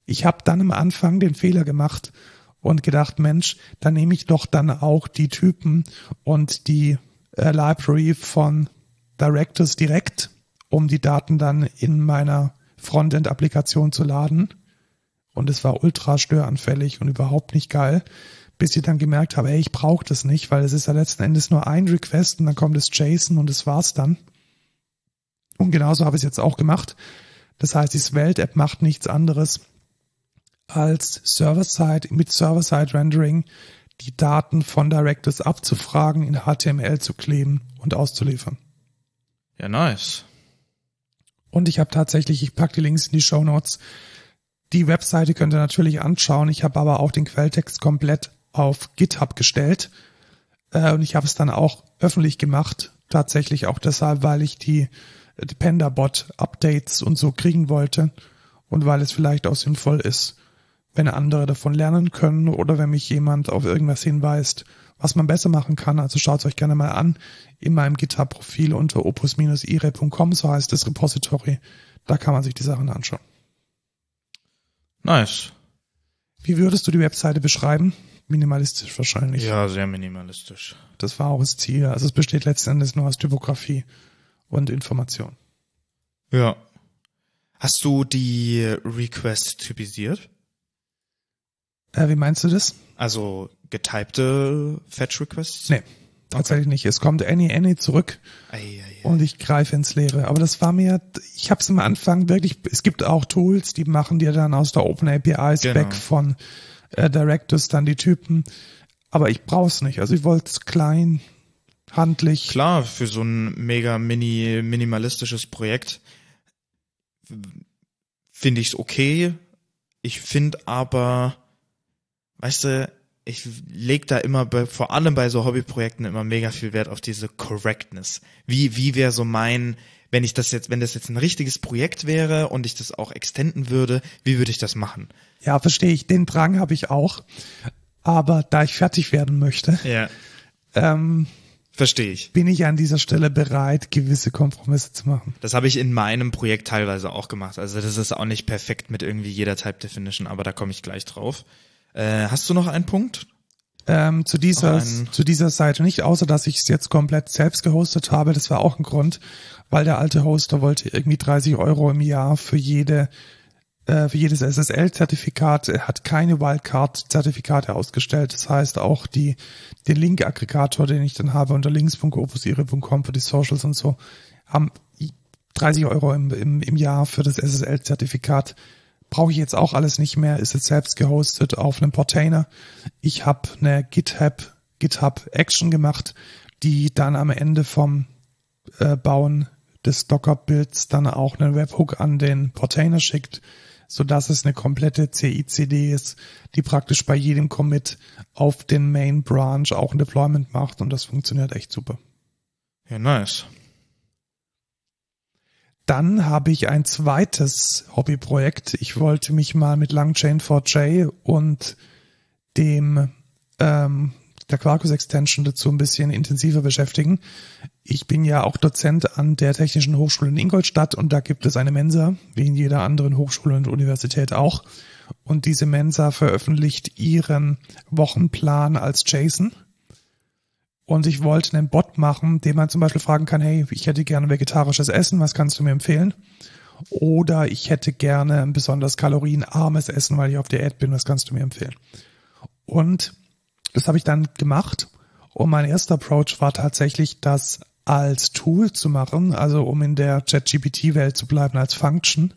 Ich habe dann am Anfang den Fehler gemacht und gedacht, Mensch, dann nehme ich doch dann auch die Typen und die äh, Library von Directors direkt, um die Daten dann in meiner Frontend-Applikation zu laden. Und es war ultra störanfällig und überhaupt nicht geil, bis ich dann gemerkt habe, ey, ich brauche das nicht, weil es ist ja letzten Endes nur ein Request und dann kommt das JSON und das war's dann. Und genauso habe ich es jetzt auch gemacht. Das heißt, die Svelte-App macht nichts anderes als Server-Side mit Server-Side-Rendering die Daten von Directors abzufragen, in HTML zu kleben und auszuliefern. Ja, nice. Und ich habe tatsächlich, ich packe die Links in die Show Notes. Die Webseite könnt ihr natürlich anschauen. Ich habe aber auch den Quelltext komplett auf GitHub gestellt. Äh, und ich habe es dann auch öffentlich gemacht. Tatsächlich auch deshalb, weil ich die Dependabot-Updates und so kriegen wollte und weil es vielleicht auch sinnvoll ist, wenn andere davon lernen können oder wenn mich jemand auf irgendwas hinweist, was man besser machen kann. Also schaut es euch gerne mal an in meinem GitHub-Profil unter opus-ire.com, so heißt das Repository. Da kann man sich die Sachen anschauen. Nice. Wie würdest du die Webseite beschreiben? minimalistisch wahrscheinlich. Ja, sehr minimalistisch. Das war auch das Ziel. Also es besteht letzten Endes nur aus Typografie und Information. Ja. Hast du die Request typisiert? Äh, wie meinst du das? Also getypte Fetch Requests? Nee, tatsächlich nicht. Es kommt any any zurück Ei, ei, ei. und ich greife ins Leere. Aber das war mir, ich habe es am Anfang wirklich, es gibt auch Tools, die machen dir dann aus der Open API Spec Genau. von äh, Directors dann die Typen. Aber ich brauch's nicht. Also ich wollte es klein, handlich. Klar, für so ein mega mini minimalistisches Projekt finde ich es okay. Ich finde aber, weißt du, ich leg da immer bei, vor allem bei so Hobbyprojekten immer mega viel Wert auf diese Correctness. Wie wie wäre so mein, wenn ich das jetzt, wenn das jetzt ein richtiges Projekt wäre und ich das auch extenden würde, wie würde ich das machen? Ja, verstehe ich. Den Drang habe ich auch. Aber da ich fertig werden möchte, Ja, ähm, verstehe ich. bin ich an dieser Stelle bereit, gewisse Kompromisse zu machen. Das habe ich in meinem Projekt teilweise auch gemacht. Also das ist auch nicht perfekt mit irgendwie jeder Type Definition, aber da komme ich gleich drauf. Äh, hast du noch einen Punkt? Ähm, zu dieser einen- zu dieser Seite nicht, außer dass ich es jetzt komplett selbst gehostet habe. Das war auch ein Grund, weil der alte Hoster wollte irgendwie 30 Euro im Jahr für jede äh, für jedes SSL-Zertifikat. Er hat keine Wildcard-Zertifikate ausgestellt. Das heißt auch die den Link-Aggregator, den ich dann habe unter links.opusire.com für die Socials und so, haben 30 Euro im, im, im Jahr für das SSL-Zertifikat. Brauche ich jetzt auch alles nicht mehr, ist jetzt selbst gehostet auf einem Portainer. Ich habe eine GitHub, GitHub Action gemacht, die dann am Ende vom äh, Bauen des Docker-Builds dann auch einen Webhook an den Portainer schickt, so dass es eine komplette CI/CD ist, die praktisch bei jedem Commit auf den Main Branch auch ein Deployment macht und das funktioniert echt super. Ja, nice. Dann habe ich ein zweites Hobbyprojekt. Ich wollte mich mal mit Langchain4j und dem ähm, der Quarkus Extension dazu ein bisschen intensiver beschäftigen. Ich bin ja auch Dozent an der Technischen Hochschule in Ingolstadt und da gibt es eine Mensa, wie in jeder anderen Hochschule und Universität auch. Und diese Mensa veröffentlicht ihren Wochenplan als JSON. Und ich wollte einen Bot machen, den man zum Beispiel fragen kann, hey, ich hätte gerne vegetarisches Essen, was kannst du mir empfehlen? Oder ich hätte gerne ein besonders kalorienarmes Essen, weil ich auf Diät bin, was kannst du mir empfehlen? Und das habe ich dann gemacht. Und mein erster Approach war tatsächlich, das als Tool zu machen, also um in der ChatGPT-Welt zu bleiben als Function.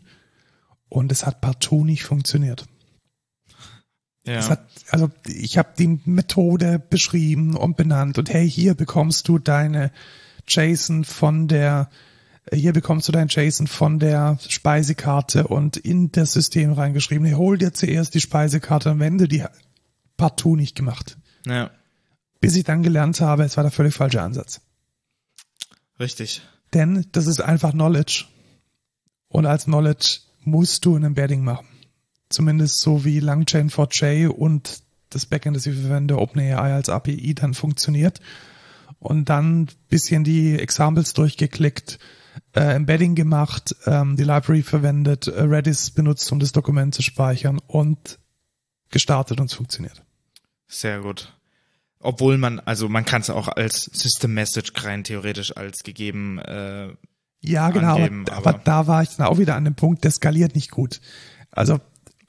Und es hat partout nicht funktioniert. Ja. Hat, also ich habe die Methode beschrieben und benannt und hey, hier bekommst du deine JSON von der, hier bekommst du dein JSON von der Speisekarte und in das System reingeschrieben, hey, hol dir zuerst die Speisekarte und wende die partout nicht gemacht. ja, Bis ich dann gelernt habe, es war der völlig falsche Ansatz. richtig. Denn das ist einfach Knowledge. Und als Knowledge musst du ein Embedding machen. Zumindest so wie Langchain4j und das Backend, das ich verwende, OpenAI als API dann funktioniert. Und dann bisschen die Examples durchgeklickt, äh, Embedding gemacht, ähm, die Library verwendet, äh, Redis benutzt, um das Dokument zu speichern und gestartet und es funktioniert. Sehr gut. Obwohl man, also man kann es auch als System Message rein theoretisch als gegeben. Äh, Ja, genau, angeben, aber, aber aber- da war ich dann auch wieder an dem Punkt, der skaliert nicht gut. Also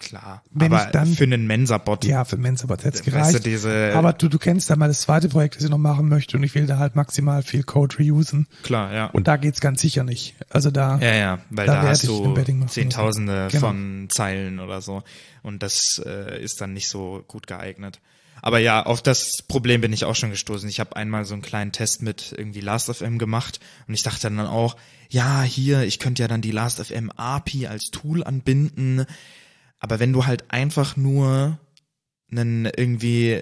klar. Wenn aber ich dann- für einen Mensa-Bot. Ja, für Mensabot hätte es Weißt du, gereicht. diese- aber du, du kennst ja mal das zweite Projekt, das ich noch machen möchte und ich will da halt maximal viel Code reusen. Klar, ja. Und da geht's ganz sicher nicht. Also da, Ja, ja, weil Da da, hast du Zehntausende. Genau. von Zeilen oder so. Und das äh, ist dann nicht so gut geeignet. Aber ja, auf das Problem bin ich auch schon gestoßen. Ich habe einmal so einen kleinen Test mit irgendwie Last.fm gemacht und ich dachte dann auch, ja, hier, ich könnte ja dann die Last.fm API als Tool anbinden. Aber wenn du halt einfach nur einen irgendwie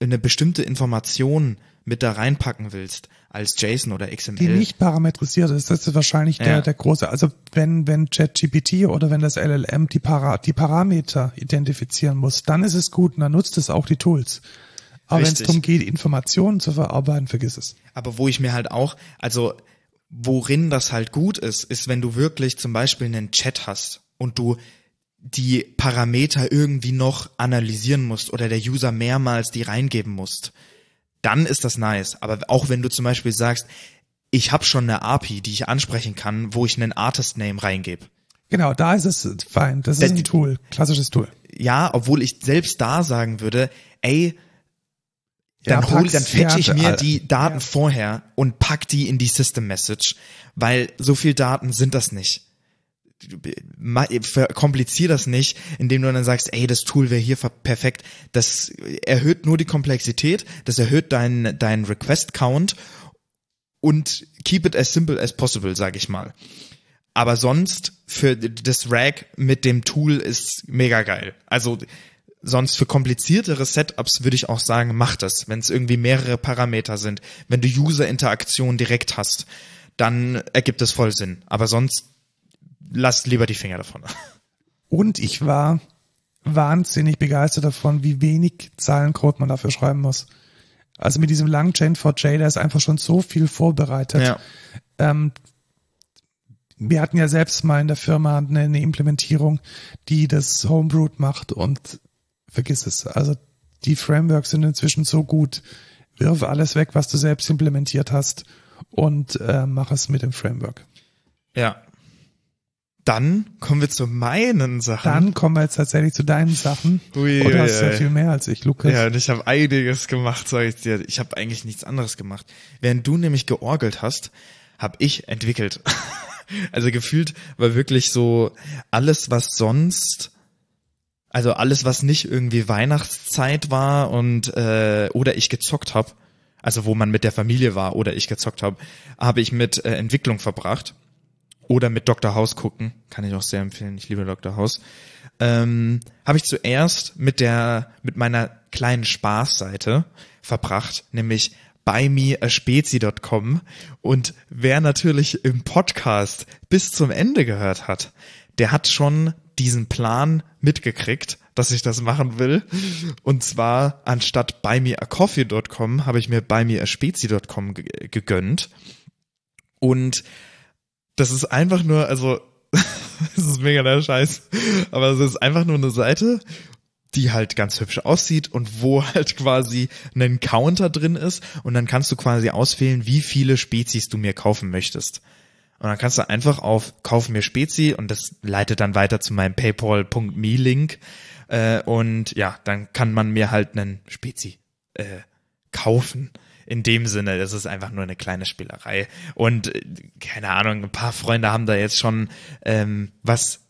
eine bestimmte Information mit da reinpacken willst, als JSON oder XML. die nicht parametrisiert ist, das ist wahrscheinlich der, Ja. der große, also wenn, wenn ChatGPT oder wenn das LLM die, Para, die Parameter identifizieren muss, dann ist es gut und dann nutzt es auch die Tools. Aber wenn es darum geht, Informationen zu verarbeiten, vergiss es. Aber wo ich mir halt auch, also worin das halt gut ist, ist, wenn du wirklich zum Beispiel einen Chat hast und du die Parameter irgendwie noch analysieren musst oder der User mehrmals die reingeben musst, dann ist das nice. Aber auch wenn du zum Beispiel sagst, ich habe schon eine API, die ich ansprechen kann, wo ich einen Artist Name reingebe. Genau, da ist es fein. Das ist ein Tool, klassisches Tool. Ja, obwohl ich selbst da sagen würde, ey, dann Ja, hol, dann fetch ich mir die Daten ja. vorher und pack die in die System Message, weil so viel Daten sind das nicht. Komplizier das nicht, indem du dann sagst, ey, das Tool wäre hier perfekt. Das erhöht nur die Komplexität, das erhöht deinen deinen Request Count und keep it as simple as possible, sag ich mal. Aber sonst für das Rag mit dem Tool ist mega geil. Also sonst für kompliziertere Setups würde ich auch sagen, mach das. Wenn es irgendwie mehrere Parameter sind, wenn du User-Interaktion direkt hast, dann ergibt es voll Sinn. Aber sonst lasst lieber die Finger davon. Und ich war wahnsinnig begeistert davon, wie wenig Zeilencode man dafür schreiben muss. Also mit diesem langen Chain4j, da ist einfach schon so viel vorbereitet. Ähm, wir hatten ja selbst mal in der Firma eine, eine Implementierung, die das Homebrewed macht und vergiss es. Also die Frameworks sind inzwischen so gut. Wirf alles weg, was du selbst implementiert hast und äh, mach es mit dem Framework. ja. Dann kommen wir zu meinen Sachen. Dann kommen wir jetzt tatsächlich zu deinen Sachen. Ui, du hast ui, ja viel mehr als ich, Lukas. Ja, und ich habe einiges gemacht, sag ich dir. Ich habe eigentlich nichts anderes gemacht. Während du nämlich georgelt hast, habe ich entwickelt. (laughs) also gefühlt war wirklich so alles, was sonst, also alles, was nicht irgendwie Weihnachtszeit war und äh, oder ich gezockt habe, also wo man mit der Familie war oder ich gezockt habe, habe ich mit äh, Entwicklung verbracht oder mit Dr. House gucken, kann ich auch sehr empfehlen. Ich liebe Dr. House. Ähm, habe ich zuerst mit der mit meiner kleinen Spaßseite verbracht, nämlich buymeaspezi.com und wer natürlich im Podcast bis zum Ende gehört hat, der hat schon diesen Plan mitgekriegt, dass ich das machen will. Und zwar anstatt buymeacoffee.com habe ich mir buymeaspezi.com ge- gegönnt. Und das ist einfach nur, also, (laughs) es ist mega der Scheiß, aber es ist einfach nur eine Seite, die halt ganz hübsch aussieht und wo (laughs) halt quasi ein Counter drin ist und dann kannst du quasi auswählen, wie viele Spezies du mir kaufen möchtest. Und dann kannst du einfach auf Kauf mir Spezi und das leitet dann weiter zu meinem paypal.me-Link äh, und ja, dann kann man mir halt einen Spezi äh, kaufen. In dem Sinne, das ist einfach nur eine kleine Spielerei. Und äh, keine Ahnung, ein paar Freunde haben da jetzt schon ähm, was.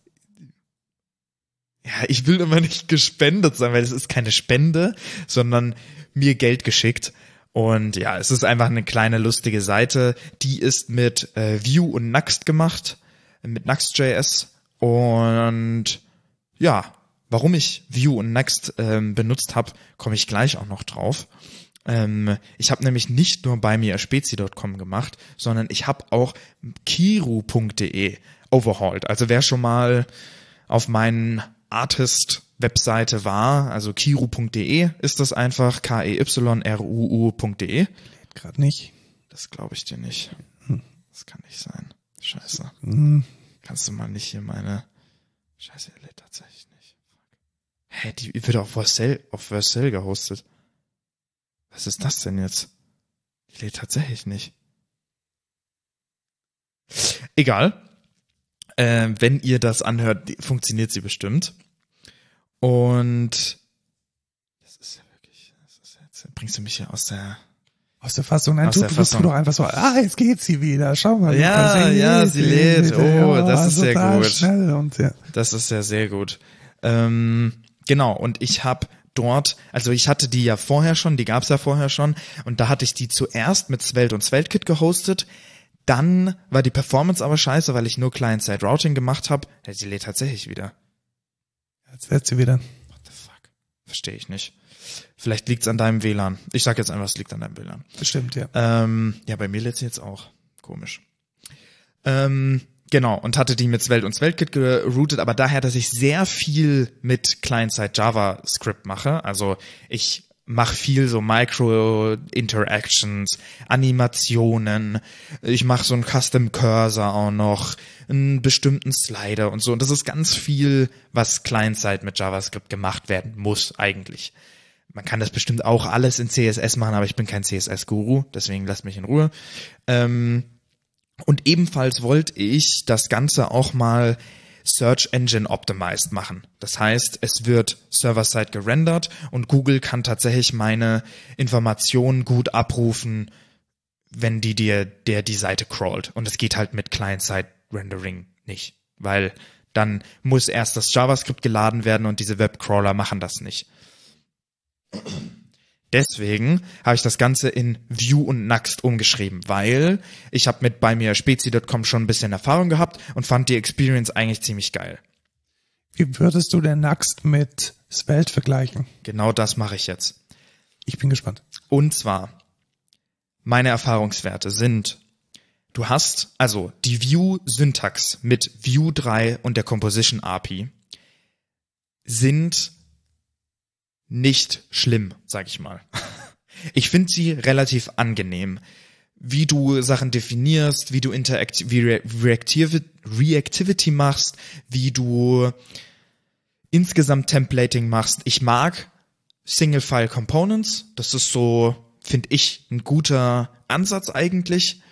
Ja, ich will immer nicht gespendet sein, weil es ist keine Spende, sondern mir Geld geschickt. Und ja, es ist einfach eine kleine lustige Seite. Die ist mit äh, Vue und Nuxt gemacht, mit Nuxt.js. Und ja, warum ich Vue und Next ähm, benutzt habe, komme ich gleich auch noch drauf. Ähm, ich habe nämlich nicht nur bei mir spezi.com gemacht, sondern ich habe auch kiru.de overhauled. Also wer schon mal auf meinen Artist-Webseite war, also kiru.de ist das einfach, E k-e-y-r-u-u.de. Gerade nicht. Das glaube ich dir nicht. Das kann nicht sein. Scheiße. Hm. Kannst du mal nicht hier meine. Scheiße, er lädt tatsächlich nicht. Hä, die wird auf Vercel, auf Vercel gehostet. Was ist das denn jetzt? Die lädt tatsächlich nicht. Egal. Äh, wenn ihr das anhört, funktioniert sie bestimmt. Und das ist ja wirklich, das ist jetzt, bringst du mich hier aus der Aus der Fassung. Nein, Aus du, der du Fassung. doch einfach so, ah, jetzt geht sie wieder. Schau mal. Ja, Lukas, ja, sie lädt. Oh, das ist sehr gut. Ja. Das ist ja sehr gut. Ähm, genau, und ich habe dort, also ich hatte die ja vorher schon, die gab's ja vorher schon, und da hatte ich die zuerst mit Svelte und SvelteKit gehostet. Dann war die Performance aber scheiße, weil ich nur Client-Side-Routing gemacht habe. Ja, sie lädt tatsächlich wieder. Jetzt wird sie wieder. What the fuck? Verstehe ich nicht. Vielleicht liegt's an deinem WLAN. Ich sag jetzt einfach, es liegt an deinem WLAN. Bestimmt, ja. Ähm, ja, bei mir lädt sie jetzt auch. Komisch. Ähm, genau, und hatte die mit Svelte und SvelteKit geroutet, aber daher, dass ich sehr viel mit Client-Side JavaScript mache, also ich mach viel so Micro-Interactions, Animationen. Ich mache so einen Custom Cursor auch noch, einen bestimmten Slider und so. Und das ist ganz viel, was Client-Side mit JavaScript gemacht werden muss eigentlich. Man kann das bestimmt auch alles in CSS machen, aber ich bin kein CSS-Guru, deswegen lasst mich in Ruhe. Ähm, und ebenfalls wollte ich das Ganze auch mal Search Engine Optimized machen. Das heißt, es wird Server-Side gerendert und Google kann tatsächlich meine Informationen gut abrufen, wenn die dir der die Seite crawlt. Und es geht halt mit Client-Side Rendering nicht, weil dann muss erst das JavaScript geladen werden und diese Webcrawler machen das nicht. Deswegen habe ich das Ganze in Vue und Next umgeschrieben, weil ich habe mit bei mir spezi.com schon ein bisschen Erfahrung gehabt und fand die Experience eigentlich ziemlich geil. Wie würdest du denn Next mit Svelte vergleichen? Genau das mache ich jetzt. Ich bin gespannt. Und zwar, meine Erfahrungswerte sind, du hast also die Vue-Syntax mit Vue 3 und der Composition API sind nicht schlimm, sag ich mal. Ich finde sie relativ angenehm. Wie du Sachen definierst, wie du Interakt wie Re Reactivity, machst, wie du insgesamt Templating machst. Ich mag Single-File Components. Das ist so, finde ich, ein guter Ansatz eigentlich.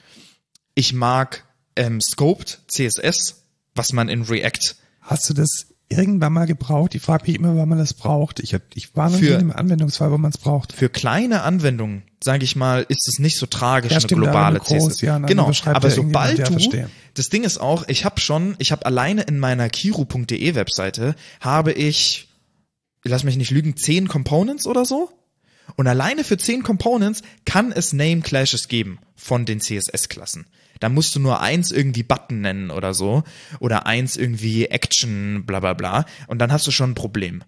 Ich mag ähm, Scoped CSS, was man in React. Hast du das irgendwann mal gebraucht? Ich frage mich immer, wann man das braucht. Ich, hab, ich war noch nie in einem Anwendungsfall, wo man es braucht. Für kleine Anwendungen, sage ich mal, ist es nicht so tragisch, Ja, eine stimmt, globale aber groß, CSS. ja, genau, aber sobald du, verstehe. das Ding ist auch, ich habe schon, ich habe alleine in meiner kiru.de Webseite, habe ich, lass mich nicht lügen, zehn Components oder so. Und alleine für zehn Components kann es Name Clashes geben von den CSS-Klassen. Da musst du nur eins irgendwie Button nennen oder so. Oder eins irgendwie Action, bla bla bla. Und dann hast du schon ein Problem.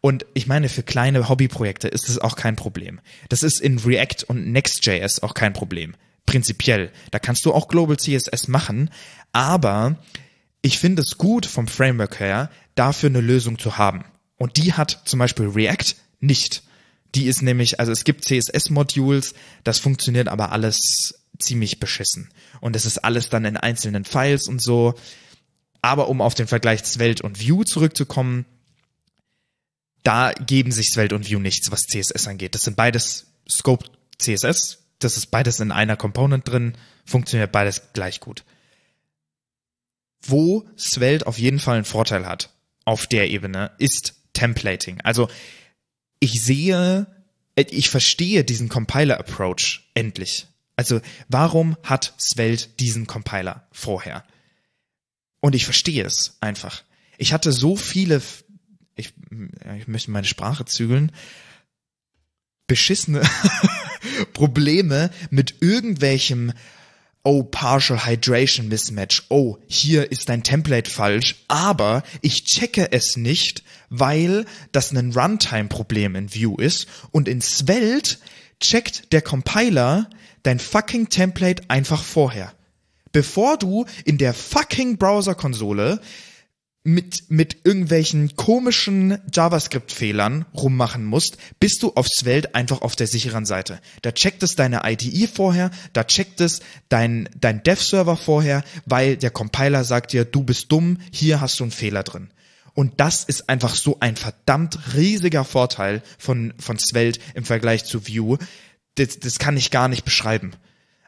Und ich meine, für kleine Hobbyprojekte ist es auch kein Problem. Das ist in React und Next.js auch kein Problem. Prinzipiell. Da kannst du auch Global CSS machen. Aber ich finde es gut vom Framework her, dafür eine Lösung zu haben. Und die hat zum Beispiel React nicht. Die ist nämlich, also es gibt CSS-Modules, das funktioniert aber alles ziemlich beschissen. Und es ist alles dann in einzelnen Files und so. Aber um auf den Vergleich Svelte und Vue zurückzukommen, da geben sich Svelte und Vue nichts, was CSS angeht. Das sind beides Scope CSS. Das ist beides in einer Component drin. Funktioniert beides gleich gut. Wo Svelte auf jeden Fall einen Vorteil hat, auf der Ebene, ist Templating. Also, ich sehe, äh, ich verstehe diesen Compiler-Approach endlich. Also, warum hat Svelte diesen Compiler vorher? Und ich verstehe es einfach. Ich hatte so viele, ich, ich möchte meine Sprache zügeln, beschissene (laughs) Probleme mit irgendwelchem oh, Partial Hydration Mismatch, oh, hier ist dein Template falsch, aber ich checke es nicht, weil das ein Runtime-Problem in Vue ist und in Svelte checkt der Compiler dein fucking Template einfach vorher. Bevor du in der fucking Browser-Konsole mit, mit irgendwelchen komischen JavaScript-Fehlern rummachen musst, bist du auf Svelte einfach auf der sicheren Seite. Da checkt es deine IDE vorher, da checkt es dein, dein Dev-Server vorher, weil der Compiler sagt dir, du bist dumm, hier hast du einen Fehler drin. Und das ist einfach so ein verdammt riesiger Vorteil von, von Svelte im Vergleich zu Vue. Das, das kann ich gar nicht beschreiben.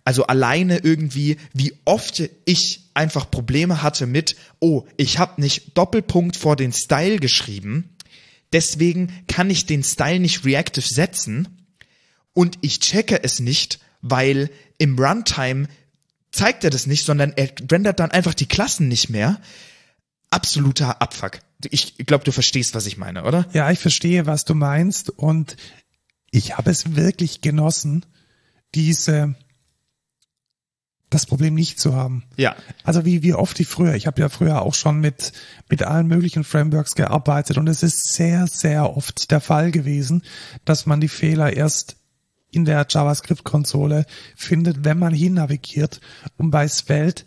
Also alleine irgendwie, wie oft ich einfach Probleme hatte mit, oh, ich habe nicht Doppelpunkt vor den Style geschrieben, deswegen kann ich den Style nicht reactive setzen und ich checke es nicht, weil im Runtime zeigt er das nicht, sondern er rendert dann einfach die Klassen nicht mehr. Absoluter Abfuck. Ich glaube, du verstehst, was ich meine, oder? Ja, ich verstehe, was du meinst und ich habe es wirklich genossen, diese das Problem nicht zu haben. Ja. Also wie, wie oft ich früher, ich habe ja früher auch schon mit, mit allen möglichen Frameworks gearbeitet und es ist sehr, sehr oft der Fall gewesen, dass man die Fehler erst in der JavaScript-Konsole findet, wenn man hin navigiert. Und bei Svelte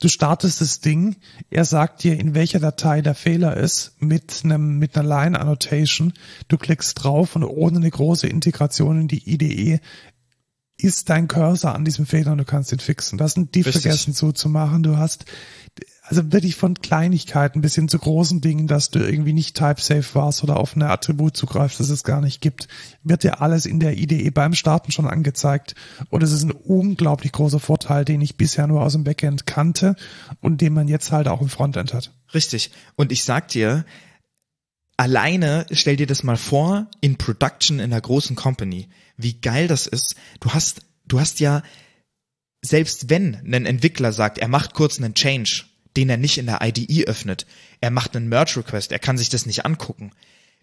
du startest das Ding, er sagt dir, in welcher Datei der Fehler ist, mit einem, mit einer Line Annotation. Du klickst drauf und ohne eine große Integration in die IDE ist dein Cursor an diesem Fehler und du kannst ihn fixen. Das sind die Richtig. vergessen so zu machen. Du hast also wirklich von Kleinigkeiten bis hin zu großen Dingen, dass du irgendwie nicht type-safe warst oder auf ein Attribut zugreifst, das es gar nicht gibt, wird dir alles in der IDE beim Starten schon angezeigt. Und es ist ein unglaublich großer Vorteil, den ich bisher nur aus dem Backend kannte und den man jetzt halt auch im Frontend hat. Richtig. Und ich sag dir, alleine stell dir das mal vor, in Production in einer großen Company, wie geil das ist. Du hast, du hast ja, selbst wenn ein Entwickler sagt, er macht kurz einen Change, den er nicht in der IDE öffnet, er macht einen Merge Request, er kann sich das nicht angucken.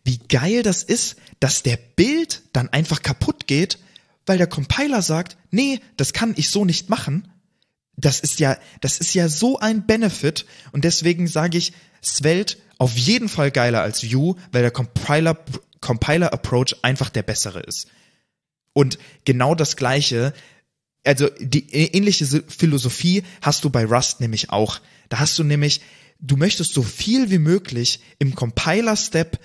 Wie geil das ist, dass der Bild dann einfach kaputt geht, weil der Compiler sagt, nee, das kann ich so nicht machen. Das ist ja, das ist ja so ein Benefit und deswegen sage ich, Svelte auf jeden Fall geiler als Vue, weil der Compiler, Compiler Approach einfach der bessere ist. Und genau das gleiche, also die ähnliche Philosophie hast du bei Rust nämlich auch. Da hast du nämlich, du möchtest so viel wie möglich im Compiler-Step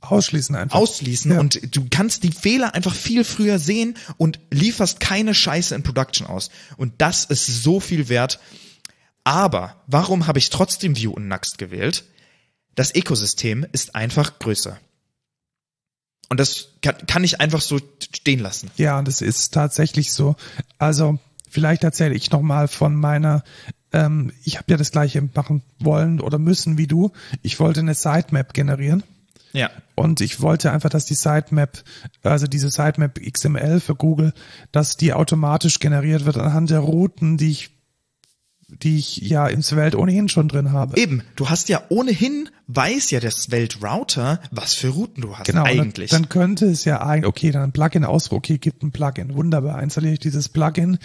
Ausschließen einfach. ausschließen Ja. und du kannst die Fehler einfach viel früher sehen und lieferst keine Scheiße in Production aus. Und das ist so viel wert. Aber warum habe ich trotzdem Vue und Nuxt gewählt? Das Ökosystem ist einfach größer. Und das kann, kann ich einfach so stehen lassen. Ja, es ist tatsächlich so. Also vielleicht erzähle ich noch mal von meiner. Ähm, ich habe ja das gleiche machen wollen oder müssen wie du. Ich wollte eine Sitemap generieren Ja. und ich wollte einfach, dass die Sitemap, also diese Sitemap XML für Google, dass die automatisch generiert wird anhand der Routen, die ich die ich ja im Svelte ohnehin schon drin habe. Eben, du hast ja ohnehin, weiß ja der Svelte Router, was für Routen du hast Genau, eigentlich. Dann, dann könnte es ja eigentlich, okay, dann ein Plugin aus, okay, gibt ein Plugin, wunderbar, installiere ich dieses Plugin,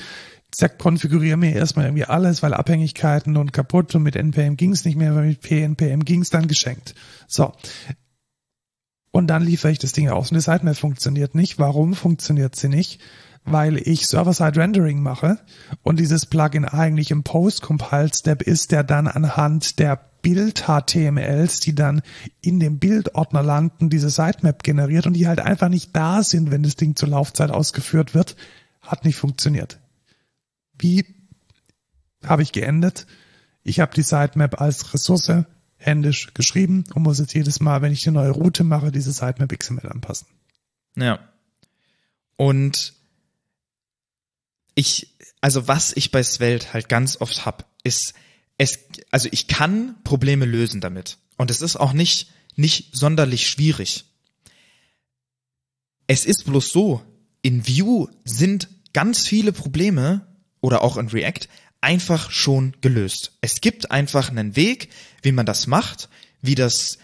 zack, konfiguriere mir erstmal irgendwie alles, weil Abhängigkeiten und kaputt und mit NPM ging's nicht mehr, weil mit PNPM ging's dann geschenkt. So. Und dann liefere ich das Ding aus und die Sitemap funktioniert nicht. Warum funktioniert sie nicht? Weil ich Server-Side-Rendering mache und dieses Plugin eigentlich im Post-Compile-Step ist, der dann anhand der Bild-HTMLs, die dann in dem Bildordner landen, diese Sitemap generiert und die halt einfach nicht da sind, wenn das Ding zur Laufzeit ausgeführt wird, hat nicht funktioniert. Wie habe ich geendet? Ich habe die Sitemap als Ressource händisch geschrieben und muss jetzt jedes Mal, wenn ich eine neue Route mache, diese Sitemap XML anpassen. Ja. Und ich, also was ich bei Svelte halt ganz oft hab, ist, es, also ich kann Probleme lösen damit. Und es ist auch nicht, nicht sonderlich schwierig. Es ist bloß so, in Vue sind ganz viele Probleme oder auch in React einfach schon gelöst. Es gibt einfach einen Weg, wie man das macht, wie das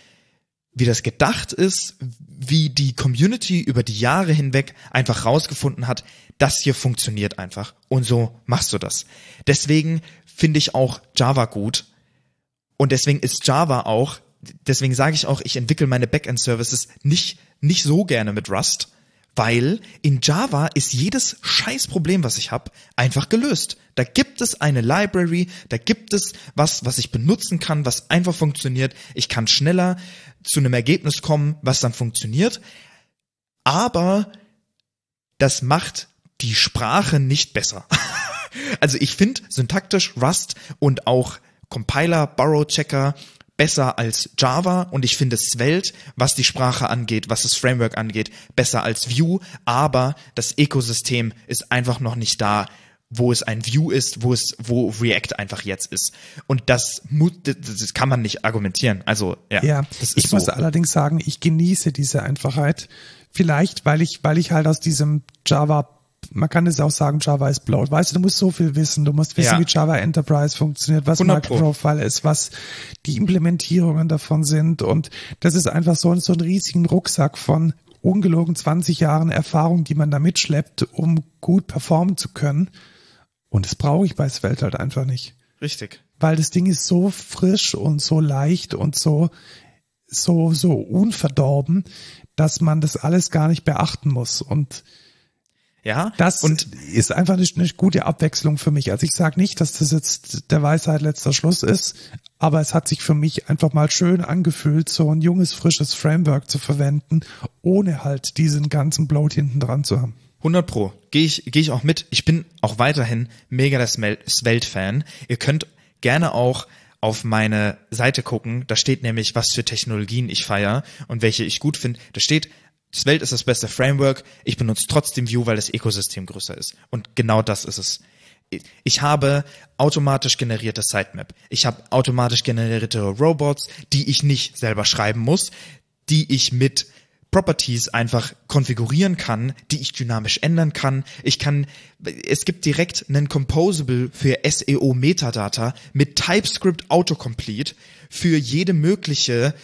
wie das gedacht ist, wie die Community über die Jahre hinweg einfach rausgefunden hat, das hier funktioniert einfach. Und so machst du das. Deswegen finde ich auch Java gut. Und deswegen ist Java auch, deswegen sage ich auch, ich entwickle meine Backend-Services nicht, nicht so gerne mit Rust, weil in Java ist jedes Scheißproblem, was ich habe, einfach gelöst. Da gibt es eine Library, da gibt es was, was ich benutzen kann, was einfach funktioniert. Ich kann schneller zu einem Ergebnis kommen, was dann funktioniert. Aber das macht die Sprache nicht besser. (laughs) also ich finde syntaktisch Rust und auch Compiler, Borrow Checker besser als Java und ich finde Svelte, was die Sprache angeht, was das Framework angeht, besser als Vue, aber das Ökosystem ist einfach noch nicht da, wo es ein Vue ist, wo es, wo React einfach jetzt ist. Und das, das kann man nicht argumentieren. Also, ja, Ja, ich muss so. allerdings sagen, ich genieße diese Einfachheit. Vielleicht, weil ich, weil ich halt aus diesem Java, man kann es auch sagen, Java ist bloat. Weißt du, du musst so viel wissen. Du musst wissen, Ja. wie Java Enterprise funktioniert, was 100 Pro. Microprofile ist, was die Implementierungen davon sind. Und das ist einfach so, so einen riesigen Rucksack von ungelogen 20 Jahren Erfahrung, die man da mitschleppt, um gut performen zu können. Und das brauche ich bei Svelte halt einfach nicht Richtig. weil das Ding ist so frisch und so leicht und so so so unverdorben, dass man das alles gar nicht beachten muss und Ja, Das und ist einfach eine, eine gute Abwechslung für mich. Also ich sage nicht, dass das jetzt der Weisheit letzter Schluss ist, aber es hat sich für mich einfach mal schön angefühlt, so ein junges, frisches Framework zu verwenden, ohne halt diesen ganzen Bloat hinten dran zu haben. 100 Pro. Gehe ich, geh ich auch mit. Ich bin auch weiterhin mega der Svelte-Fan. Ihr könnt gerne auch auf meine Seite gucken. Da steht nämlich, was für Technologien ich feier und welche ich gut finde. Da steht, Svelte ist das beste Framework. Ich benutze trotzdem Vue, weil das Ökosystem größer ist. Und genau das ist es. Ich habe automatisch generierte Sitemap. Ich habe automatisch generierte Robots, die ich nicht selber schreiben muss, die ich mit Properties einfach konfigurieren kann, die ich dynamisch ändern kann. Ich kann, es gibt direkt einen Composable für SEO Metadata mit TypeScript Autocomplete für jede mögliche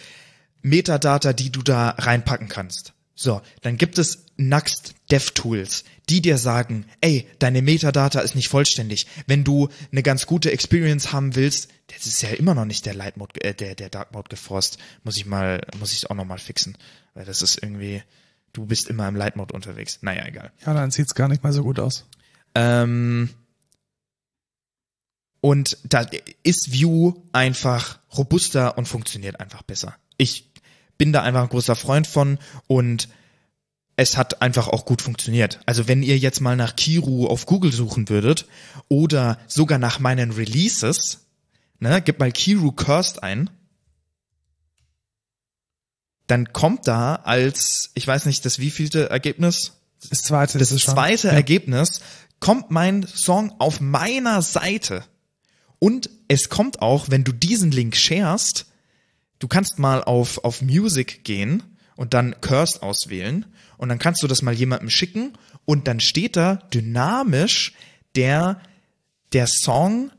Metadata, die du da reinpacken kannst. So, dann gibt es Nuxt DevTools, die dir sagen, ey, deine Metadata ist nicht vollständig. Wenn du eine ganz gute Experience haben willst, das ist ja immer noch nicht der Light Mode, äh, der, der Dark Mode geforst. Muss ich mal, muss ich auch noch mal fixen. Weil das ist irgendwie, du bist immer im Light Mode unterwegs. Naja, egal. Ja, dann sieht's gar nicht mal so gut aus. Ähm, und da ist Vue einfach robuster und funktioniert einfach besser. Ich bin da einfach ein großer Freund von und es hat einfach auch gut funktioniert. Also wenn ihr jetzt mal nach Kiru auf Google suchen würdet oder sogar nach meinen Releases, ne, gebt mal Kiru Cursed ein, dann kommt da als, ich weiß nicht, das wievielte Ergebnis, Das zweite das ist es schon. zweite Ergebnis kommt mein Song auf meiner Seite. Und es kommt auch, wenn du diesen Link sharest, du kannst mal auf, auf Music gehen und dann Cursed auswählen und dann kannst du das mal jemandem schicken und dann steht da dynamisch der, der Song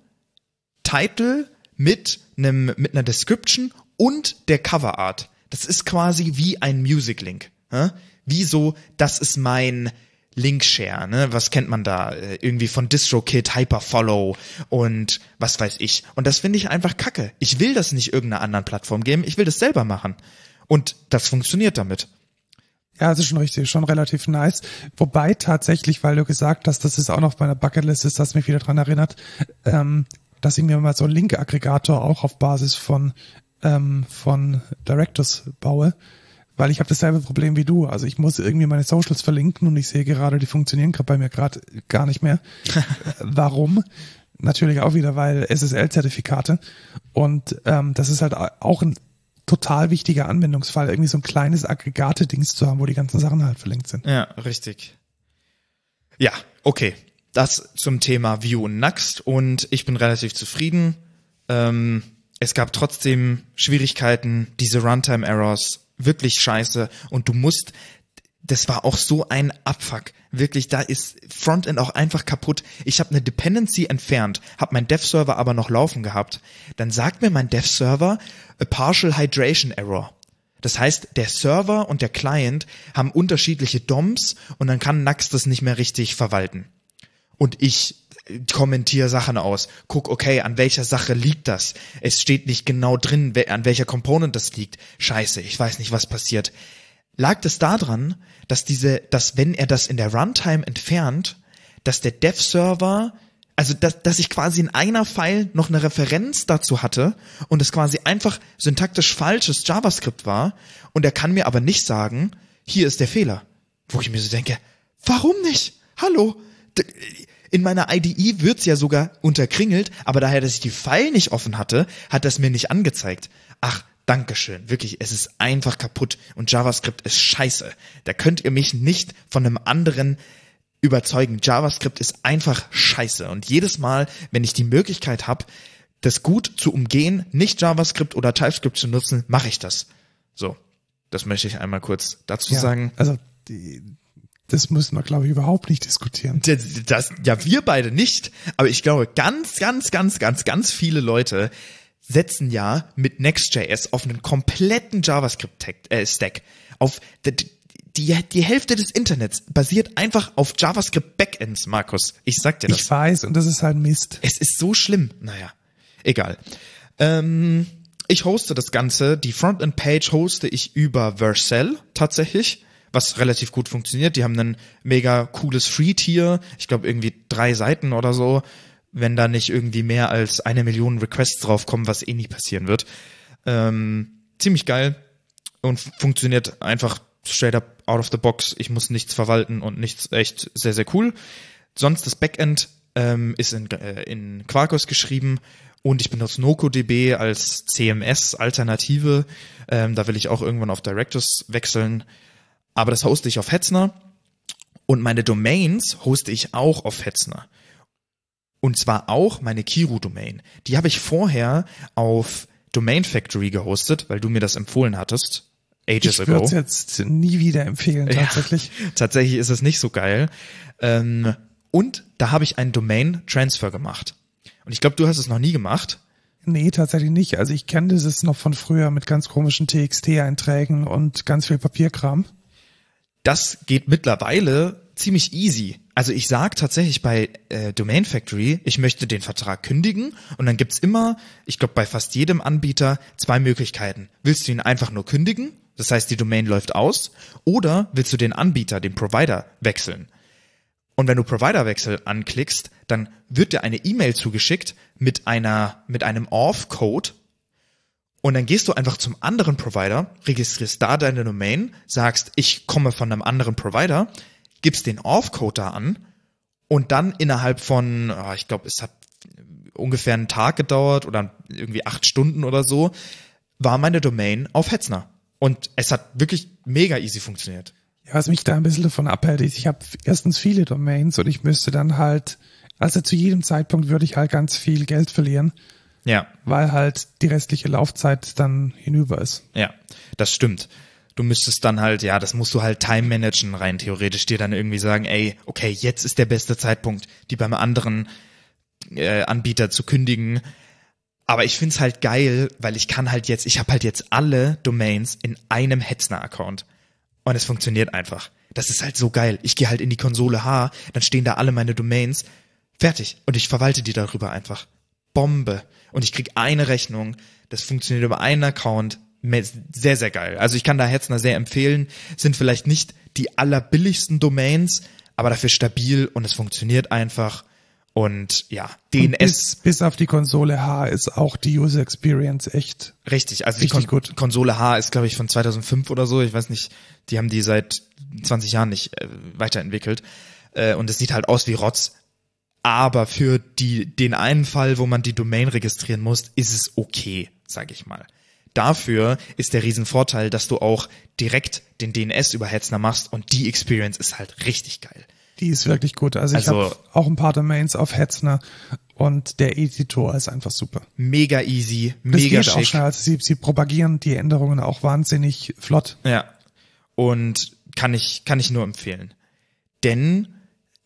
Title mit einem, mit einer Description und der Cover Art. Das ist quasi wie ein Music Link. Wie so, das ist mein Linkshare, ne? Was kennt man da? Äh, Irgendwie von DistroKid, Hyperfollow und was weiß ich. Und das finde ich einfach kacke. Ich will das nicht irgendeiner anderen Plattform geben, ich will das selber machen. Und das funktioniert damit. Ja, das ist schon richtig, schon relativ nice. Wobei tatsächlich, weil du gesagt hast, das ist auch noch auf meiner Bucketlist, ist das mich wieder dran erinnert, ähm, dass ich mir mal so einen Link-Aggregator auch auf Basis von ähm, von Directors baue, weil ich habe dasselbe Problem wie du. Also ich muss irgendwie meine Socials verlinken und ich sehe gerade, die funktionieren gerade bei mir gerade gar nicht mehr. (laughs) Warum? Natürlich auch wieder, weil SSL-Zertifikate und ähm, das ist halt auch ein total wichtiger Anwendungsfall, irgendwie so ein kleines Aggregate-Dings zu haben, wo die ganzen Sachen halt verlinkt sind. Ja, richtig. Ja, okay. Das zum Thema Vue und Nuxt und ich bin relativ zufrieden. Ähm, es gab trotzdem Schwierigkeiten, diese Runtime-Errors, wirklich scheiße und du musst, das war auch so ein Abfuck. Wirklich, da ist Frontend auch einfach kaputt. Ich habe eine Dependency entfernt, habe mein Dev-Server aber noch laufen gehabt. Dann sagt mir mein Dev-Server a partial hydration error. Das heißt, der Server und der Client haben unterschiedliche DOMs und dann kann Nux das nicht mehr richtig verwalten. Und ich kommentiere Sachen aus, guck, okay, an welcher Sache liegt das? Es steht nicht genau drin, an welcher Component das liegt. Scheiße, ich weiß nicht, was passiert. Lag es daran, dass diese, dass wenn er das in der Runtime entfernt, dass der Dev-Server, also dass, dass ich quasi in einer File noch eine Referenz dazu hatte und es quasi einfach syntaktisch falsches JavaScript war und er kann mir aber nicht sagen, hier ist der Fehler. Wo ich mir so denke, warum nicht? Hallo? In meiner IDE wird's ja sogar unterkringelt, aber daher, dass ich die File nicht offen hatte, hat das mir nicht angezeigt. Ach, Dankeschön. Wirklich, es ist einfach kaputt und JavaScript ist scheiße. Da könnt ihr mich nicht von einem anderen überzeugen. JavaScript ist einfach scheiße. Und jedes Mal, wenn ich die Möglichkeit habe, das gut zu umgehen, nicht JavaScript oder TypeScript zu nutzen, mache ich das. So, das möchte ich einmal kurz dazu Ja, sagen. Also die, das müssen wir, glaube ich, überhaupt nicht diskutieren. Das, das, ja, wir beide nicht, aber ich glaube, ganz, ganz, ganz, ganz, ganz viele Leute setzen ja mit Next.js auf einen kompletten JavaScript-Stack. Auf die, die, die Hälfte des Internets basiert einfach auf JavaScript-Backends, Markus. Ich sag dir das. Ich weiß, und das ist halt Mist. Es ist so schlimm. Naja, egal. Ähm, ich hoste das Ganze. Die Frontend-Page hoste ich über Vercel tatsächlich, was relativ gut funktioniert. Die haben ein mega cooles Free-Tier, ich glaube irgendwie drei Seiten oder so, wenn da nicht irgendwie mehr als eine Million Requests draufkommen, was eh nie passieren wird. Ähm, ziemlich geil und funktioniert einfach straight up out of the box. Ich muss nichts verwalten und nichts echt sehr, sehr cool. Sonst das Backend ähm, ist in, äh, in Quarkus geschrieben und ich benutze NocoDB als CMS-Alternative. Ähm, da will ich auch irgendwann auf Directors wechseln. Aber das hoste ich auf Hetzner und meine Domains hoste ich auch auf Hetzner. Und zwar auch meine Kiru-Domain. Die habe ich vorher auf Domain Factory gehostet, weil du mir das empfohlen hattest. Ages ich ago. würde es jetzt nie wieder empfehlen, tatsächlich. Ja, (laughs) tatsächlich ist es nicht so geil. Ähm, und da habe ich einen Domain Transfer gemacht. Und ich glaube, du hast es noch nie gemacht. Nee, tatsächlich nicht. Also ich kenne das noch von früher mit ganz komischen TXT-Einträgen und ganz viel Papierkram. Das geht mittlerweile ziemlich easy. Also ich sag tatsächlich bei äh, Domain Factory, ich möchte den Vertrag kündigen und dann gibt's immer, ich glaube bei fast jedem Anbieter, zwei Möglichkeiten. Willst du ihn einfach nur kündigen, das heißt die Domain läuft aus, oder willst du den Anbieter, den Provider wechseln? Und wenn du Providerwechsel anklickst, dann wird dir eine E-Mail zugeschickt mit einer, mit einem Off-Code. Und dann gehst du einfach zum anderen Provider, registrierst da deine Domain, sagst, ich komme von einem anderen Provider, gibst den Off-Code da an und dann innerhalb von, oh, ich glaube, es hat ungefähr einen Tag gedauert oder irgendwie acht Stunden oder so, war meine Domain auf Hetzner. Und es hat wirklich mega easy funktioniert. Ja, was mich da ein bisschen davon abhält, ist, ich habe erstens viele Domains und ich müsste dann halt, also zu jedem Zeitpunkt würde ich halt ganz viel Geld verlieren. Ja. Weil halt die restliche Laufzeit dann hinüber ist. Ja, das stimmt. Du müsstest dann halt, ja, das musst du halt time managen, rein theoretisch dir dann irgendwie sagen, ey, okay, jetzt ist der beste Zeitpunkt, die beim anderen äh, Anbieter zu kündigen. Aber ich find's halt geil, weil ich kann halt jetzt, ich habe halt jetzt alle Domains in einem Hetzner-Account. Und es funktioniert einfach. Das ist halt so geil. Ich gehe halt in die Konsole H, dann stehen da alle meine Domains. Fertig. Und ich verwalte die darüber einfach. Bombe. Und ich krieg eine Rechnung. Das funktioniert über einen Account. Sehr, sehr geil. Also ich kann da Hetzner sehr empfehlen. Sind vielleicht nicht die allerbilligsten Domains, aber dafür stabil und es funktioniert einfach. Und ja, DNS. Und bis, bis auf die Konsole H ist auch die User Experience echt. Richtig, also die Kon gut. Konsole H ist, glaube ich, von 2005 oder so. Ich weiß nicht, die haben die seit 20 Jahren nicht äh, weiterentwickelt. Äh, und es sieht halt aus wie Rotz. Aber für die, den einen Fall, wo man die Domain registrieren muss, ist es okay, sag ich mal. Dafür ist der Riesenvorteil, dass du auch direkt den DNS über Hetzner machst und die Experience ist halt richtig geil. Die ist wirklich gut. Also, ich also, habe auch ein paar Domains auf Hetzner und der Editor ist einfach super. Mega easy, mega das geht schick. Auch schnell. Also sie, sie propagieren die Änderungen auch wahnsinnig flott. Ja. Und kann ich, kann ich nur empfehlen. Denn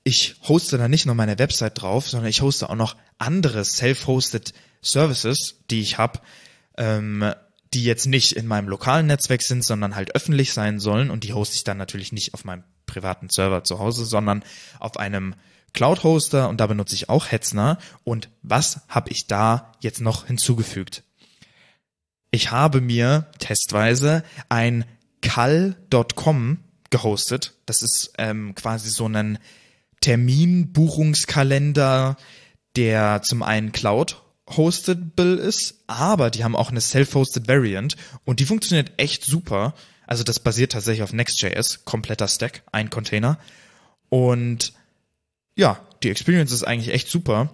ich hoste da nicht nur meine Website drauf, sondern ich hoste auch noch andere self-hosted Services, die ich habe, ähm, die jetzt nicht in meinem lokalen Netzwerk sind, sondern halt öffentlich sein sollen. Und die hoste ich dann natürlich nicht auf meinem privaten Server zu Hause, sondern auf einem Cloud-Hoster und da benutze ich auch Hetzner. Und was habe ich da jetzt noch hinzugefügt? Ich habe mir testweise ein cal.com gehostet. Das ist ähm, quasi so ein Terminbuchungskalender, der zum einen Cloud hostable ist, aber die haben auch eine self-hosted Variant und die funktioniert echt super. Also das basiert tatsächlich auf Next.js, kompletter Stack, ein Container. Und ja, die Experience ist eigentlich echt super.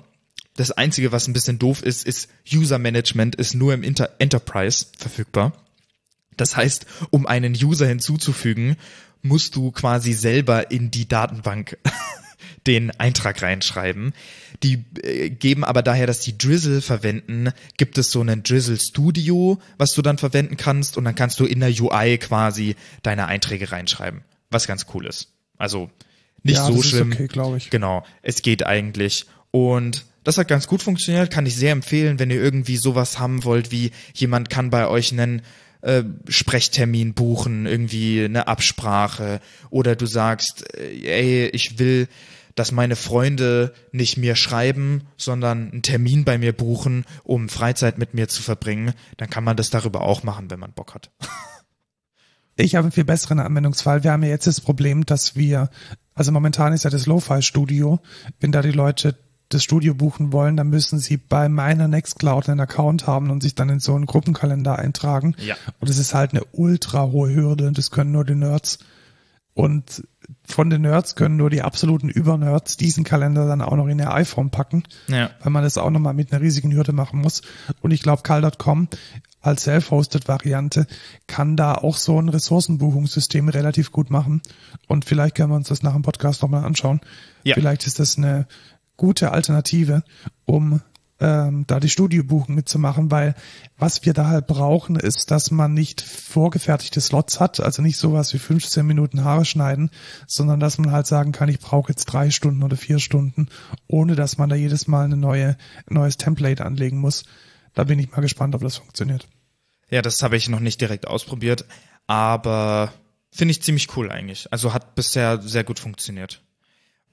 Das einzige, was ein bisschen doof ist, ist User Management ist nur im Inter Enterprise verfügbar. Das heißt, um einen User hinzuzufügen, musst du quasi selber in die Datenbank den Eintrag reinschreiben. Die äh, geben aber daher, dass die Drizzle verwenden, gibt es so einen Drizzle Studio, was du dann verwenden kannst und dann kannst du in der UI quasi deine Einträge reinschreiben, was ganz cool ist. Also nicht ja, so schlimm. okay, glaube ich. Genau, es geht eigentlich und das hat ganz gut funktioniert, kann ich sehr empfehlen, wenn ihr irgendwie sowas haben wollt, wie jemand kann bei euch einen äh, Sprechtermin buchen, irgendwie eine Absprache oder du sagst, äh, ey, ich will dass meine Freunde nicht mir schreiben, sondern einen Termin bei mir buchen, um Freizeit mit mir zu verbringen, dann kann man das darüber auch machen, wenn man Bock hat. (laughs) Ich habe einen viel besseren Anwendungsfall. Wir haben ja jetzt das Problem, dass wir, also momentan ist ja das Lo-Fi-Studio, wenn da die Leute das Studio buchen wollen, dann müssen sie bei meiner Nextcloud einen Account haben und sich dann in so einen Gruppenkalender eintragen. Ja. Und das ist halt eine ultra hohe Hürde und das können nur die Nerds. Und von den Nerds können nur die absoluten Übernerds diesen Kalender dann auch noch in ihr iPhone packen, Ja. weil man das auch nochmal mit einer riesigen Hürde machen muss. Und ich glaube, Cal.com als self-hosted Variante kann da auch so ein Ressourcenbuchungssystem relativ gut machen. Und vielleicht können wir uns das nach dem Podcast nochmal anschauen. Ja. Vielleicht ist das eine gute Alternative, um ähm, da die Studiobuchen mitzumachen, weil was wir da halt brauchen, ist, dass man nicht vorgefertigte Slots hat, also nicht sowas wie 15 Minuten Haare schneiden, sondern dass man halt sagen kann, ich brauche jetzt drei Stunden oder vier Stunden, ohne dass man da jedes Mal eine neue, neues Template anlegen muss. Da bin ich mal gespannt, ob das funktioniert. Ja, das habe ich noch nicht direkt ausprobiert, aber finde ich ziemlich cool eigentlich. Also hat bisher sehr gut funktioniert.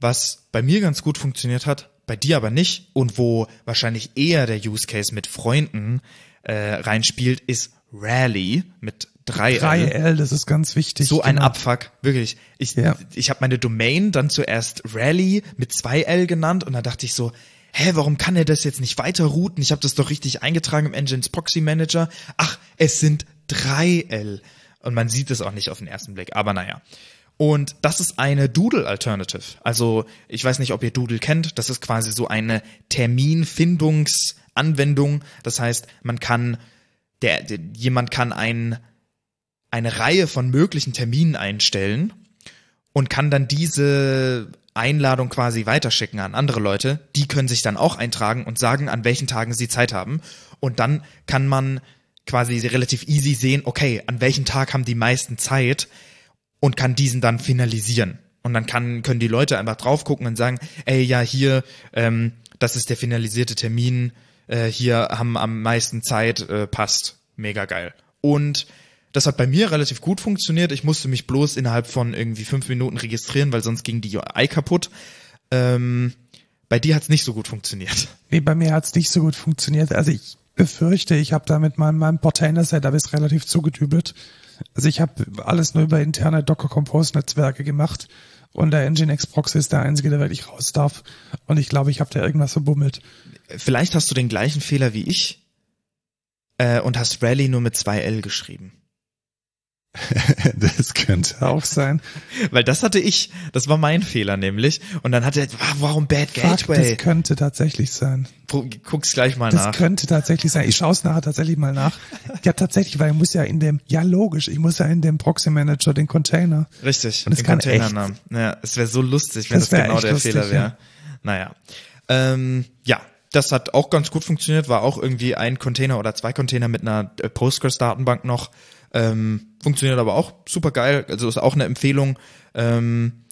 Was bei mir ganz gut funktioniert hat, bei dir aber nicht und wo wahrscheinlich eher der Use Case mit Freunden äh, reinspielt, ist Rally mit 3 3L, das ist ganz wichtig. So ein genau. Abfuck, wirklich. Ich, Ja. ich habe meine Domain dann zuerst Rally mit 2L genannt und dann dachte ich so, hä, warum kann er das jetzt nicht weiter routen? Ich habe das doch richtig eingetragen im Engines Proxy Manager. Ach, es sind 3L. Und man sieht es auch nicht auf den ersten Blick, aber naja. Und das ist eine Doodle Alternative. Also ich weiß nicht, ob ihr Doodle kennt. Das ist quasi so eine Terminfindungsanwendung. Das heißt, man kann, der, der jemand kann ein, eine Reihe von möglichen Terminen einstellen und kann dann diese Einladung quasi weiterschicken an andere Leute. Die können sich dann auch eintragen und sagen, an welchen Tagen sie Zeit haben. Und dann kann man quasi relativ easy sehen, okay, an welchem Tag haben die meisten Zeit und kann diesen dann finalisieren. Und dann kann, können die Leute einfach drauf gucken und sagen, ey, ja, hier, ähm, das ist der finalisierte Termin, äh, hier haben am meisten Zeit, äh, passt. Mega geil. Und das hat bei mir relativ gut funktioniert. Ich musste mich bloß innerhalb von irgendwie fünf Minuten registrieren, weil sonst ging die UI kaputt. Ähm, bei dir hat's nicht so gut funktioniert. Nee, bei mir hat's nicht so gut funktioniert. Also ich befürchte, ich habe da mit meinem, meinem Portainer-Setup ist relativ zugedübelt. Also ich habe alles nur über interne Docker Compose Netzwerke gemacht und der Nginx Proxy ist der einzige, der wirklich raus darf. Und ich glaube, ich habe da irgendwas verbummelt. Vielleicht hast du den gleichen Fehler wie ich äh, und hast Rally nur mit zwei L geschrieben. (laughs) das könnte auch sein. Weil das hatte ich, das war mein Fehler nämlich. Und dann hat er, ah, warum Bad Fuck, Gateway? das könnte tatsächlich sein. Guck's gleich mal Das nach. könnte tatsächlich sein. Ich schaue es nachher tatsächlich mal nach. Ja, tatsächlich, weil ich muss ja in dem, ja logisch, ich muss ja in dem Proxy Manager den Container. Richtig, Und den Containernamen. Ja, es wäre so lustig, wenn Das das, genau der lustig, Fehler wäre. ja. Naja. Ähm, ja, das hat auch ganz gut funktioniert, war auch irgendwie ein Container oder zwei Container mit einer äh, Postgres-Datenbank noch. Ähm, funktioniert aber auch super geil, also ist auch eine Empfehlung. Ähm,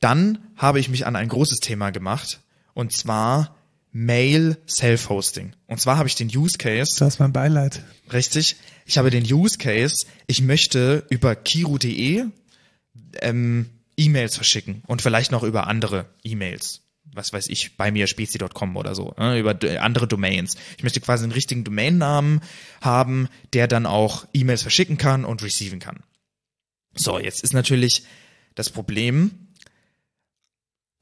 dann habe ich mich an ein großes Thema gemacht und zwar Mail Self-Hosting. Und zwar habe ich den Use Case, Das ist mein Beileid. Richtig. Ich habe den Use Case, ich möchte über kiru.de ähm, E-Mails verschicken und vielleicht noch über andere E-Mails. Was weiß ich, bei mir spezi.com oder so, äh, über andere Domains. Ich möchte quasi einen richtigen Domainnamen haben, der dann auch E-Mails verschicken kann und receiven kann. So, jetzt ist natürlich das Problem,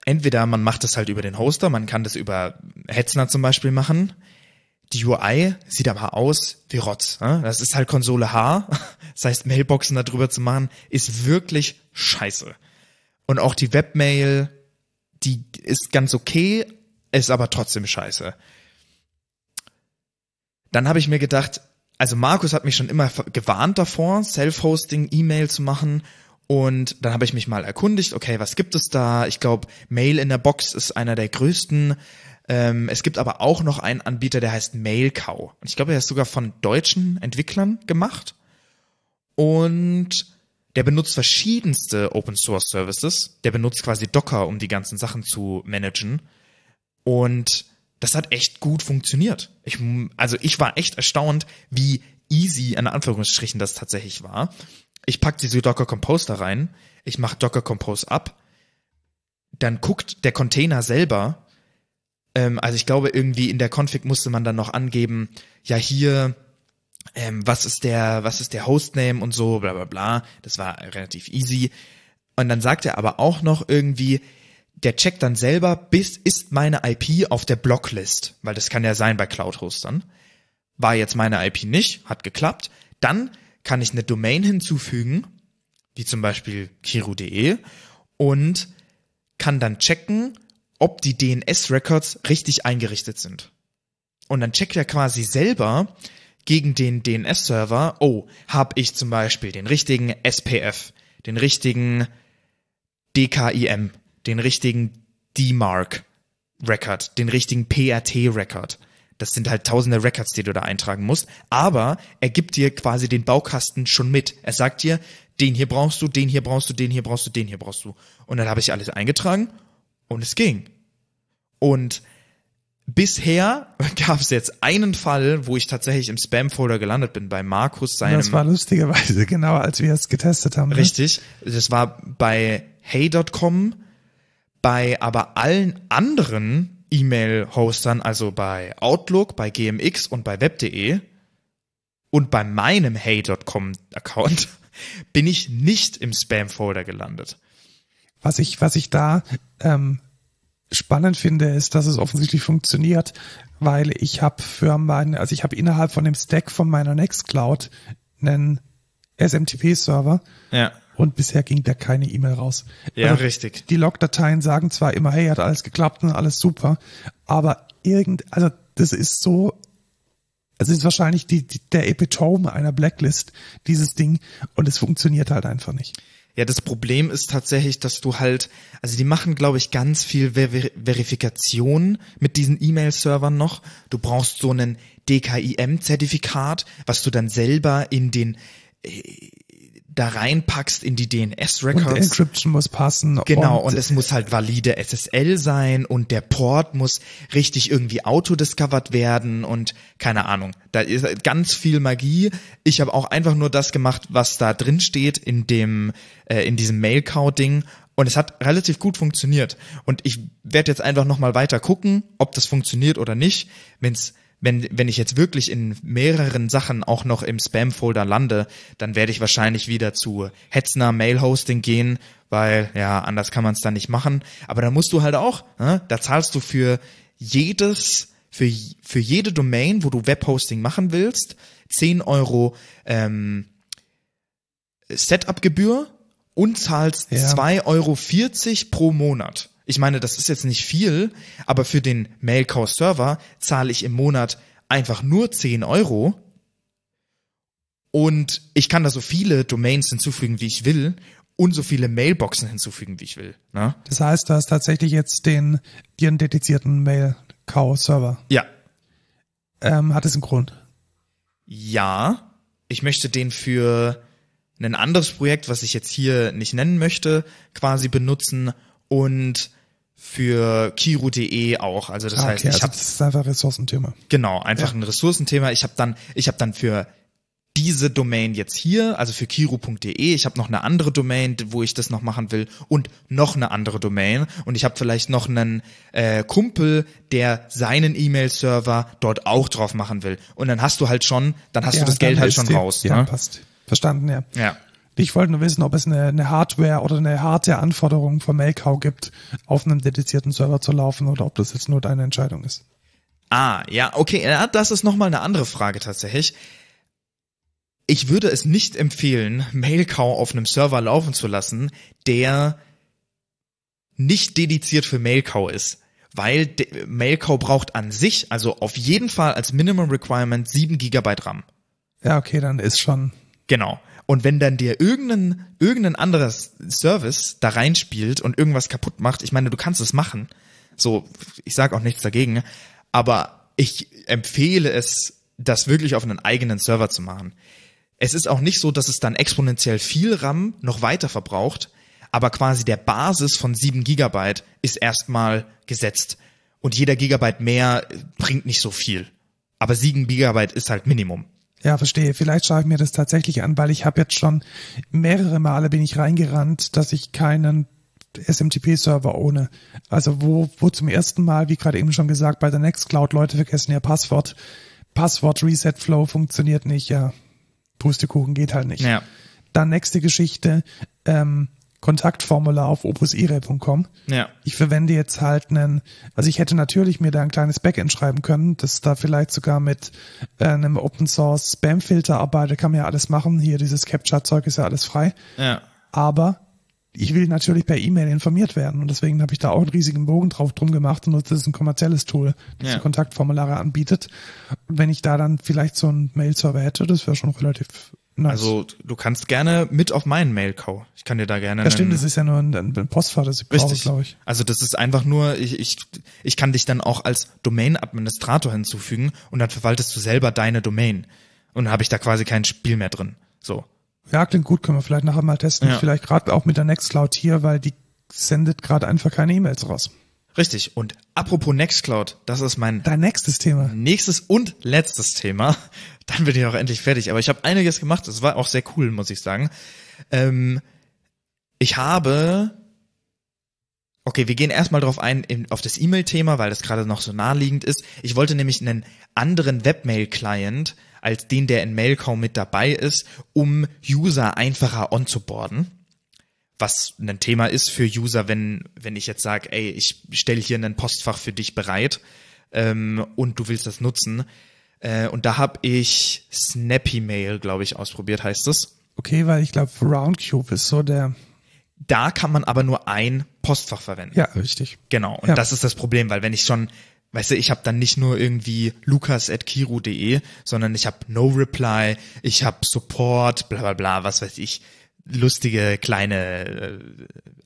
entweder man macht das halt über den Hoster, man kann das über Hetzner zum Beispiel machen. Die UI sieht aber aus wie Rotz. ne? Das ist halt Konsole H. (laughs) Das heißt, Mailboxen da drüber zu machen, ist wirklich scheiße. Und auch die Webmail, die ist ganz okay, ist aber trotzdem scheiße. Dann habe ich mir gedacht, also Markus hat mich schon immer gewarnt davor, Self-Hosting, E-Mail zu machen. Und dann habe ich mich mal erkundigt, okay, was gibt es da? Ich glaube, Mail in der Box ist einer der größten. Ähm, es gibt aber auch noch einen Anbieter, der heißt Mailcow. Und ich glaube, er ist sogar von deutschen Entwicklern gemacht. Und der benutzt verschiedenste Open Source Services. Der benutzt quasi Docker, um die ganzen Sachen zu managen. Und das hat echt gut funktioniert. Ich, also ich war echt erstaunt, wie easy in Anführungsstrichen das tatsächlich war. Ich pack diese Docker Compose da rein, ich mache Docker Compose ab, dann guckt der Container selber, ähm, also ich glaube irgendwie in der Config musste man dann noch angeben, ja hier ähm, was ist der, was ist der Hostname und so, bla bla bla. Das war relativ easy. Und dann sagt er aber auch noch irgendwie, der checkt dann selber, bis ist meine IP auf der Blocklist, weil das kann ja sein bei Cloud-Hostern. War jetzt meine IP nicht, hat geklappt. Dann kann ich eine Domain hinzufügen, wie zum Beispiel kiru.de und kann dann checken, ob die DNS-Records richtig eingerichtet sind. Und dann checkt er quasi selber gegen den DNS-Server, oh, habe ich zum Beispiel den richtigen SPF, den richtigen DKIM, den richtigen DMARC-Record, den richtigen PRT-Record. Das sind halt tausende Records, die du da eintragen musst. Aber er gibt dir quasi den Baukasten schon mit. Er sagt dir, den hier brauchst du, den hier brauchst du, den hier brauchst du, den hier brauchst du. Und dann habe ich alles eingetragen und es ging. Und bisher (laughs) gab es jetzt einen Fall, wo ich tatsächlich im Spam-Folder gelandet bin, bei Markus seinem. Das war lustigerweise (laughs) genau, als wir es getestet haben. Ne? Richtig. Das war bei hey.com, bei aber allen anderen E-Mail-Hostern, also bei Outlook, bei GMX und bei web.de und bei meinem hey.com-Account (laughs) bin ich nicht im Spam-Folder gelandet. Was ich, was ich da ähm, spannend finde, ist, dass es offensichtlich funktioniert, weil ich habe für meine, also ich habe innerhalb von dem Stack von meiner Nextcloud einen SMTP-Server. Ja. Und bisher ging da keine E-Mail raus. Ja, also richtig. Die Logdateien sagen zwar immer, hey, hat alles geklappt und alles super, aber irgend, also das ist so, es ist wahrscheinlich die, die, der Epitome einer Blacklist, dieses Ding, und es funktioniert halt einfach nicht. Ja, das Problem ist tatsächlich, dass du halt, also die machen, glaube ich, ganz viel Ver Verifikation mit diesen E-Mail-Servern noch. Du brauchst so einen DKIM-Zertifikat, was du dann selber in den äh, da reinpackst in die DNS-Records. Und Encryption muss passen. Genau, und, und, es muss halt valide SSL sein und der Port muss richtig irgendwie auto-discovered werden und keine Ahnung. Da ist ganz viel Magie. Ich habe auch einfach nur das gemacht, was da drin steht in dem, äh, in diesem Mail-Cow-Ding und es hat relativ gut funktioniert. Und ich werde jetzt einfach nochmal weiter gucken, ob das funktioniert oder nicht. Wenn's wenn, wenn ich jetzt wirklich in mehreren Sachen auch noch im Spam-Folder lande, dann werde ich wahrscheinlich wieder zu Hetzner Mail-Hosting gehen, weil ja, anders kann man es dann nicht machen. Aber da musst du halt auch, ne, da zahlst du für jedes, für, für jede Domain, wo du Webhosting machen willst, 10 Euro ähm, Setup-Gebühr und zahlst ja. 2,40 Euro pro Monat. Ich meine, das ist jetzt nicht viel, aber für den Mailcore-Server zahle ich im Monat einfach nur 10 Euro und ich kann da so viele Domains hinzufügen, wie ich will und so viele Mailboxen hinzufügen, wie ich will. Ne? Das heißt, du hast tatsächlich jetzt den einen dedizierten Mail-Cow-Server. Ja. Ähm, hat es einen Grund? Ja. Ich möchte den für ein anderes Projekt, was ich jetzt hier nicht nennen möchte, quasi benutzen und für Kiru.de auch. Also das ah, okay, heißt, ich also habe das ist einfach ein Ressourcenthema. Genau, einfach ja. ein Ressourcenthema. Ich habe dann ich habe dann für diese Domain jetzt hier, also für kiru.de, ich habe noch eine andere Domain, wo ich das noch machen will und noch eine andere Domain und ich habe vielleicht noch einen äh, Kumpel, der seinen E-Mail-Server dort auch drauf machen will und dann hast du halt schon, dann hast ja, du das Geld halt schon die, raus. Ja, ne? passt. Verstanden, ja. Ja. Ich wollte nur wissen, ob es eine, eine Hardware oder eine harte Anforderung von Mailcow gibt, auf einem dedizierten Server zu laufen oder ob das jetzt nur deine Entscheidung ist. Ah, ja, okay, ja, das ist nochmal eine andere Frage tatsächlich. Ich würde es nicht empfehlen, Mailcow auf einem Server laufen zu lassen, der nicht dediziert für Mailcow ist. Weil Mailcow braucht an sich, also auf jeden Fall als Minimum Requirement 7 GB RAM. Ja, okay, dann ist schon. Genau. Und wenn dann dir irgendein, irgendein anderes Service da reinspielt und irgendwas kaputt macht, ich meine, du kannst es machen. So, ich sage auch nichts dagegen, aber ich empfehle es, das wirklich auf einen eigenen Server zu machen. Es ist auch nicht so, dass es dann exponentiell viel RAM noch weiter verbraucht, aber quasi der Basis von 7 Gigabyte ist erstmal gesetzt. Und jeder Gigabyte mehr bringt nicht so viel. Aber 7 Gigabyte ist halt Minimum. Ja, verstehe. Vielleicht schaue ich mir das tatsächlich an, weil ich habe jetzt schon mehrere Male bin ich reingerannt, dass ich keinen SMTP-Server ohne. Also wo, wo zum ersten Mal, wie gerade eben schon gesagt, bei der Nextcloud Leute vergessen ihr Passwort, Passwort Reset Flow funktioniert nicht, ja. Pustekuchen geht halt nicht. Ja. Dann nächste Geschichte, ähm, Kontaktformular auf opusire.com. Ja. Ich verwende jetzt halt einen, also ich hätte natürlich mir da ein kleines Backend schreiben können, das da vielleicht sogar mit äh, einem Open Source Spam Filter arbeitet, kann man ja alles machen. Hier dieses Capture Zeug ist ja alles frei. Ja. Aber ich will natürlich per E-Mail informiert werden und deswegen habe ich da auch einen riesigen Bogen drauf drum gemacht und nutze das ist ein kommerzielles Tool, das Ja. die Kontaktformulare anbietet. Und wenn ich da dann vielleicht so einen Mail-Server hätte, das wäre schon relativ nice. Also du kannst gerne mit auf meinen Mail-Call. Ich kann dir da gerne. ja, stimmt, das ist ja nur ein, ein Postfach, das ich brauche, glaube ich. Also das ist einfach nur, ich, ich, ich kann dich dann auch als Domain-Administrator hinzufügen und dann verwaltest du selber deine Domain. Und habe ich da quasi kein Spiel mehr drin. So. Ja, klingt gut, können wir vielleicht nachher mal testen. Ja. Vielleicht gerade auch mit der Nextcloud hier, weil die sendet gerade einfach keine E-Mails raus. Richtig. Und apropos Nextcloud, das ist mein Dein nächstes Thema. nächstes und letztes Thema. Dann bin ich auch endlich fertig. Aber ich habe einiges gemacht. Das war auch sehr cool, muss ich sagen. Ähm, ich habe. Okay, wir gehen erstmal drauf ein, in, auf das E-Mail-Thema, weil das gerade noch so naheliegend ist. Ich wollte nämlich einen anderen Webmail-Client als den, der in Mailcom mit dabei ist, um User einfacher onzuboarden. Was ein Thema ist für User, wenn, wenn ich jetzt sage, ey, ich stelle hier ein Postfach für dich bereit ähm, und du willst das nutzen. Äh, und da habe ich Snappy Mail, glaube ich, ausprobiert, heißt es. Okay, weil ich glaube, Roundcube ist so der, Da kann man aber nur ein Postfach verwenden. ja, richtig. Genau. Und Ja. das ist das Problem, weil wenn ich schon, weißt du, ich habe dann nicht nur irgendwie lukas.kiru.de, sondern ich habe No Reply, ich habe Support, bla bla bla, was weiß ich, lustige kleine äh,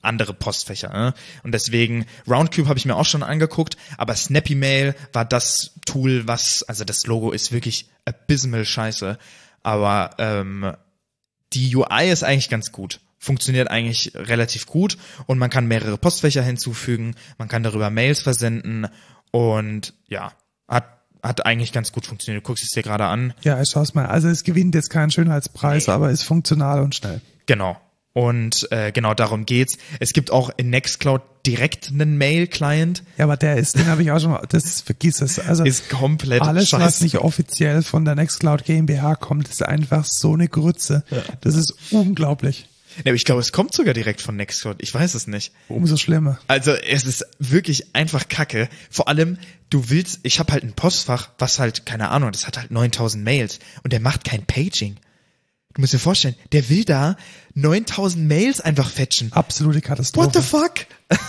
andere Postfächer. Ne? Und deswegen, Roundcube habe ich mir auch schon angeguckt, aber Snappy Mail war das Tool, was, also das Logo ist wirklich abysmal scheiße, aber ähm, die UI ist eigentlich ganz gut. Funktioniert eigentlich relativ gut und man kann mehrere Postfächer hinzufügen, man kann darüber Mails versenden und ja, hat, hat eigentlich ganz gut funktioniert. Du guckst es dir gerade an. Ja, ich schau's mal. Also es gewinnt jetzt keinen Schönheitspreis, Nee. aber ist funktional und schnell. Genau. Und äh, genau darum geht's. Es gibt auch in Nextcloud direkt einen Mail-Client. Ja, aber der ist, den habe ich auch schon mal, das vergiss es. Also Ist komplett alles, was scheiße. nicht offiziell von der Nextcloud GmbH kommt, ist einfach so eine Grütze. Das ist unglaublich. Aber ich glaube, es kommt sogar direkt von Nextcloud. Ich weiß es nicht. Umso schlimmer. Also es ist wirklich einfach Kacke. Vor allem, du willst, ich habe halt ein Postfach, was halt, keine Ahnung, das hat halt 9000 Mails und der macht kein Paging. Du musst dir vorstellen, der will da 9000 Mails einfach fetchen. Absolute Katastrophe. What the fuck? (laughs)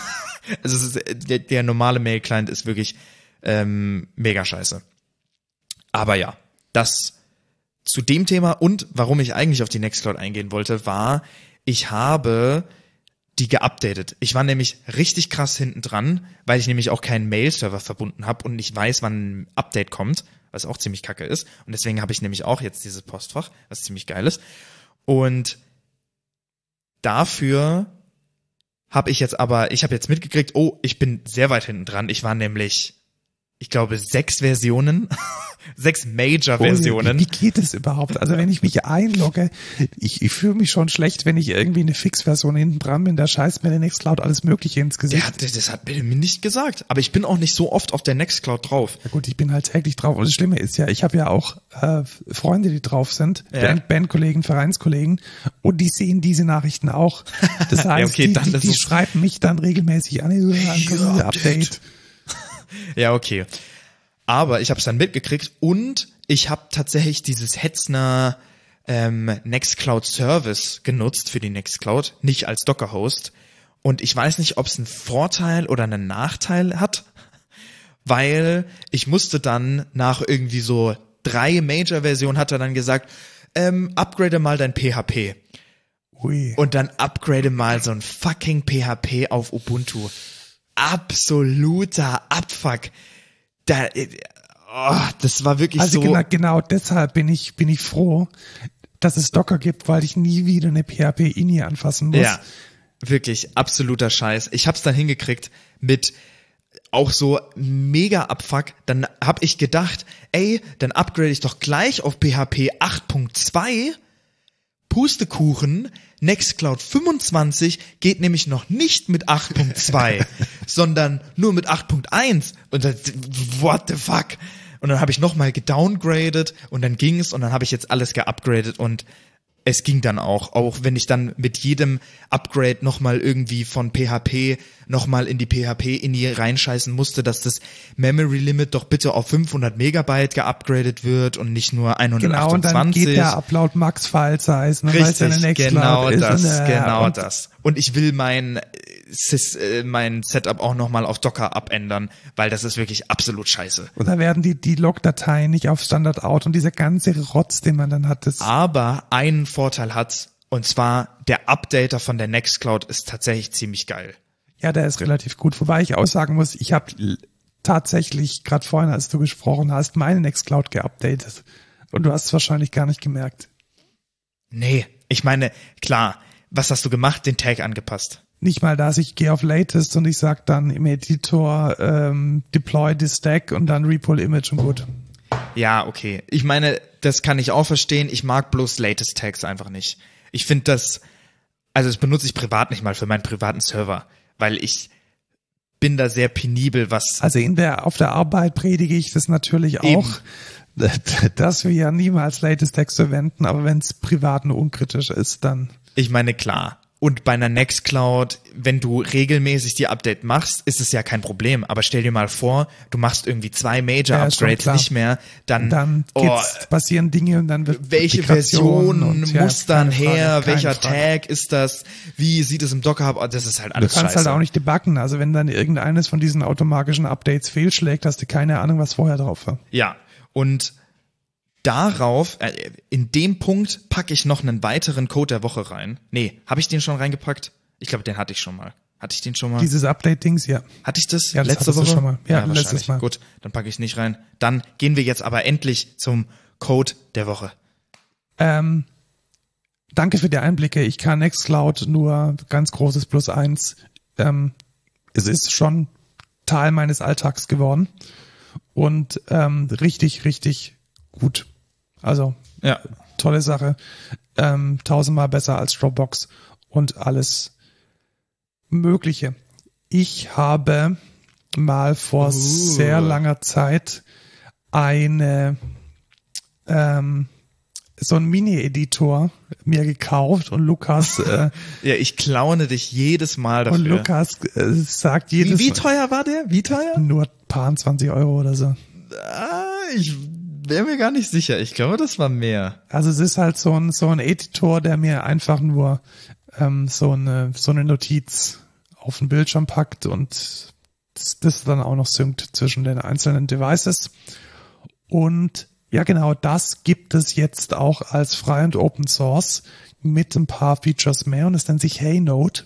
also ist, der, der normale Mail-Client ist wirklich ähm, mega scheiße. Aber ja, das zu dem Thema und warum ich eigentlich auf die Nextcloud eingehen wollte, war, ich habe die geupdatet. Ich war nämlich richtig krass hinten dran, weil ich nämlich auch keinen Mail-Server verbunden habe und nicht weiß, wann ein Update kommt, was auch ziemlich kacke ist. Und deswegen habe ich nämlich auch jetzt dieses Postfach, was ziemlich geil ist. Und dafür habe ich jetzt aber, ich habe jetzt mitgekriegt, oh, ich bin sehr weit hinten dran. Ich war nämlich, ich glaube, sechs Versionen, (laughs) sechs Major-Versionen. Wie, wie geht es überhaupt? Also wenn ich mich einlogge, ich, ich fühle mich schon schlecht, wenn ich irgendwie eine Fix-Version hinten dran bin, da scheißt mir der Nextcloud alles Mögliche ins Gesicht. Hat, das hat mir nicht gesagt. Aber ich bin auch nicht so oft auf der Nextcloud drauf. Ja gut, ich bin halt täglich drauf. Und das Schlimme ist ja, ich habe ja auch äh, Freunde, die drauf sind, Ja. Band, Bandkollegen, Vereinskollegen, und die sehen diese Nachrichten auch. (laughs) Das heißt, okay, die, dann die, die schreiben mich dann regelmäßig an, ja, Ja, Update. (laughs) Ja, okay. Aber ich habe es dann mitgekriegt und ich habe tatsächlich dieses Hetzner ähm, Nextcloud Service genutzt für die Nextcloud, nicht als Docker-Host. Und ich weiß nicht, ob es einen Vorteil oder einen Nachteil hat, weil ich musste dann nach irgendwie so drei Major-Versionen hat er dann gesagt, ähm, upgrade mal dein PHP Ui. und dann upgrade mal so ein fucking PHP auf Ubuntu. Absoluter Abfuck. Da, äh, oh, das war wirklich Also so. genau, genau deshalb bin ich, bin ich froh, dass es Docker gibt, weil ich nie wieder eine PHP-INI anfassen muss. Ja, wirklich absoluter Scheiß. Ich hab's dann hingekriegt mit auch so mega Abfuck. Dann hab ich gedacht, ey, dann upgrade ich doch gleich auf PHP 8.2. Pustekuchen, Nextcloud 25 geht nämlich noch nicht mit 8.2, (laughs) sondern nur mit 8.1. Und das, what the fuck? Und dann habe ich nochmal gedowngraded und dann ging's und dann habe ich jetzt alles geupgradet und es ging dann auch, auch wenn ich dann mit jedem Upgrade nochmal irgendwie von PHP nochmal in die PHP-INI reinscheißen musste, dass das Memory Limit doch bitte auf 500 Megabyte geupgradet wird und nicht nur 128. Genau, und dann geht der Upload Max File Size. Ne, Richtig, genau das, ist, genau das. Und ich will mein mein Setup auch nochmal auf Docker abändern, weil das ist wirklich absolut scheiße. Und da werden die, die Log-Dateien nicht auf Standard out und dieser ganze Rotz, den man dann hat. Das Aber einen Vorteil hat's, und zwar der Updater von der Nextcloud ist tatsächlich ziemlich geil. Ja, der ist relativ gut. Wobei ich aussagen muss, ich habe tatsächlich gerade vorhin, als du gesprochen hast, meine Nextcloud geupdatet. Und du hast es wahrscheinlich gar nicht gemerkt. Nee, ich meine, klar, was hast du gemacht? Den Tag angepasst nicht mal das, ich gehe auf Latest und ich sag dann im Editor ähm, deploy the stack und dann repull image und gut. Ja, okay. Ich meine, das kann ich auch verstehen. Ich mag bloß Latest Tags einfach nicht. Ich finde das, also das benutze ich privat nicht mal für meinen privaten Server, weil ich bin da sehr penibel, was. Also in der, auf der Arbeit predige ich das natürlich auch, Eben. (laughs) dass wir ja niemals Latest Tags verwenden, aber wenn es privat nur unkritisch ist, dann. Ich meine, klar. Und bei einer Nextcloud, wenn du regelmäßig die Update machst, ist es ja kein Problem. Aber stell dir mal vor, du machst irgendwie zwei Major ja, Upgrades nicht mehr, dann, dann oh, passieren Dinge und dann wird welche Version und, muss ja, dann her, welcher Frage. Tag ist das, wie sieht es im Docker Hub, oh, das ist halt alles Du kannst scheiße. halt auch nicht debuggen. Also wenn dann irgendeines von diesen automatischen Updates fehlschlägt, hast du keine Ahnung, was vorher drauf war. Ja. Und darauf, äh, in dem Punkt packe ich noch einen weiteren Code der Woche rein. Nee, habe ich den schon reingepackt? Ich glaube, den hatte ich schon mal. Hatte ich den schon mal? Dieses Update-Dings, ja. Hatte ich das, ja, das letzte Woche? schon mal. Ja, ja letztes Mal. Gut, dann packe ich nicht rein. Dann gehen wir jetzt aber endlich zum Code der Woche. Ähm, danke für die Einblicke. Ich kann Nextcloud nur ganz großes Plus eins. Ähm, es ist schon Teil meines Alltags geworden und ähm, richtig, richtig gut. Also ja. tolle Sache. Ähm, tausendmal besser als Dropbox und alles Mögliche. Ich habe mal vor uh. sehr langer Zeit eine ähm, so ein Mini-Editor mir gekauft und Lukas (laughs) äh, ja ich klaune dich jedes Mal dafür und Lukas äh, sagt jedes wie, wie teuer war der wie teuer nur paar 20 Euro oder so ah, ich wäre mir gar nicht sicher. Ich glaube, das war mehr. Also es ist halt so ein, so ein Editor, der mir einfach nur ähm, so, eine, so eine Notiz auf den Bildschirm packt und das, das dann auch noch synkt zwischen den einzelnen Devices. Und ja, genau, das gibt es jetzt auch als frei und Open Source mit ein paar Features mehr und es nennt sich HeyNote.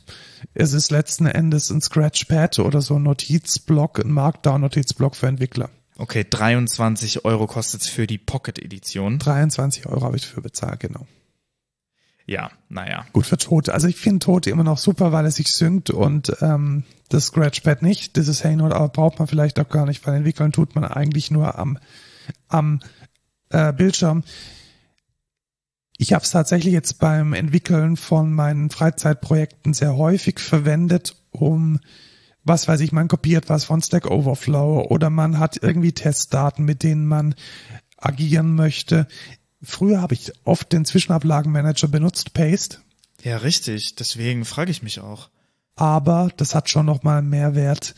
Es ist letzten Endes ein Scratchpad oder so ein Notizblock, ein Markdown-Notizblock für Entwickler. Okay, 23 Euro kostet's für die Pocket-Edition. 23 Euro habe ich dafür bezahlt, genau. Ja, naja. Gut für Tote. Also ich finde Tote immer noch super, weil es sich synkt und ähm, das Scratchpad nicht. Das ist Heynote, aber braucht man vielleicht auch gar nicht, weil entwickeln tut man eigentlich nur am, am äh, Bildschirm. Ich habe es tatsächlich jetzt beim Entwickeln von meinen Freizeitprojekten sehr häufig verwendet, um was weiß ich, man kopiert was von Stack Overflow oder man hat irgendwie Testdaten, mit denen man agieren möchte. Früher habe ich oft den Zwischenablagenmanager benutzt, Paste. Ja, richtig. Deswegen frage ich mich auch. Aber das hat schon nochmal Mehrwert,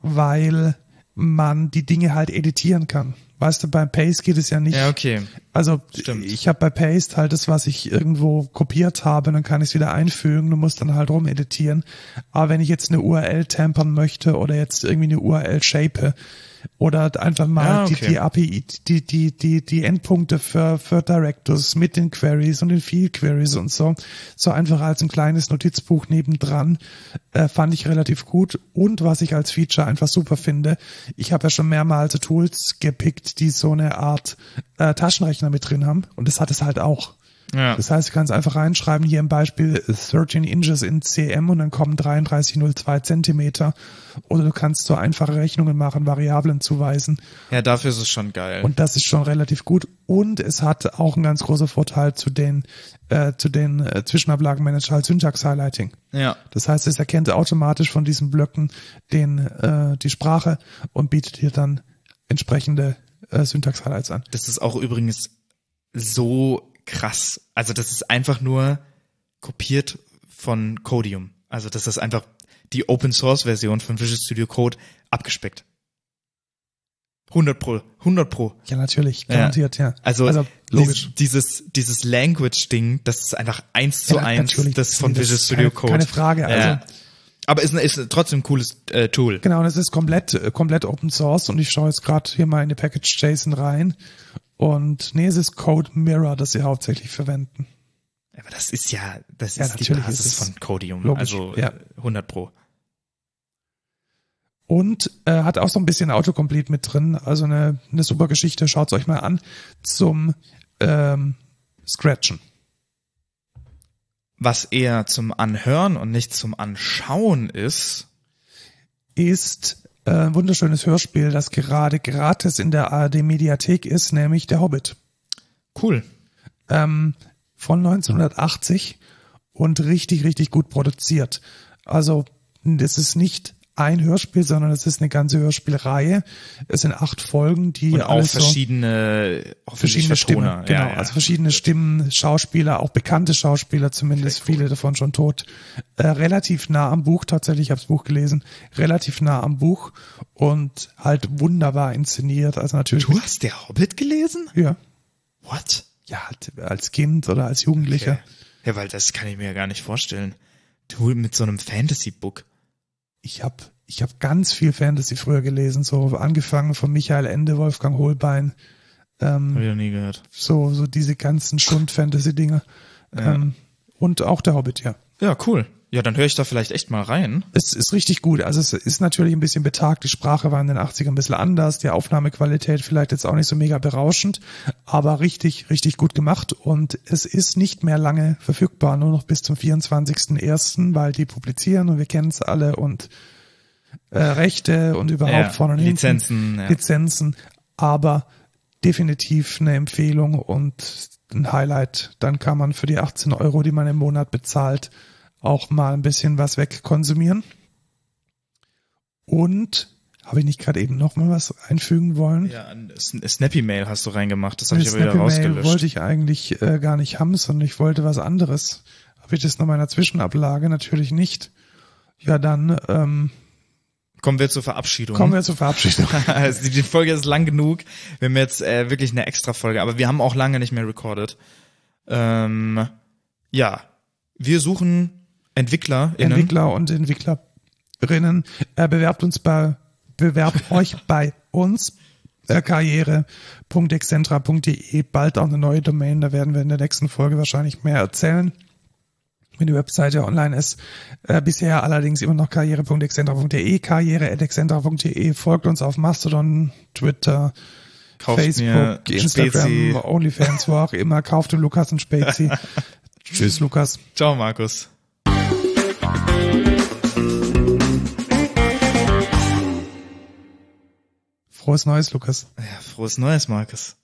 weil man die Dinge halt editieren kann. Weißt du, beim Paste geht es ja nicht. Ja, okay. Also Stimmt. ich habe bei Paste halt das, was ich irgendwo kopiert habe, dann kann ich es wieder einfügen, du musst dann halt rumeditieren. Aber wenn ich jetzt eine URL tampern möchte oder jetzt irgendwie eine URL shape, oder einfach mal ja, okay. die, die API, die, die, die, die Endpunkte für, für Directors mit den Queries und den Field Queries und so, so einfach als ein kleines Notizbuch nebendran, äh, fand ich relativ gut. Und was ich als Feature einfach super finde, ich habe ja schon mehrmals Tools gepickt, die so eine Art äh, Taschenrechner mit drin haben und das hat es halt auch. Ja. Das heißt, du kannst einfach reinschreiben, hier im Beispiel 13 Inches in cm und dann kommen 33,02 Zentimeter. Oder du kannst so einfache Rechnungen machen, Variablen zuweisen. Ja, dafür ist es schon geil. Und das ist schon relativ gut. Und es hat auch einen ganz großen Vorteil zu den, äh, zu den äh, Zwischenablagenmanager als Syntax-Highlighting. Ja. Das heißt, es erkennt automatisch von diesen Blöcken den, äh, die Sprache und bietet dir dann entsprechende äh, Syntax-Highlights an. Das ist auch übrigens so krass. Also das ist einfach nur kopiert von Codium. Also das ist einfach die Open Source Version von Visual Studio Code abgespeckt. 100 pro, 100 pro. Ja, natürlich, garantiert, ja. Also, also logisch. Dieses, dieses Language-Ding, das ist einfach eins zu Ja, eins das von Visual Studio keine- Code. keine Frage, also- Ja. Aber ist, ist trotzdem ein cooles äh, Tool. Genau, und es ist komplett, äh, komplett Open Source und ich schaue jetzt gerade hier mal in die Package JSON rein. Und nee, es ist Code Mirror, das sie hauptsächlich verwenden. Aber das ist ja, das Ja, ist die natürlich Basis ist von Codium. logisch, Also ja. äh, 100 pro. Und äh, hat auch so ein bisschen Autocomplete mit drin. Also eine, eine super Geschichte, schaut's euch mal an, zum ähm, Scratchen. Was eher zum Anhören und nicht zum Anschauen ist, Ist äh, ein wunderschönes Hörspiel, das gerade gratis in der ARD Mediathek ist, nämlich Der Hobbit. cool. ähm, von 1980 und richtig, richtig gut produziert. Also das ist nicht ein Hörspiel, sondern es ist eine ganze Hörspielreihe. Es sind acht Folgen, die Und auch so verschiedene, verschiedene Stimmen, genau, Ja, ja. also verschiedene Stimmen, Schauspieler, auch bekannte Schauspieler, zumindest viele davon schon tot. Äh, relativ nah am Buch, tatsächlich, ich habe das Buch gelesen, relativ nah am Buch und halt wunderbar inszeniert. Also natürlich, Du hast der Hobbit gelesen? ja, What? ja, halt als Kind oder als Jugendlicher. Okay. Ja, weil das kann ich mir ja gar nicht vorstellen. Du mit so einem Fantasy-Book. Ich habe ich hab ganz viel Fantasy früher gelesen, so angefangen von Michael Ende, Wolfgang Holbein, ähm, Hab ich noch nie gehört. so, so diese ganzen Stund-Fantasy-Dinger. Ähm, und auch der Hobbit, ja. Ja, cool. Ja, dann höre ich da vielleicht echt mal rein. Es ist richtig gut. Also es ist natürlich ein bisschen betagt. Die Sprache war in den 80ern ein bisschen anders. Die Aufnahmequalität vielleicht jetzt auch nicht so mega berauschend, aber richtig, richtig gut gemacht. Und es ist nicht mehr lange verfügbar, nur noch bis zum 24.01., weil die publizieren und wir kennen es alle und äh, Rechte und überhaupt Ja, vorne und hinten. Lizenzen, ja. Lizenzen. Aber definitiv eine Empfehlung und ein Highlight. Dann kann man für die 18 Euro, die man im Monat bezahlt, auch mal ein bisschen was wegkonsumieren. Und habe ich nicht gerade eben noch mal was einfügen wollen? Ja, ein Sn- Snappy Mail hast du reingemacht. Das habe ich aber wieder Snappy Mail rausgelöscht. wollte ich eigentlich äh, gar nicht haben, sondern ich wollte was anderes. Habe ich das noch in meiner Zwischenablage? Natürlich nicht. Ja, dann ähm, Kommen wir zur Verabschiedung. kommen wir zur Verabschiedung. (laughs) also die Folge ist lang genug. Wir haben jetzt äh, wirklich eine extra Folge, aber wir haben auch lange nicht mehr recorded. Ähm, ja, wir suchen Entwickler. Entwickler und Entwicklerinnen. Äh, bewerbt uns bei, bewerbt (laughs) euch bei uns. Äh, karriere.excentra.de. Bald auch eine neue Domain. Da werden wir in der nächsten Folge wahrscheinlich mehr erzählen. Wenn die Webseite online ist. Äh, bisher allerdings immer noch karriere.excentra.de. Karriere.excentra.de. Folgt uns auf Mastodon, Twitter, Kauft Facebook, Instagram, Spezi. OnlyFans, wo auch immer. Kauft Lukas ein Spezi. (laughs) Tschüss, Lukas. Ciao, Markus. Frohes Neues, Lukas. Ja, frohes Neues, Markus.